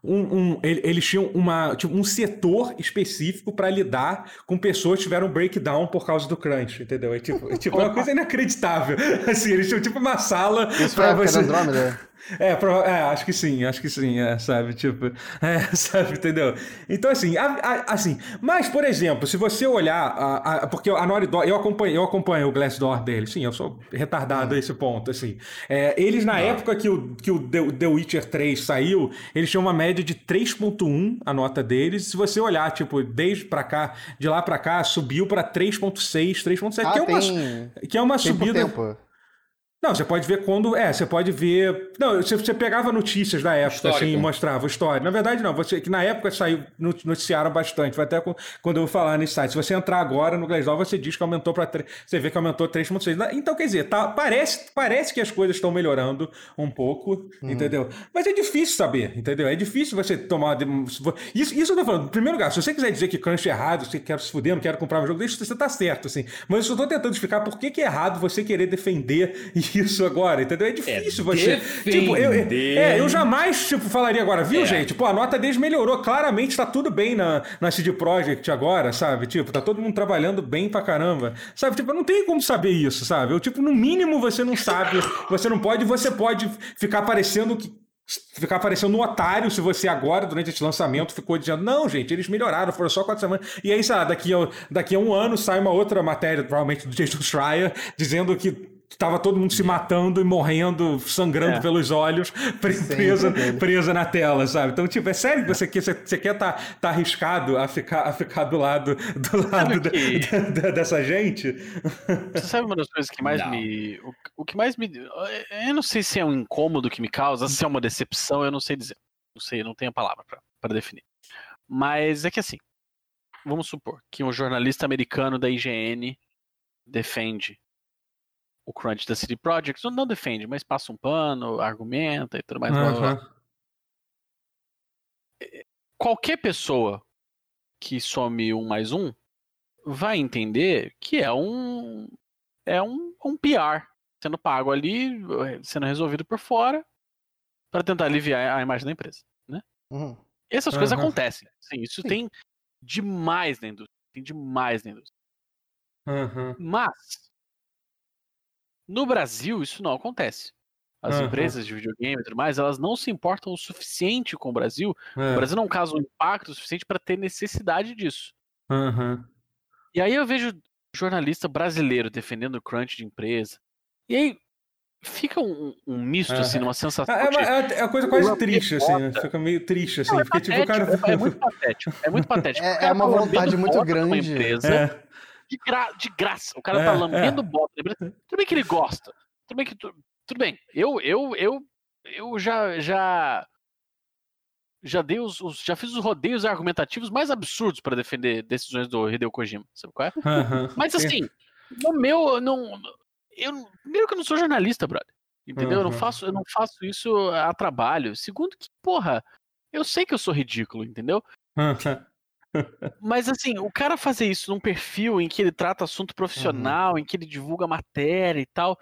Um, um, eles tinham uma, tipo, um setor específico para lidar com pessoas que tiveram breakdown por causa do crunch, entendeu? É tipo, é, tipo, é uma coisa inacreditável. Assim, eles tinham tipo uma sala. Isso pra foi você... Andrômeda. É, é, acho que sim, acho que sim, é, sabe? Tipo, é, sabe, entendeu? Então, assim, a, a, assim, mas, por exemplo, se você olhar, a, porque a Naughty Dog, eu acompanho, eu acompanho o Glassdoor dele, sim, eu sou retardado a esse ponto, assim. É, eles, na época que o, que o The, The Witcher 3 saiu, eles tinham uma média de 3.1 a nota deles, se você olhar, tipo, desde pra cá, de lá pra cá, subiu pra 3.6, 3.7, ah, que, é uma, que é uma subida... Tempo. Não, você pode ver quando. É, você pode ver. Não, você, você pegava notícias da época, Histórico. assim, e mostrava história. Na verdade, não. Você, que na época saiu, noticiaram bastante. Vai até quando eu vou falar nesse site. Se você entrar agora no Glassdoor, você diz que aumentou para. Você vê que aumentou 3,6. Então, quer dizer, tá, parece, parece que as coisas estão melhorando um pouco, uhum. entendeu? Mas é difícil saber, entendeu? É difícil você tomar. Isso, isso eu tô falando. Em primeiro lugar, se você quiser dizer que crunch é errado, você quer se fuder, não quero comprar um jogo, deixa você tá certo, assim. Mas eu só tô tentando explicar por que, que é errado você querer defender isso agora, entendeu? É difícil é você. Tipo, eu, é, eu jamais tipo, falaria agora, viu, é. gente? Pô, a nota deles melhorou. Claramente tá tudo bem na, na CD Projekt agora, sabe? Tipo, tá todo mundo trabalhando bem pra caramba. Sabe? Tipo, não tem como saber isso, sabe? Eu, tipo, no mínimo você não sabe, você não pode, você pode ficar parecendo que ficar parecendo um otário se você agora, durante esse lançamento, ficou dizendo, não, gente, eles melhoraram, foram só quatro semanas. E aí, sei lá, daqui a, daqui a um ano sai uma outra matéria, provavelmente do Jason Schreier, dizendo que Tava todo mundo se matando e morrendo, sangrando é. pelos olhos, presa, presa na tela, sabe? Então, tipo, é sério que você quer, você quer tá, tá arriscado a ficar, a ficar do lado, do lado que... da, da, dessa gente? Você sabe uma das coisas que mais não. me. O, o, que mais me. Eu não sei se é um incômodo que me causa, se é uma decepção, eu não sei dizer. Não sei, não tenho a palavra para definir. Mas é que assim, vamos supor que um jornalista americano da IGN defende o crunch da City Project, não defende, mas passa um pano, argumenta e tudo mais. Uhum. Qualquer pessoa que some um mais um vai entender que é um é um, um PR sendo pago ali, sendo resolvido por fora para tentar aliviar a imagem da empresa, né? Uhum. Essas uhum. coisas acontecem. Sim, isso Sim. tem demais na indústria, tem demais na indústria. Mas no Brasil, isso não acontece. as Aham. empresas de videogame e tudo mais, elas não se importam o suficiente com o Brasil. É. O Brasil não causa um impacto suficiente para ter necessidade disso. Aham. E aí eu vejo jornalista brasileiro defendendo o crunch de empresa. E aí fica um, um misto, É. assim, numa sensação É, de... é, uma- é uma coisa quase triste, assim, né? Fica meio triste, assim. Não, é porque, tipo, o cara. patético, é, muito patético. É muito patético. É- cara é uma vontade muito grande. Empresa, É. de, gra- de graça. O cara É, tá é. lambendo bota. na empresa. Tudo bem que ele gosta. Tudo bem que. tu- Tudo bem. Eu, eu, eu, eu já. já já dei os, os- já fiz os rodeios argumentativos mais absurdos para defender decisões do Hideo Kojima, sabe qual é? Aham. Mas Sim. assim, no meu, não, eu primeiro que eu não sou jornalista, brother. Entendeu? Eu não Uhum. faço, eu não faço isso a trabalho. Segundo que, porra, eu sei que eu sou ridículo, entendeu? Aham. Mas assim, o cara fazer isso num perfil em que ele trata assunto profissional, em que ele divulga matéria e tal,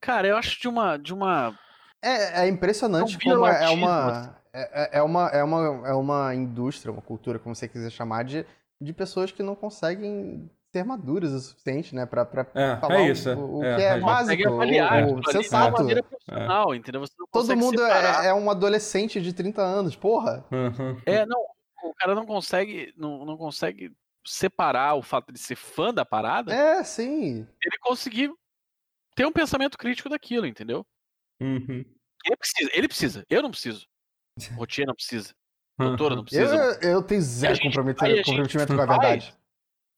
cara, eu acho de uma de uma É, é impressionante É um como é, é uma, é, é uma, é, uma, é uma indústria, uma cultura, como você quiser chamar, de, de pessoas que não conseguem ser maduras o suficiente, né? Pra, pra É, falar é isso. o, o é, que é é, básico, avaliar o, o uma sensato. profissional, entendeu? Não Todo mundo é, é um adolescente de 30 anos, porra. Aham. É, não, o cara não consegue, não, não consegue separar o fato de ser fã da parada, É, sim. ele conseguir ter um pensamento crítico daquilo, entendeu? Uhum. Ele precisa, ele precisa, eu não preciso. Rotina não precisa, doutora não Eu, precisa. eu tenho zero comprometimento com a verdade.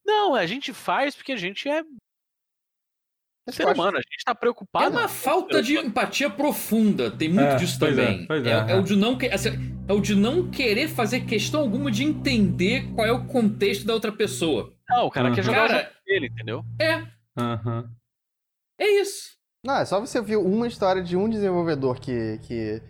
Não, a gente faz porque a gente é Mas ser humano, a gente tá É preocupado. uma falta de empatia profunda. Tem muito É, disso pois é, também. pois é, é, é. o de não que- assim, é o de não querer fazer questão alguma de entender qual é o contexto da outra pessoa. Não, o cara quer Uhum. jogar o Cara- dele, entendeu? É, Aham. é isso. Não, é só você ver uma história de um desenvolvedor que, que,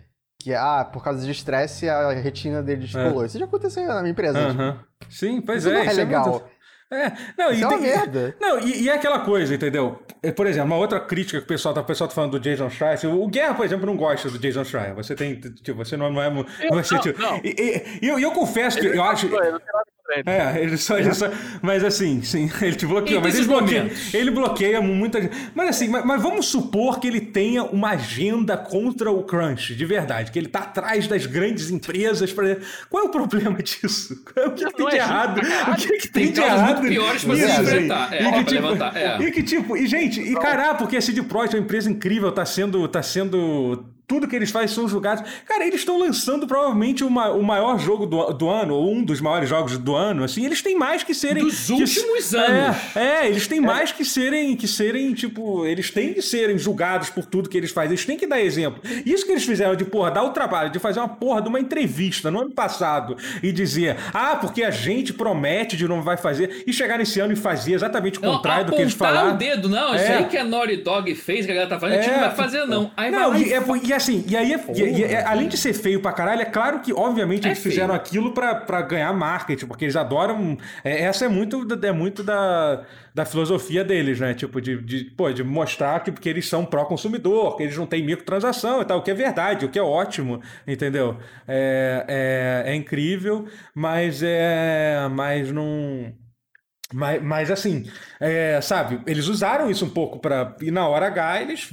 que ah, por causa de estresse, a retina dele descolou. Isso já aconteceu na minha empresa. tipo, Aham. Sim, pois isso é. não é isso legal. muito- É, não, Isso e é uma tem- merda. Não, e, e é aquela coisa, entendeu? É, Por exemplo, uma outra crítica que o pessoal tá, o pessoal tá falando do Jason Schreier. assim, O Guerra, por exemplo, não gosta do Jason Schreier. Você tem. Tipo, você não, não é. Eu- Não é não, tipo- não. E, e- e eu, eu confesso que eu acho. Eu não tenho nada ele. É, ele só, ele só. Mas assim, sim, ele te bloqueou. E Mas ele bloqueia, momentos. ele bloqueia muita gente. Mas assim, mas, mas vamos supor que ele tenha uma agenda contra o Crunch, de verdade. Que ele tá atrás das grandes empresas. Pra... Qual é o problema disso? O que, que tem de é errado? O que, que tem, Tem de errado? piores pra nisso, enfrentar. É, E que, tipo, levantar, é. e que tipo, e gente, e caralho, porque a CD Projekt é uma empresa incrível, tá sendo. Tá sendo tudo que eles fazem são julgados. Cara, eles estão lançando provavelmente uma, o maior jogo do, do ano, ou um dos maiores jogos do ano, assim, eles têm mais que serem. Dos que- últimos anos. É, é, eles têm mais que serem, que serem, tipo, eles têm que serem julgados por tudo que eles fazem, eles têm que dar exemplo. Isso que eles fizeram de, porra, dar o trabalho de fazer uma porra de uma entrevista no ano passado e dizer, ah, porque a gente promete de não vai fazer, e chegar nesse ano e fazer exatamente o Não, contrário do que eles apontar falaram. o dedo, não, isso É. aí que a Naughty Dog fez, que a galera tá fazendo, a gente não vai fazer, não. Aí não, vai e, é- e assim, e aí, é- e- e é- além de ser feio pra caralho, é claro que, obviamente, É eles fizeram feio. aquilo pra, pra ganhar marketing, porque eles adoram. é, essa é muito, da- é muito da, da filosofia deles, né? Tipo, de, de, pô, de mostrar que porque eles são pró-consumidor, que eles não têm microtransação e tal, o que é verdade, o que é ótimo, entendeu? É, é, é incrível, mas é. Mas não. Mas, mas assim, é, sabe, eles usaram isso um pouco para E na hora H eles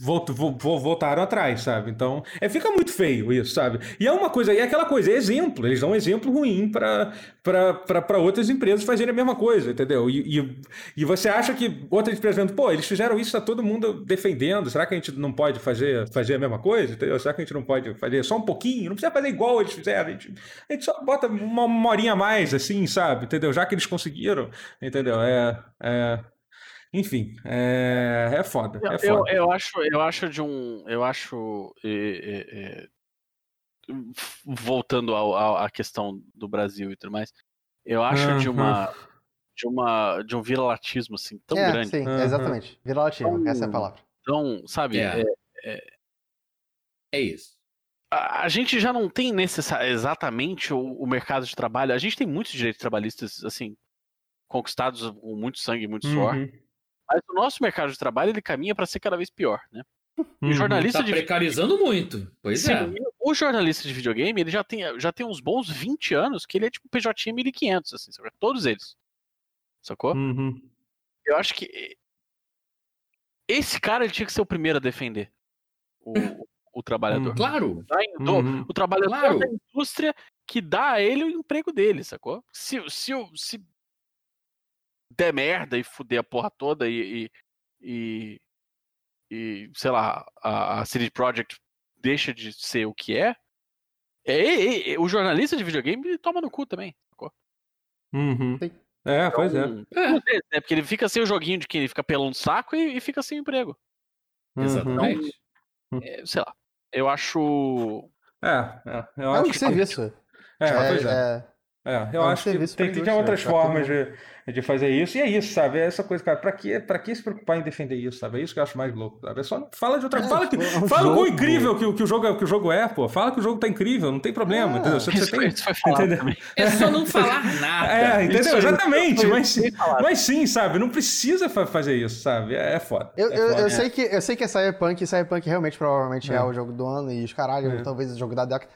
volt, vo- vo- voltaram atrás, sabe? Então, é, fica muito feio isso, sabe? E é uma coisa, e é aquela coisa, é exemplo. Eles dão um exemplo ruim para outras empresas fazerem a mesma coisa, entendeu? E, e, e você acha que outras empresas vendo, pô, eles fizeram isso, tá todo mundo defendendo. Será que a gente não pode fazer, fazer a mesma coisa? Entendeu? Será que a gente não pode fazer só um pouquinho? Não precisa fazer igual eles fizeram. A gente, a gente só bota uma, uma horinha a mais, assim, sabe? Entendeu? Já que eles conseguiram. Entendeu? É. é... Enfim, é, é foda. É Eu, foda. eu acho, eu acho de um, eu acho é, é, é, voltando ao- ao- à questão do Brasil e tudo mais, eu acho de Aham. uma, de uma, de um viralatismo assim tão é, grande, sim, Aham. exatamente. Viralativo, Então- essa é a palavra. tão, sabe? É. é, É isso. a, gente já não tem necessa- exatamente o, o mercado de trabalho. A gente tem muitos direitos trabalhistas assim conquistados com muito sangue, e muito suor. Uhum. Mas o nosso mercado de trabalho ele caminha para ser cada vez pior, né? E Uhum. o jornalista Tá de precarizando muito. Pois Sim, é. o jornalista de videogame, ele já tem, já tem uns bons 20 anos que ele é tipo PJ 1500, assim, sabe? todos eles. Sacou? Uhum. Eu acho que esse cara ele tinha que ser o primeiro a defender o, o trabalhador. Hum. Claro. Tá. Uhum. O trabalhador Claro. da indústria que dá a ele o emprego dele, sacou? Se, se, o- se der merda e fuder a porra toda e, e, e, e, sei lá, a, a CD Projekt deixa de ser o que é, é, é- é- o jornalista de videogame toma no cu também. Uhum. Sim. É, pois é. É. né, Porque ele fica sem o joguinho de que ele fica pelando saco e, e fica sem emprego. Uhum. Exatamente. É, sei lá. Eu acho. É, é, eu É um acho que. serviço. É, pois é. É. Eu É um acho que tem, tem outras todo formas de, de fazer isso. E é isso, sabe? É essa coisa, cara. Pra que, pra que se preocupar em defender isso, sabe? É isso que eu acho mais louco, sabe? É só fala de outra É, Fala, que, tipo, é um fala o quão jogo. incrível que, o- que, o jogo, é- que o jogo é, pô. Fala que o jogo tá incrível, não tem problema, É. entendeu? Você, você tem. foi entendeu? É só não falar nada. É, entendeu? Exatamente, mas, mas sim, sabe? Não precisa fa- fazer isso, sabe? É, é foda. Eu, é eu, foda. eu sei que, eu sei que é Cyberpunk, e Cyberpunk realmente provavelmente é, É. o jogo do ano, e os caralho, É. talvez o jogo da década.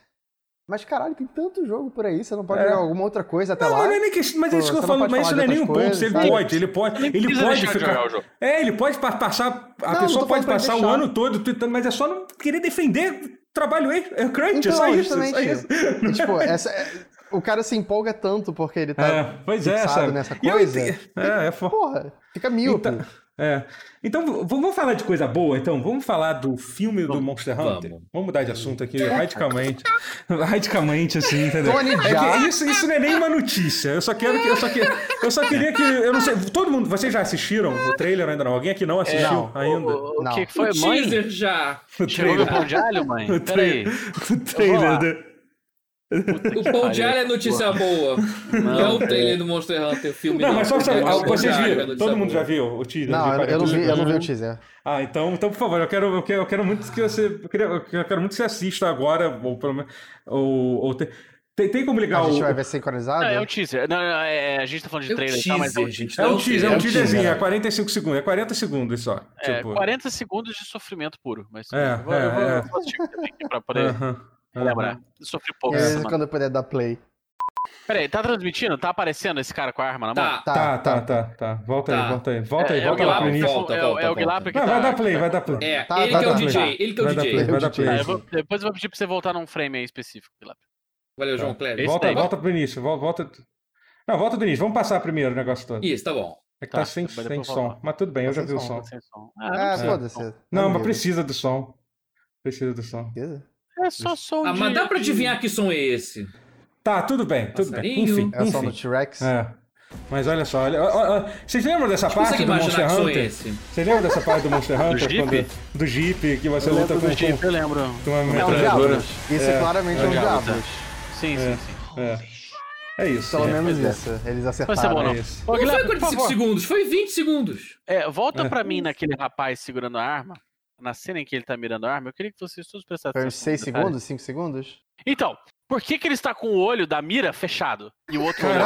Mas caralho, tem tanto jogo por aí, você não pode É. jogar alguma outra coisa até Não, lá. mas, não é nem que, mas é isso que eu não falo, pode mas isso não é um outras ponto. Ele coisas, pode, ele pode, Nem ele precisa pode ficar. jogar o jogo. É, ele pode pa- passar. A Não, não pessoa tô pode passar o ano todo tweetando, mas é só não querer defender trabalho é crunch, Então, só isso. justamente. Só isso. E, tipo, essa, é- o cara se empolga tanto porque ele tá É, pois é, fixado sabe? nessa E eu coisa. ente- É, é foda. Porra, fica míope. Então, é. Então, vamos falar de coisa boa, então? Vamos falar do filme do Monster Hunter? vamos. Vamos mudar de assunto aqui radicalmente. radicalmente, assim, entendeu? Tony É isso, isso não é nem uma notícia. Eu só quero que. Eu só, que, eu só queria que. Eu não sei. Todo mundo. Vocês já assistiram o trailer ainda não? Alguém aqui não assistiu Não. ainda? O, o Não. que foi, o mãe? teaser já. O Chegou trailer. meu pão de alho, mãe? O Peraí. trailer. O trailer. O Pão de Alho é notícia boa. Não é o trailer do Monster Hunter, o filme Não, mas só É o Pão de vocês é viram? Todo mundo boa. já viu o teaser? Não, eu, eu 40 não vi, eu não vi o teaser. Ah, então, então, por favor, eu quero, eu quero, eu quero muito que você. Eu, queria- eu quero muito que você assista agora, ou pelo menos. Ou, ou te- tem, tem como ligar A gente o. vai ver sincronizado? Não, é um teaser. Não, não, é, a gente tá falando de É um trailer e tal, mas é um teaser, gente. É um Não, teaser, é é um teaserzinho, teaser. é 45 segundos, é 40 segundos só. É, tipo, 40 segundos de sofrimento puro. Mas É, eu vou, eu vou, é, eu vou assistir também pra poder aham, aham. lembrar. Eu sofri pouco essa aí, semana. quando eu puder dar play. Peraí, tá transmitindo? Tá aparecendo esse cara com a arma na mão? Tá. Tá, tá, tá, tá. Volta aí, Tá. volta aí. Volta aí, é, é o volta lá pro início. tá- Volta, é o- volta, é o volta. Guilherme que Não, tá... vai dar play, vai dar play. É, Tá, ele tá, que é o tá, DJ, tá. ele que é o Vai DJ. play, vai dar play. Ah, eu vou- depois eu vou pedir pra você voltar num frame aí específico, Guilherme. Valeu, João Kleber. Esse Volta, daí. volta pro início, vol- volta. Não, volta do início, vamos passar primeiro o negócio todo. Isso, tá bom. É que tá, Tá, sem, sem som. Mas tudo bem, eu Tá já vi o som. Sem som. Ah, foda-se. Não, mas precisa do som. Precisa do som. Precisa? É só som Ah, de... mas dá pra adivinhar que som é esse? Tá, tudo bem, tudo bem. Passarinho. Enfim, É o som do enfim. T-Rex? É. Mas olha só, olha, ó, vocês lembram dessa parte do Monster é Hunter? esse? Vocês lembram dessa parte do Monster Hunter? Jeep? quando- do Jeep, que você Eu luta com, do Jeep, eu lembro. com uma É um. Isso é, claramente é um Diablos, Diablos. Sim, É. sim, sim. É. É isso. Pelo é. menos é. isso. Eles Vai ser bom, acertaram. não. É isso. Ô, Não foi Guilherme, por 45 favor, segundos, foi 20 segundos. é, volta É. pra mim naquele rapaz segurando a arma. Na cena em que ele tá mirando a arma, eu queria que vocês todos prestassem Foi uns atenção. 6 no detalhe. segundos? 5 segundos? Então, por que, que ele está com o olho da mira fechado e o outro olho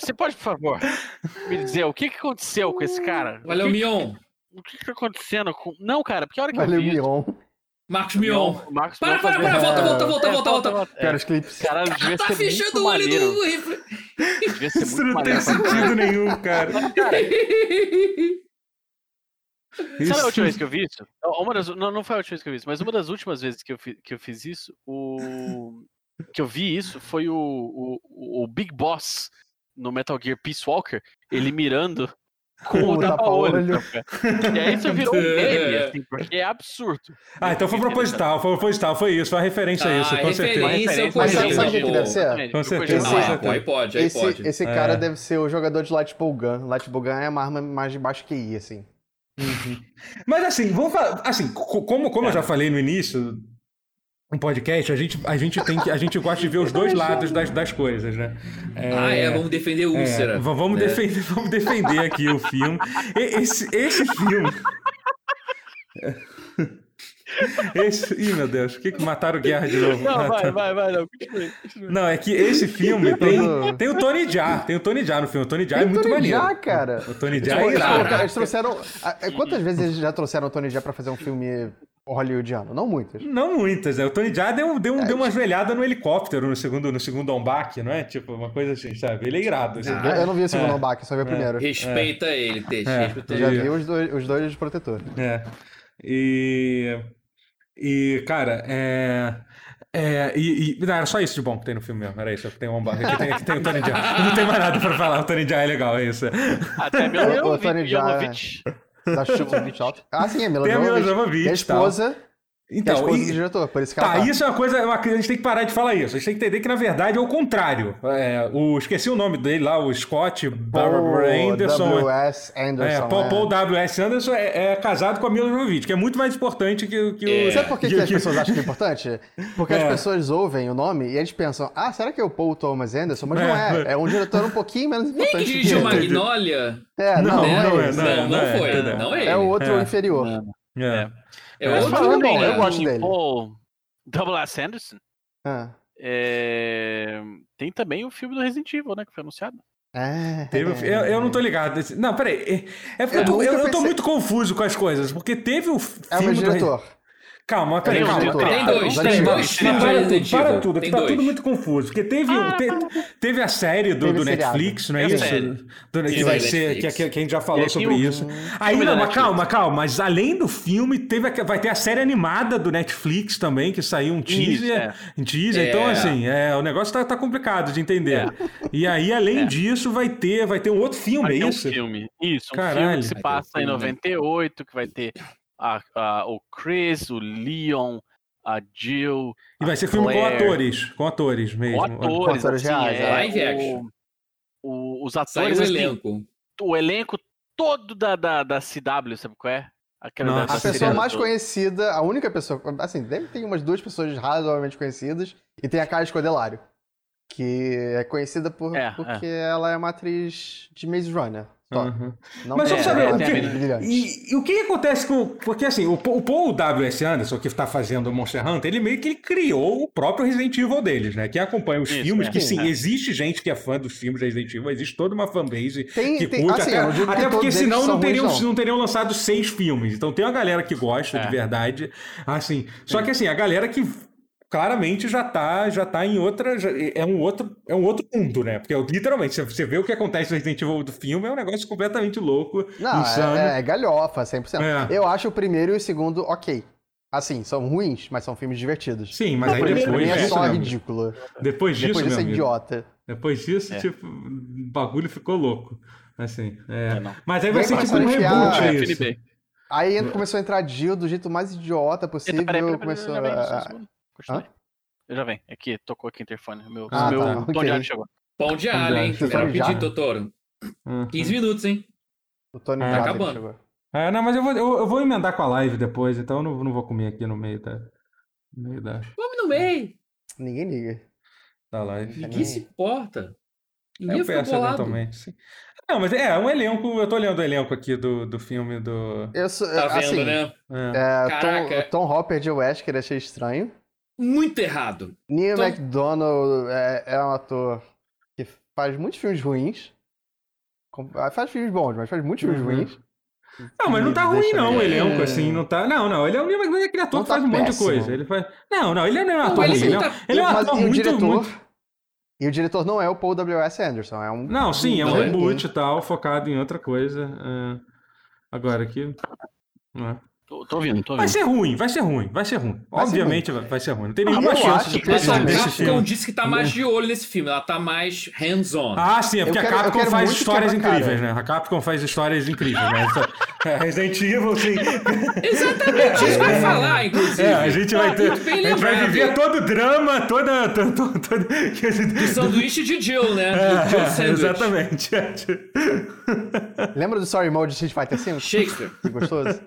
Você, pode, por favor, me dizer o que, que aconteceu com esse cara? Valeu, o que, Mion. O que, que tá acontecendo com. Não, cara, porque a hora que Valeu, eu vi. Mion. Marcos Mion. Marcos Para, Mion para, para, volta, volta, volta, É, volta, volta. É, Quero os clipes. Caralho, devia Tá ser fechando o olho maneiro. do rifle. Devia ser Isso muito não tem sentido nenhum, cara. Sabe a última vez que eu vi isso? Uma das, não, não foi a última vez que eu vi isso, mas uma das últimas vezes que eu, fi- que eu fiz isso, o que eu vi isso foi o, o, o Big Boss no Metal Gear Peace Walker, ele mirando com o o tapa-olho. tapa-olho. E aí isso virou um meme, assim, porque é absurdo. Ah, então foi proposital, foi proposital, foi isso, foi uma referência a isso, Ah, com certeza. referência Mas sabe- o que que deve ser? Com certeza. Ah, é, pô, aí pode, aí Esse, pode. esse É. cara deve ser o jogador de Lightball Gun. Lightball Gun é uma arma mais de baixo QI, assim. Mas assim, vamos falar, assim, co- como, como eu já falei no início um podcast, a gente, a gente tem que, a gente gosta de ver os dois lados das, das coisas, né? Ah, é, vamos defender a É, úlcera. v- vamos, né? defender, vamos defender aqui o filme. Esse, esse filme. Esse, ih, meu Deus, o que que mataram o Guerra de novo? Não, Ah, vai, tá. vai, vai, não. Não, é que esse filme tem, tem o Tony Jaa, tem o Tony Jaa no filme. O Tony Jaa é muito Tony maneiro. Jaa, cara. O Tony Jaa é eles, irado. eles trouxeram. ah, é, Quantas vezes eles já trouxeram o Tony Jaa pra fazer um filme hollywoodiano? Não muitas. Não muitas, né? O Tony Jaa deu, deu, deu uma joelhada no helicóptero no segundo, no segundo Ombaque, não é? Tipo, uma coisa assim, sabe? Ele é irado. assim. Eu, eu não vi o segundo É. Ombaque, só vi o primeiro. Respeita ele, Teixe. É. Eu já vi os dois, os dois de protetor. É. E. E, cara, é. É, e, e não, era só isso de bom que tem no filme mesmo, era isso. Tem, um, aqui, tem, aqui tem o Tony Jaa. Não tem mais nada pra falar, o Tony Jaa é legal, é isso. Até Mila O- o Tony Jaa- Jovovich. Da Jovovich alto. Ah, sim, é Mila Tem a Mila Jovovich. Jovovich, Que é a esposa, que a Então, e- diretor, por isso que ela Tá, isso é uma coisa, é uma- a gente tem que parar de falar isso. A gente tem que entender que, na verdade, é o contrário. É, o, esqueci o nome dele lá, o Scott Barbara Paul Anderson. W.S. Anderson. É, Paul, é. Paul W.S. Anderson é, é casado com a Mila Jovovich, que é muito mais importante que, que o... É. Sabe por que, que as pessoas acham que é importante? Porque É. as pessoas ouvem o nome e eles pensam, ah, será que é o Paul Thomas Anderson? Mas não É. é. É um diretor um pouquinho menos Nem que importante dirigiu. Magnolia. É, não, Não, não, não é é. Não, não não, é, foi. Não é ele. É o outro É. inferior. É. É outro falando também, bom, eu gosto dele. Paul Double S. Anderson. Ah. É, Tem também o filme do Resident Evil, né? Que foi anunciado. É. Teve o fi- eu, eu não tô ligado. Não, peraí. É, é porque Eu eu, tô, eu, eu tô muito confuso com as coisas. Porque teve o É o filme meu do- diretor. Calma, peraí. Tem calma, calma. Tem dois, tem dois filmes para, tudo, para tudo, Tem tá dois. tudo muito confuso. Porque teve, Ah, te- teve a série do, Teve do. Netflix, não é isso? Do- que vai ser, que, Netflix. que, que a gente já falou sobre um- isso. Aí, filme não, mas calma, calma. Mas além do filme, teve a- vai ter a série animada do Netflix também, que saiu um teaser. é. Um teaser. É. Então, assim, é, o negócio tá, tá complicado de entender. E aí, além É. disso, vai ter, vai ter um outro filme, Vai é isso? um filme. Isso, um Caralho. filme que se passa em filme, né? 98, que vai ter a, a- o Chris, o Leon, a Jill. E vai a ser filme com Claire. atores. Com atores mesmo. Com atores, atores assim, reais, é, é. Live action. o- o- os atores, o assim, elenco. o elenco todo da, da, da CW, sabe qual é? Aquela A pessoa mais do- conhecida, a única pessoa. Assim, deve ter umas duas pessoas razoavelmente conhecidas e tem a Cara Escodelário. Que é conhecida por, É, porque ela é uma atriz de Maze Runner. Só. Uhum. Não Mas só pra saber, ela o é que-. E, e o que acontece com. Porque assim, o, o Paul W.S. Anderson, que está fazendo o Monster Hunter, ele meio que ele criou o próprio Resident Evil deles, né? Quem acompanha os Isso, filmes, é. que sim, É. existe gente que é fã dos filmes da Resident Evil, existe toda uma fanbase Tem- que tem- curte, assim, até, digo que até porque senão não teriam, não. não teriam lançado seis filmes. Então tem uma galera que gosta de É. verdade, assim. Só que assim, a galera que claramente já tá, já tá em outra. já- é, um outro, é um outro mundo, né? Porque literalmente, você- vê o que acontece no Resident Evil do filme, é um negócio completamente louco. Não, insano. é, é galhofa, 100%. É. Eu acho o primeiro e o segundo ok. Assim, são ruins, mas são filmes divertidos. Sim, mas o aí primeiro depois é só ridículo. depois disso, Depois disso meu é idiota. depois disso, É. tipo, o bagulho ficou louco. Assim, é. É. Mas aí vai ser tipo um reboot, É, é isso. Aí começou a entrar Jill do jeito mais idiota possível. Eita, peraí, peraí, peraí, começou um a... Continue. Eu já vem. Aqui, tocou aqui o interfone. Meu, Ah, meu tá, tom ok. de ar chegou. Pão de alho, hein? Era Pão pedir, alho. Totoro. Uhum. 15 minutos, hein? O Tony Ah, Jaa acabando. É, não, mas eu vou, eu, eu vou emendar com a live depois, então eu não, não vou comer aqui no meio da, no meio da, Vamos no meio. Ninguém liga. da live. Ninguém se importa. Ninguém Eu peço bolado. eventualmente, sim. Não, mas é, um elenco, eu tô olhando o elenco aqui do, do filme do... Eu sou, Tá vendo, assim, né? é. é, Caraca. Tom, Tom Hopper de Wesker achei estranho. Muito errado. Neil Tom- McDonald é, é um ator que faz muitos filmes ruins. Ah, Faz filmes bons, mas faz muitos filmes Uhum. ruins. Não, mas não tá ruim não, o elenco, assim, não tá... Não, não, ele é, um- ele é aquele ator Não que tá faz um monte de péssimo. coisa. Ele faz... Não, não, ele não é um Não, ator ele ruim, ele é um- tá- ele é um ator e o muito, diretor? muito... E o diretor não é o Paul W.S. Anderson, é um. Não, sim, é um Não é reboot e tal, focado em outra coisa. é. Agora aqui... é. Tô, tô ouvindo, tô Vai ouvindo. ser ruim, vai ser ruim, vai ser ruim. Vai ser Obviamente vai- vai ser ruim. Não tem Ah, nenhuma eu chance acho de que Mas a Esse desse Capcom disse que tá mais de olho nesse filme. Ela tá mais hands-on. Ah, sim, é porque quero- a Capcom faz histórias incríveis, né? A Capcom faz histórias incríveis, né? É, Resident Evil, sim. Exatamente isso eu ia falar, inclusive. É, a gente vai ter. Muito bem A gente vai viver todo o drama, toda. toda, toda. Do sanduíche de Jill, né? É, Sandwich. exatamente. Lembra do Story Mode de Street Fighter V? Shakespeare. Que gostoso?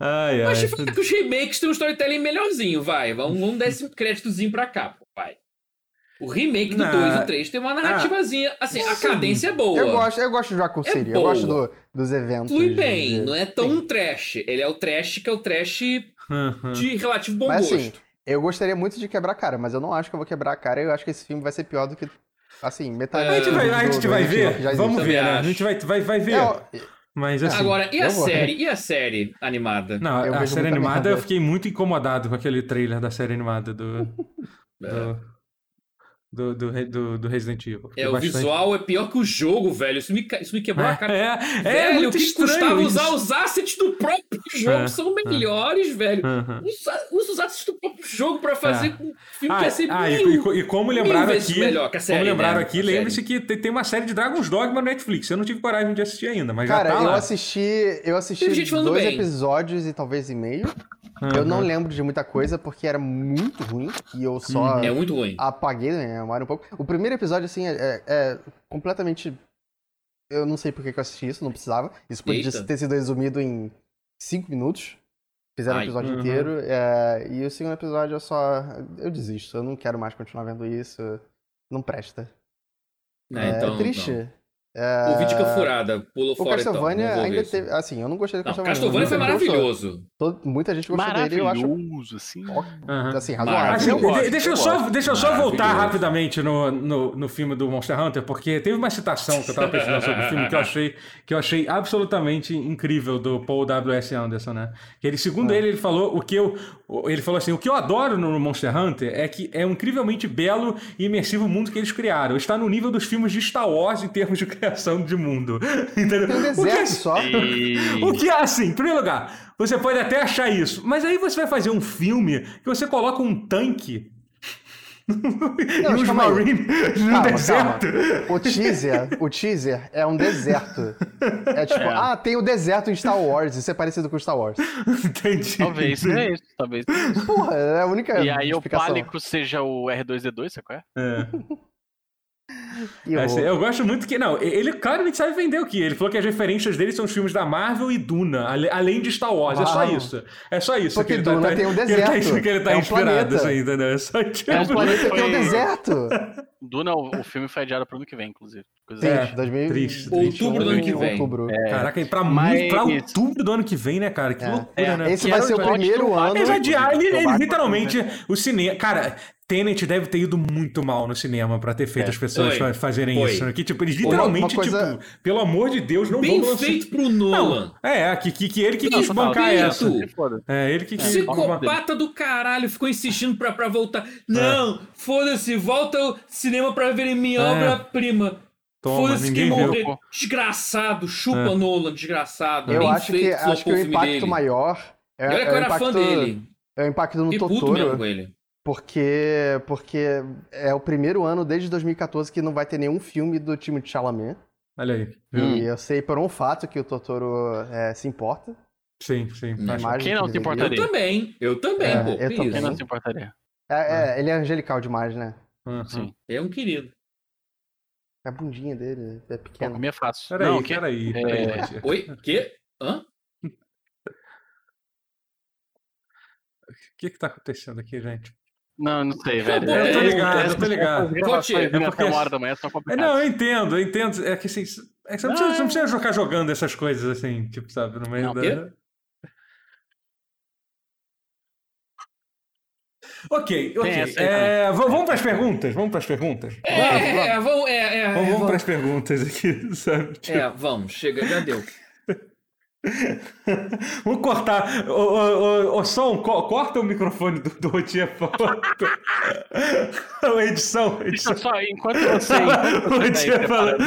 Ai, ai. Mas falar que os remakes têm um storytelling melhorzinho, vai. Vamos, vamos dar esse créditozinho pra cá, pai. O remake do Não. 2 e o 3 tem uma narrativazinha. Assim, a cadência é boa. Eu gosto, eu gosto de Raccoon É City, eu gosto do- dos eventos. Flui bem, de- não é tão um trash. Ele é o trash que é o trash Uhum. de relativo bom Mas gosto. assim, eu gostaria muito de quebrar a cara, mas eu não acho que eu vou quebrar a cara. Eu acho que esse filme vai ser pior do que. Assim, metade A gente vai, a do- gente do vai ver. Vamos ver, né? A gente vai, vai, vai ver. É, Mas assim. Agora, e a série? E a série animada? Não, Eu a série animada eu fiquei muito incomodado com aquele trailer da série animada do. É. do, do, do, do, Resident Evil. É, o Bastante. visual é pior que o jogo, velho. Isso me, isso me quebrou a cara. É, é, velho, é muito o que custava isso. usar os assets do próprio jogo É, são melhores, velho. Usa, usa os assets do próprio jogo pra fazer É. com um filme Ah, que ia ser ah, e, mil, e- e como lembraram aqui, melhor que a série, como lembraram né? aqui, A lembre-se que tem, uma série de Dragon's Dogma no Netflix. Eu não tive coragem de assistir ainda, mas Cara, já tá eu lá. assisti. Eu assisti gente falando dois bem. episódios e talvez e meio. Eu não lembro de muita coisa porque era muito ruim e eu só É muito ruim. apaguei da minha memória um pouco. O primeiro episódio, assim, é, é- é completamente. Eu não sei por que que eu assisti isso, não precisava. Isso podia Eita. ter sido resumido em cinco minutos. Fizeram o Ai. episódio Uhum. inteiro. é, e o segundo episódio eu só. Eu desisto, eu não quero mais continuar vendo isso. Não presta. É, É, então, triste. não. É, Ouvi dica furada, pulou O fora Castlevania então. ainda teve. Assim, eu não gostei do Castlevania. Castlevania foi maravilhoso. Todo- muita gente gostou dele, eu acho. Maravilhoso, assim. Aham. Assim, Assim, razoável. Eu gosto, de- deixa eu eu só, deixa eu só voltar rapidamente no, no, no filme do Monster Hunter, porque teve uma citação que eu tava pesquisando sobre o filme que eu achei, que eu achei absolutamente incrível do Paul W.S. Anderson, né? Que ele, segundo Ah. ele, ele falou o que eu. Ele falou assim: o que eu adoro no Monster Hunter é que é um incrivelmente belo e imersivo mundo que eles criaram. Está no nível dos filmes de Star Wars em termos de criação de mundo. Entendeu? Tem um O que é- deserto só. E... o que é assim, em primeiro lugar, você pode até achar isso, mas aí você vai fazer um filme que você coloca um tanque e uns calma aí. Marines no Calma, deserto. O teaser, o teaser é um deserto. É tipo, É. ah, tem o deserto em Star Wars, isso é parecido com Star Wars. Entendi. Talvez seja isso, talvez isso. Porra, é a única E aí o. Pálico seja o R2D2, sabe qual é? É. É, assim, eu gosto muito que. Não, ele claramente sabe vender o que. Ele falou que as referências dele são os filmes da Marvel e Duna, além de Star Wars. É só Uau. isso. É só isso. Porque que ele tá- Duna tá- tem um que ele tá- deserto. Que ele tá É um inspirado, planeta. assim, entendeu? É só tipo. É um planeta que tem um deserto. Duna, o, filme foi adiado pro ano que vem, inclusive. Coisa É, Triste, 2000... triste, triste. Outubro do ano que vem. Outubro. Caraca, e pra, Mas- pra outubro do ano que vem, né, cara? Que É. loucura, É, né? Esse Que vai era ser o primeiro ano. Eles adiaram, literalmente, o cinema. Cara, Tenet deve ter ido muito mal no cinema pra ter feito É. as pessoas fa- fazerem Foi. isso. né? Que, tipo, eles literalmente, coisa- tipo, pelo amor de Deus, não Bem vão lançar. feito pro Nolan. Não, é, que, que, que ele que quis bancar feito. essa. Foda. É, ele que quis. Psicopata do caralho ficou insistindo pra, pra voltar. Não, foda-se, volta ao cinema pra verem minha É. obra-prima. Foda-se viu. morrer. Desgraçado, chupa É. Nolan, desgraçado. Eu Bem acho que, feito, acho que o impacto dele. maior é, E olha que é eu era impacto, fã dele. é o impacto no Fiquei puto mesmo Totoro, com ele. Porque, porque é o primeiro ano desde 2014 que não vai ter nenhum filme do time de Chalamet. Olha aí. viu? E eu sei por um fato que o Totoro é, se importa. Sim, sim. Quem que não se importaria? Eu também, eu também, É, pô. eu também. Quem não se importaria? É, é, ele é angelical demais, né? Uhum. Sim. É um querido. A bundinha dele é Pô, pequena. comer é fácil. Peraí, não, que... peraí, É. peraí. Oi? Quê? Hã? O que que tá acontecendo aqui, gente? Não, não sei, velho. É, eu tô ligado, essas- eu tô ligado. gravações É porque- até uma hora da manhã são É, complicadas. não, eu entendo, eu entendo. É que assim, é que você não, precisa, você não precisa ficar jogando essas coisas assim, tipo, sabe, no meio Não, da. quê? Ok, ok. essa É, vamos para as perguntas? Vamos para as perguntas? É, é, é, vamos, é, é, Vamos, vamos vamos, para as perguntas aqui, sabe? Tipo, é, vamos, chega, já deu. Vamos cortar. Ô, ô, som, co- corta o microfone do, do Rotinha. Ô, edição, só, enquanto você, enquanto O você tá falando.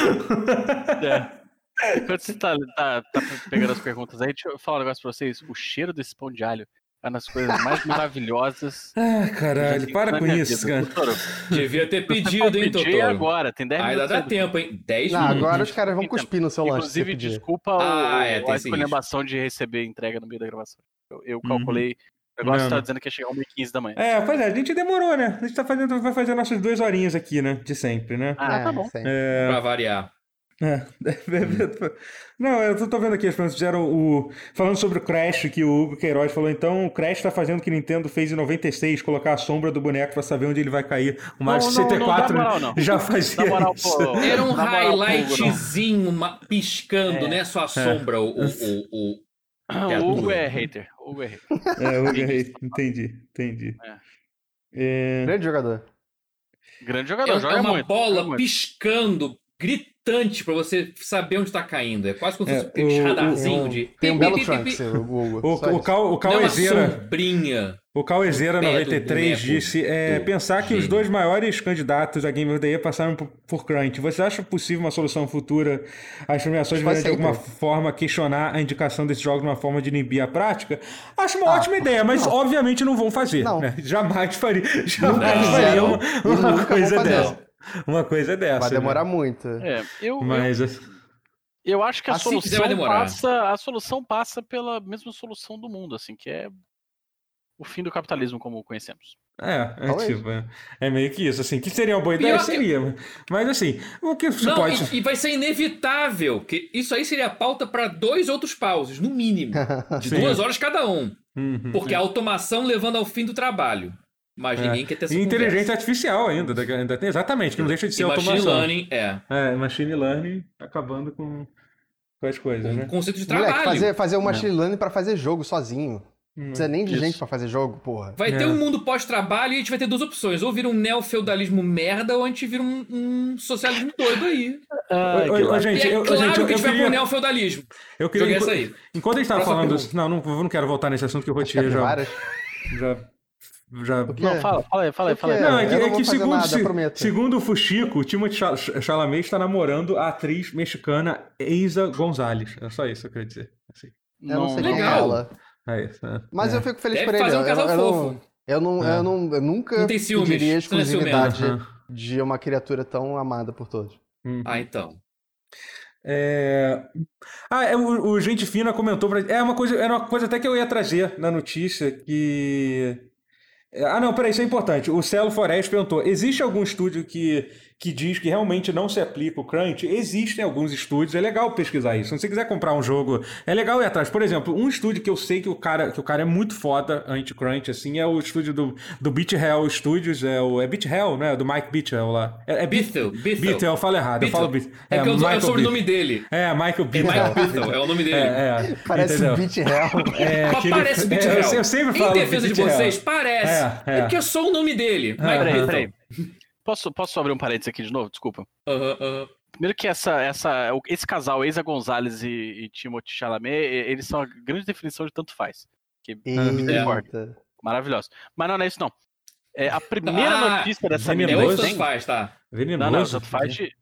é, enquanto você tá, tá, tá pegando as perguntas aí, deixa eu falar um negócio pra vocês. O cheiro desse pão de alho uma das coisas mais maravilhosas. Ah, caralho, para com isso, vida. cara. Doutor, Devia ter pedido, hein, Totoro? agora, tem 10 Ainda minutos. dá tempo, hein? 10 Não, minutos. agora os caras vão Então, cuspir no seu lanche. Inclusive, desculpa o, Ah, é, tem a esse esculhambação de receber entrega no meio da gravação. Eu, eu Uhum. calculei. O negócio Não, tá dizendo que ia chegar 1h15 da manhã. É, pois é, a gente demorou, né? A gente tá fazendo, vai fazer nossas duas horinhas aqui, né? De sempre, né? Ah, É, tá bom. É, Pra variar. É. Não, eu tô- vendo aqui as perguntas fizeram o. Falando sobre o Crash, que o Hugo Queiroz falou, então o Crash tá fazendo o que Nintendo fez em 96, colocar a sombra do boneco pra saber onde ele vai cair. O Mario Não, não, não, 64 não. já fazia moral, isso. pô. Era um highlightzinho ma- piscando, É. né? Só a sombra, o, o, o, o- O Hugo é hater. O Hugo é hater. É, o Hugo, entendi, entendi. É. Grande jogador. Grande É, jogador, é joga uma muito. bola joga muito. Pra você saber onde tá caindo. É quase como se É, fosse um radarzinho de. tem um belo Trunks, o Hugo. O, o. Cal, o é Cauezeira. sombrinha. O Cauezeira Pé do 93 boneco disse é, pensar que os dois maiores candidatos a Game of the Year passaram por, por crunch. Você acha possível uma solução futura às premiações Faz deveriam de alguma sempre. forma questionar a indicação desses jogos de uma forma de inibir a prática? Acho uma Ah, ótima ideia, mas não. obviamente não vão fazer. Não. né? Jamais faria, jamais Não. faria uma, uma coisa vão dessa. Uma coisa dessa. Vai né? demorar muito. É, eu, eu, Mas eu acho que a Assim que solução vai demorar. passa, a solução passa pela mesma solução do mundo, assim, que é o fim do capitalismo como o conhecemos. é, é tipo, é, é meio que isso, assim, que seria uma boa ideia, Pior que- seria, mas assim, o que você Não, pode... e, e vai ser inevitável, que isso aí seria pauta para dois outros pauses, no mínimo. De duas horas cada um. Uhum. Porque a automação levando ao fim do trabalho. Mas ninguém quer ter essa E inteligência conversa. artificial ainda, da- ainda tem, exatamente, que não deixa de ser E machine automação. learning, é. É, machine learning acabando com, com as coisas, Um né? conceito de Moleque, trabalho. fazer, fazer um machine learning pra fazer jogo sozinho. Não Hum, precisa nem de isso. gente pra fazer jogo, porra. Vai É. ter um mundo pós-trabalho e a gente vai ter duas opções. Ou vira um neofeudalismo merda, ou a gente vira um, um socialismo doido aí. Ô, ô, ô, E gente, é eu, claro gente, que eu, a gente vai queria, pro neofeudalismo. eu queria Joguei enqu- essa aí. enquanto a gente tava Próxima falando, pergunta. não, não, eu não quero voltar nesse assunto que o Rotier já, Capivaras. já, já? Não, fala, fala aí, fala aí, fala aí. Não, é que, não é que segundo, nada, se- segundo o Fuxico, Chal- Chalamet está namorando a atriz mexicana Eiza Gonzalez. É só isso que eu queria dizer. Assim, Eu não sei quem é Legal. ela. é isso. né? Mas É. eu fico feliz Deve por ele. fazer um eu- casal eu, não- fofo. Eu não, É. eu não, eu nunca Não tem ciúmes, pediria não é exclusividade de uma criatura tão amada por todos. Uhum. Ah, então. É... Ah, é, o, o Gente Fina comentou pra... É uma coisa, era uma coisa até que eu ia trazer na notícia que... Ah, não, peraí, isso é importante. O Celo Forest perguntou: existe algum estúdio que, que diz que realmente não se aplica o crunch? Existem alguns estúdios, é legal pesquisar isso. Se você quiser comprar um jogo, é legal ir atrás. Por exemplo, um estúdio que eu sei que o cara, que o cara é muito foda anti-crunch, assim, é o estúdio do, do Beat Hell Studios, é o é Beat Hell, né? Do Mike Beat Hell lá. É, é Beat- Bithell, Bithell. Beat, eu falo errado, eu Bithell. falo Beat. É, porque eu- é o Michael sobrenome Beat. dele. É, Michael É Beat. Mike Bithell, é o nome dele. É, é. Parece entendeu? Beat Hell. É, Mas que ele- parece Beat é, eu- Hell. Eu sempre Em falo defesa de Beat Hell. vocês, parece. É, é. É porque é só o nome dele. Mike Aham. Posso, posso abrir um parênteses aqui de novo? Desculpa. Aham, aham. Primeiro que essa, essa, esse casal, Eiza Gonzalez e, e Timothée Chalamet, eles são a grande definição de tanto faz. Que Eita. maravilhoso. Mas não, não é isso não. É, a primeira Ah, notícia dessa É Venenoso. tanto faz, tá? Venenoso. Não, não, tanto faz de...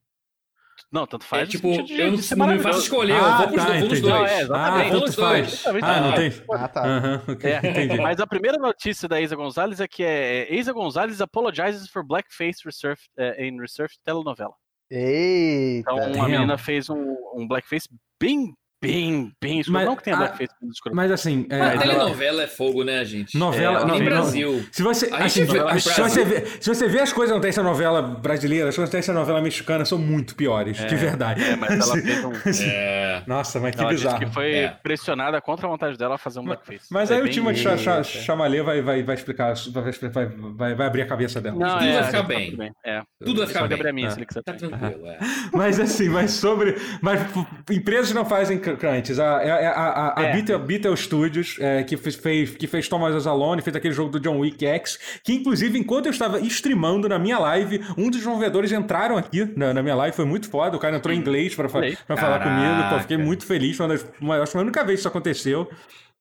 Não, tanto faz É tipo, eu não, não me faço escolher, eu Ah, vou pros tá, dois. Vou nos entendi. dois. Não, é, exatamente. Ah, Vou tanto nos faz. dois. Ah, não Ah, tem. Ah, tá. Aham, ok, É, entendi. Mas a primeira notícia da Isa Gonzalez é que é Isa Gonzalez apologizes for blackface resurf, eh, in resurfed telenovela. Eita. Então a menina fez um, um blackface bem, bem, bem escuro. Mas Não que tenha a- escuro. Mas assim, é, Mas ela- telenovela é fogo, né, gente? novela, É, não, Nem não- Brasil. Se você, A assim, gente vê no se, Brasil. você vê, se você vê as coisas que acontecem na novela brasileira, as coisas que acontecem na novela mexicana são muito piores, de verdade. É, mas ela fez um. É. Nossa, mas que Ela disse bizarro. que foi É. pressionada contra a vontade dela a fazer um blackface. Mas Foi aí o bem- Timothée Cha- Cha- Eita. Chalamet vai, vai, vai explicar, vai, vai, vai, vai abrir a cabeça dela. Não, Tudo é, vai ficar bem. tudo É. Tudo vai ficar bem. É. Tá tranquilo, é. Mas assim, mas sobre. Mas empresas não fazem cr- crunches. A, a, a, a, a É. Beatle, Beatle Studios, é, que fez, que fez Thomas As Alone, fez aquele jogo do John Wick X, que inclusive, enquanto eu estava streamando na minha live, um dos desenvolvedores entraram aqui na, na minha live, foi muito foda. O cara entrou em inglês pra, fa falar comigo. Pô, fiquei muito feliz. Foi uma das, uma, acho que a única vez que isso aconteceu.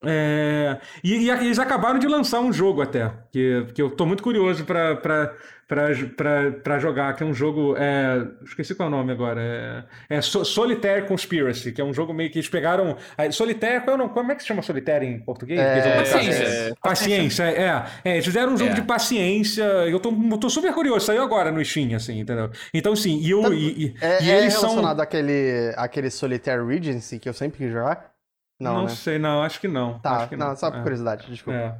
É, e, e eles acabaram de lançar um jogo até, que, que eu tô muito curioso pra, pra jogar, que é um jogo. É, esqueci qual é o nome agora. É, é So- Solitaire Conspiracy, que é um jogo meio que eles pegaram. Solitaire, qual é o nome? como é que se chama Solitaire em português? É, Paciência. É, Paciência, é. é. Eles fizeram um jogo É. de paciência. Eu tô, eu tô super curioso, saiu agora no Steam, assim, entendeu? Então, sim, e, eu, Tá- e, e- É, e é eles são. relacionado àquele, àquele Solitaire Regency que eu sempre quis jogar? Não, Não, né? sei, não, acho que não. Tá, acho que não, só por É. curiosidade, desculpa.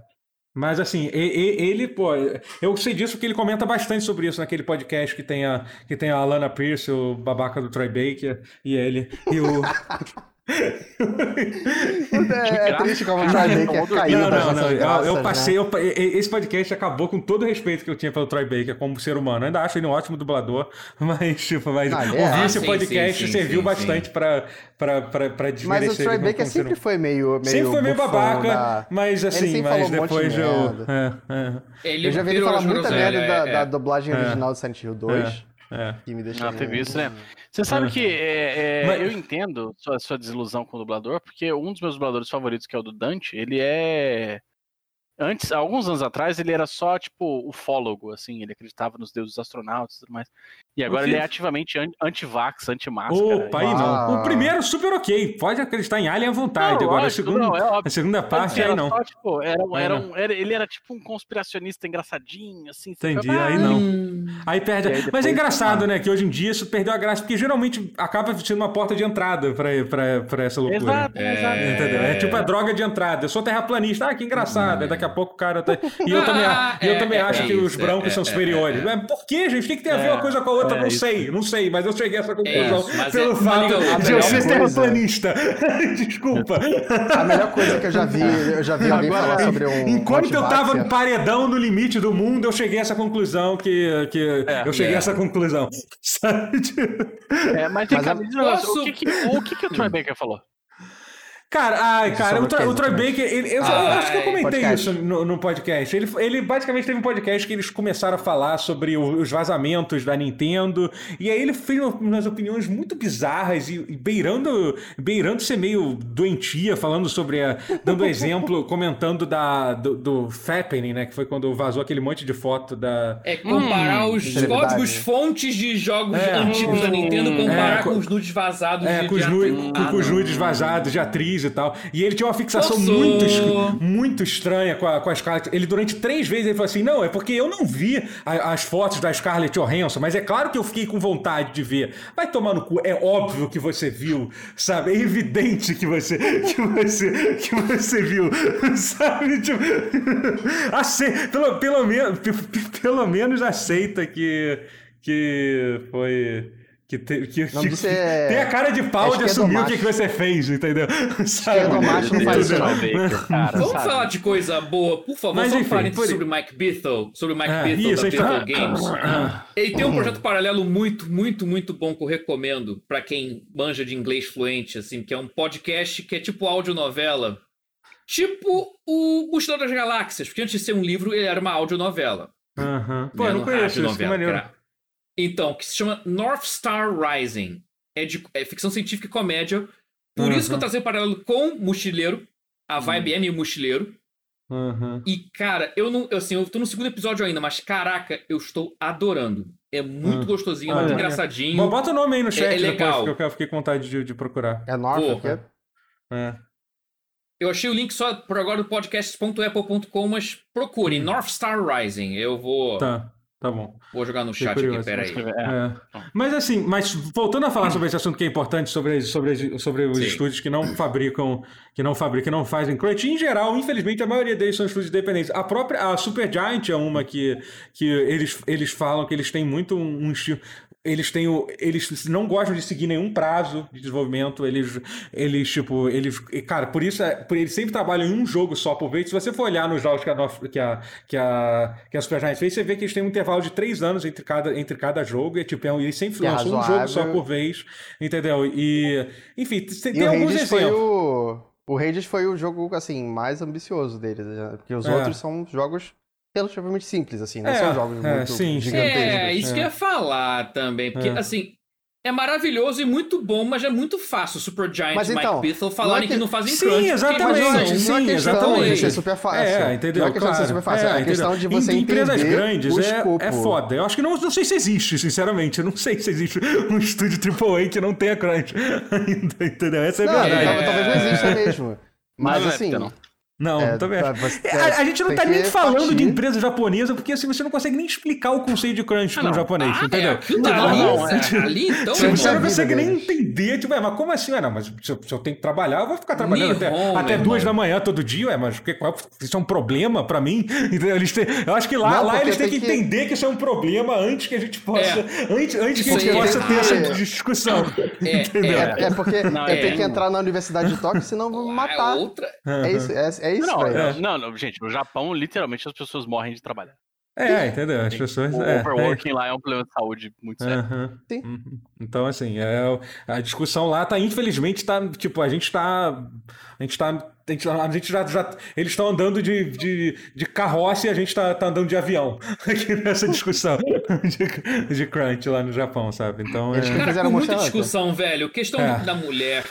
Mas assim, ele, pô, eu sei disso porque ele comenta bastante sobre isso naquele podcast que tem a, que tem a Alana Pierce, o babaca do Troy Baker, e ele. E o. É, é triste como o Troy Baker não, caiu não, não, nossas não. Eu, graças, eu né? passei. eu- esse podcast acabou com todo o respeito que eu tinha pelo Troy Baker como ser humano. Eu ainda acho ele um ótimo dublador, mas, tipo, mas Ah, é. ouvir Ah, esse sim, podcast sim, sim, serviu sim, bastante sim. pra, pra, pra, pra Mas desmerecer o Troy Baker sempre humano. foi meio, meio Sempre foi meio babaca, da- mas assim, mas falou um depois eu. É, é. Ele Eu já vi ele falar muita merda da, é, da é. dublagem É. original do Silent Hill 2, É. que me deixa... Ah, teve isso, né? Você sabe que é, é, Mas- eu entendo sua, sua desilusão com o dublador, porque um dos meus dubladores favoritos, que é o do Dante, ele é. Antes, alguns anos atrás, ele era só, tipo, ufólogo, assim, ele acreditava nos deuses astronautas e tudo mais. E agora ele é ativamente an- anti-vax, anti-máscara. Opa, aí Ah. não. O primeiro, super ok. Pode acreditar em Alien à vontade. Não, Agora, a lógico, segunda, não, é óbvio. a segunda parte, era aí não. Só, tipo, era, um- Aí era não. um- era- ele era tipo um conspiracionista engraçadinho, assim. Entendi, aí "Ah, não. Hum, Aí perde. Aí Mas é engraçado, né? Que hoje em dia isso perdeu a graça, porque geralmente acaba sendo uma porta de entrada pra, pra, pra essa loucura. Exato, exato. Entendeu? É tipo a droga de entrada. Eu sou terraplanista. Ah, que engraçado. Aí daqui a pouco o cara. Tá... E eu também, Ah, e eu é, também é, acho é que os brancos é, são é, superiores. é, é. Mas por que, gente? O que, que tem a ver É, uma coisa com a outra? É não isso. sei, não sei. Mas eu cheguei a essa conclusão isso, mas pelo é- fato de eu melhor ser terraplanista. Desculpa. A melhor coisa que eu já vi, eu já vi alguém Agora, falar sobre um. Enquanto eu tava no paredão no limite do mundo, eu cheguei a essa conclusão que, que eu cheguei É. a essa conclusão. Sabe? É, mas, Mas cara, a- me diz negócio, Posso- o, que, que, o que, que o Troy Baker falou? Cara, ai, cara, o, Troy- o Troy exatamente? Baker, ele, eu, eu Ai, acho que eu comentei podcast. isso no, no podcast. Ele, ele basicamente teve um podcast que eles começaram a falar sobre o- os vazamentos da Nintendo, e aí ele fez umas opiniões muito bizarras e, e beirando, beirando ser meio doentia, falando sobre, a, dando exemplo, comentando da, do, do Fappening, né, que foi quando vazou aquele monte de foto da... É comparar os celebridade. códigos fontes de jogos É. antigos da Nintendo, comparar É, com os nudes vazados É, de com os, com, Ah, com os nudes vazados de atriz e tal. E ele tinha uma fixação muito, muito estranha com a, com a Scarlett. Ele, durante três vezes, ele falou assim: não, é porque eu não vi a- as fotos da Scarlett Johansson, mas é claro que eu fiquei com vontade de ver. Vai tomar no cu, é óbvio que você viu, sabe? É evidente que você, que você, que você viu, sabe? Tipo, ace- pelo, pelo, menos, pelo menos aceita que, que foi. Que, te, que, que- é- tem a cara de pau é de assumir o que, que você fez, entendeu? Sabe? Esquerdomacho não faz isso, Vamos sabe? falar de coisa boa, por favor. Mas, Só enfim, por- sobre o Mike Bithell, sobre o Mike É, Bithell isso, da a gente tá- Games. Ele tem um projeto paralelo muito, muito, muito bom que eu recomendo pra quem manja de inglês fluente, assim, que é um podcast que é tipo audionovela. Tipo o Mochileiro das Galáxias, porque antes de ser um livro, ele era uma audionovela. Aham. Pô, né, eu não conheço isso, que novela, maneiro. era- Então, que se chama North Star Rising. É, de, é ficção científica e comédia. Por isso que eu Uhum. trazei o paralelo com Mochileiro. A vibe é meio Mochileiro. Aham. E, cara, eu não. eu, Assim, eu tô no segundo episódio ainda, mas caraca, eu estou adorando. É muito Hum. gostosinho, Ah, muito é. engraçadinho. Bom, Bota o nome aí no chat é depois, legal. que eu fiquei com vontade de, de procurar. É Porra. é? É. Eu achei o link só por agora do podcast.apple.com, mas procure North Star Rising. Eu vou. Tá, tá bom. vou jogar no Fiquei chat aqui, curioso. peraí. É. É. Mas assim, mas voltando a falar sobre esse assunto que é importante sobre, as- sobre, sobre os Sim. estúdios que não fabricam, que não fabricam, que não fazem crunch, em geral, infelizmente, a maioria deles são estúdios independentes. A própria a Supergiant é uma que, que eles, eles falam que eles têm muito um, um estilo. Eles têm o, eles não gostam de seguir nenhum prazo de desenvolvimento. Eles, eles tipo, eles, cara, por isso é, por eles sempre trabalham em um jogo só por vez. Se você for olhar nos jogos que a, que a, que a, que a Supergiant fez, você vê que eles têm um intervalo de três anos entre cada, entre cada jogo. E, tipo, é um- eles sempre Que é lançam um jogo só por vez, entendeu? E, enfim, tem, E tem alguns exemplos. o. O Hades foi o jogo, assim, mais ambicioso deles, né? porque os É. outros são jogos relativamente simples, assim, não É, são jogos é, muito sim, sim. gigantescos. É, isso é. que eu ia falar também. Porque, É. assim, é maravilhoso e muito bom, mas é muito fácil o Super Giant Mas e então, Mike Bithell falarem é que... que- não fazem Sim, crunch. exatamente. Não, é- são- não é sim, questão exatamente. de ser super fácil. É, entendeu? Não é questão de ser Claro. super fácil. É, É, a questão de você em entender empresas grandes o é, escopo. é foda. Eu acho que não, não sei se existe, sinceramente. Eu não sei se existe um estúdio AAA que não tenha crunch ainda, entendeu? Essa é a verdade. tal- talvez não exista mesmo. Mas, é, assim, não. Não, É, também tá, você- É, a, a gente não tá nem falando partir. de empresa japonesa, porque assim você não consegue nem explicar o conceito de crunch Ah, no não. japonês, Ah, entendeu? é, tá Não, ali, não, é. ali, então, Você, você é não vida consegue nem entender, tipo, é, mas como assim? Ah, não, mas se eu, se eu tenho que trabalhar, eu vou ficar trabalhando até, Nihon, até meu duas da manhã todo dia, ué, mas que, qual, isso é um problema pra mim? Entendeu? Eles têm, eu acho que lá, Não, lá eles têm que, entender que isso é um problema antes que a gente possa, antes, antes que a gente possa ter essa discussão. É, entendeu? É, é porque Não, eu é. tenho que entrar na Universidade de Tóquio, senão vão me matar. É. É isso, é, é isso, Não, velho. não, não, gente, no Japão, literalmente, as pessoas morrem de trabalhar. É, entendeu? As pessoas. O é, é, overworking lá é um problema de saúde muito sério. Aham. Sim. Uhum. Então, assim, é, a discussão lá tá, infelizmente, tá, tipo, a gente tá. A gente tá. A gente, a gente já, já. Eles estão andando de, de, de carroça e a gente tá, tá andando de avião aqui nessa discussão de, de crunch lá no Japão, sabe? Então Eles é. Cara, muita Hunter. discussão, velho. Questão É. da mulher.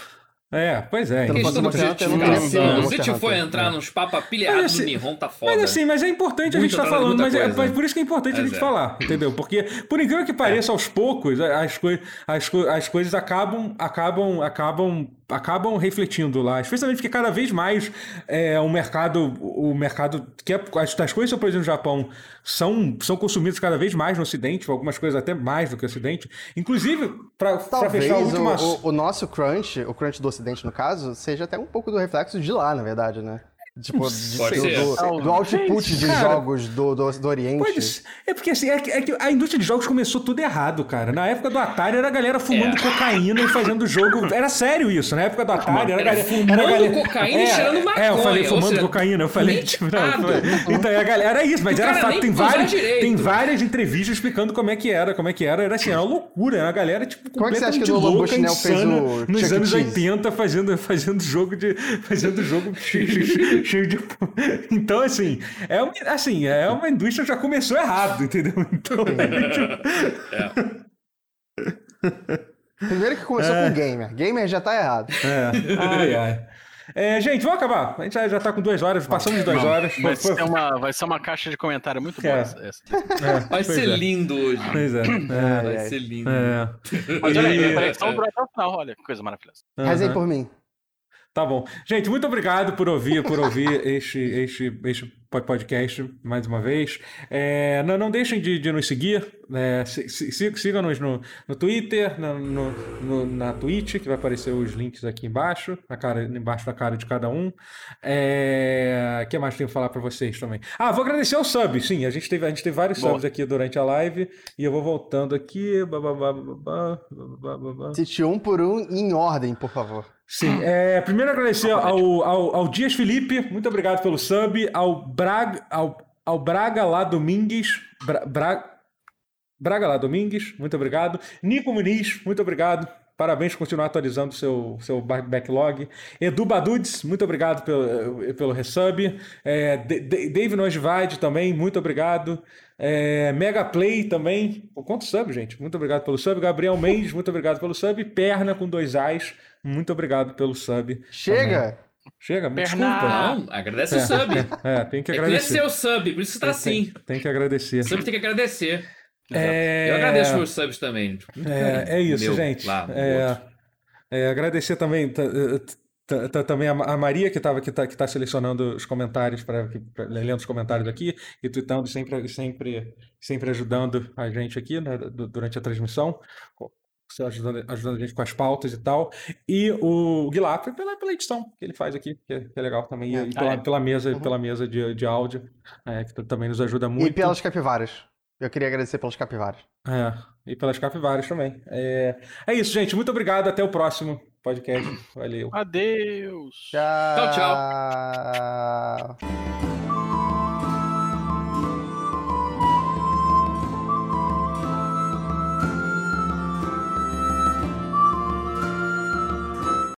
É, pois é. Eu não Questão não Se Monster for entrar nos papos apilhados Mas, do assim, Nihon, tá foda. Mas assim, mas é importante a gente estar de falando, mas é, coisa. mas por isso que é importante a gente é. falar, entendeu? Porque, por incrível que pareça, aos poucos, as, coi as, co as coisas acabam, acabam, acabam, acabam refletindo lá. Especialmente porque cada vez mais é, o mercado, o mercado que é, as, as coisas que são produzidas no Japão são, são consumidas cada vez mais no Ocidente, algumas coisas até mais do que o Ocidente. Inclusive, para fechar o assunto. o, o nosso crunch, o crunch do ocidente no caso, seja até um pouco do reflexo de lá, na verdade, né? Tipo, de- do, ser. do, do output de Cara, jogos do, do, do Oriente. Pode ser. É porque assim, é que, é que a indústria de jogos começou tudo errado, cara. Na época do Atari era a galera fumando É. cocaína e fazendo jogo. Era sério isso. Na época do Atari era galera. fumando era a galera- cocaína e cheirando É, eu maconha, falei fumando seja, cocaína. Eu falei, tipo, não, eu falei- Então, a galera era isso, mas era fato. Tem várias, tem várias entrevistas explicando como é que era, como é que era. Era assim, era uma loucura. Era a galera, tipo, Como é que você acha que completamente louca, Bushnell fez insana, o nos Chuck anos Cheese? 80 fazendo, fazendo jogo de. Fazendo jogo cheio, de. Então, assim, é uma, assim, é uma indústria que já começou errado, entendeu? Então, é, tipo, Primeiro que começou É. com gamer. Gamer já tá errado. é. Ai, ai. É, gente, vamos acabar. A gente já, já tá com duas horas, passamos de duas horas. Vai Foi- ser, foi- uma, vai ser uma caixa de comentário muito boa É. essa. essa. é, Vai ser é. lindo hoje. Pois é. é, Vai ai. ser lindo. é. Mas olha aí, E- conexão durou até o final, olha que coisa maravilhosa. Rezem Aham. por mim. Tá bom. Gente, muito obrigado por ouvir, por ouvir este, este, este podcast mais uma vez. É, não, não deixem de, de nos seguir. É, si- si- si- Sigam-nos no, no Twitter, na, no, no- na Twitch, que vai aparecer os links aqui embaixo, na cara, embaixo da cara de cada um. O que mais tenho que falar para vocês também? Ah, vou agradecer ao sub. Sim, a gente teve, a gente teve vários Boa. subs aqui durante a live. E eu vou voltando aqui. bababá. Cite um por um em ordem, por favor. Sim, é, primeiro agradecer ao, ao, ao Dias Felipe, muito obrigado pelo sub, ao Braga, ao, ao Braga lá Domingues, Bra, Bra- Braga lá Domingues, muito obrigado. Nico Muniz, muito obrigado. Parabéns por continuar atualizando seu seu ba- backlog. Edu Badudes, muito obrigado pelo, pelo resub. É, D- D- Dave Nosvide também, muito obrigado. É, Mega Play também. Quanto sub, gente? Muito obrigado pelo sub. Gabriel Mendes, muito obrigado pelo sub. Perna com dois Ais, muito obrigado pelo sub. Chega! Chega, me desculpa. Não, agradece o sub. É, tem que É agradecer. crescer o sub, por isso que tá assim. Tem, tem que agradecer. O sub tem que agradecer. É... Eu agradeço meus subs também. É, é isso, Meu, gente. lá, É, é, agradecer também, também a, Maria, que, tava, que, tá, que tá selecionando os comentários, para lendo os comentários aqui, e tweetando, sempre, sempre, sempre ajudando a gente aqui né, du- durante a transmissão. Você Ajudando, ajudando a gente com as pautas e tal. E o Guilherme pela, pela edição que ele faz aqui, que é, que é legal também. E, É. e pela, Ah, é. pela mesa, Uhum. pela mesa de, de áudio, é, que também nos ajuda E muito. pelas capivaras. Eu queria agradecer pelos capivaras. É, e pelas capivaras também. É, é isso, gente. Muito obrigado. Até o próximo podcast. Valeu. Adeus. Tchau, Tchau, tchau.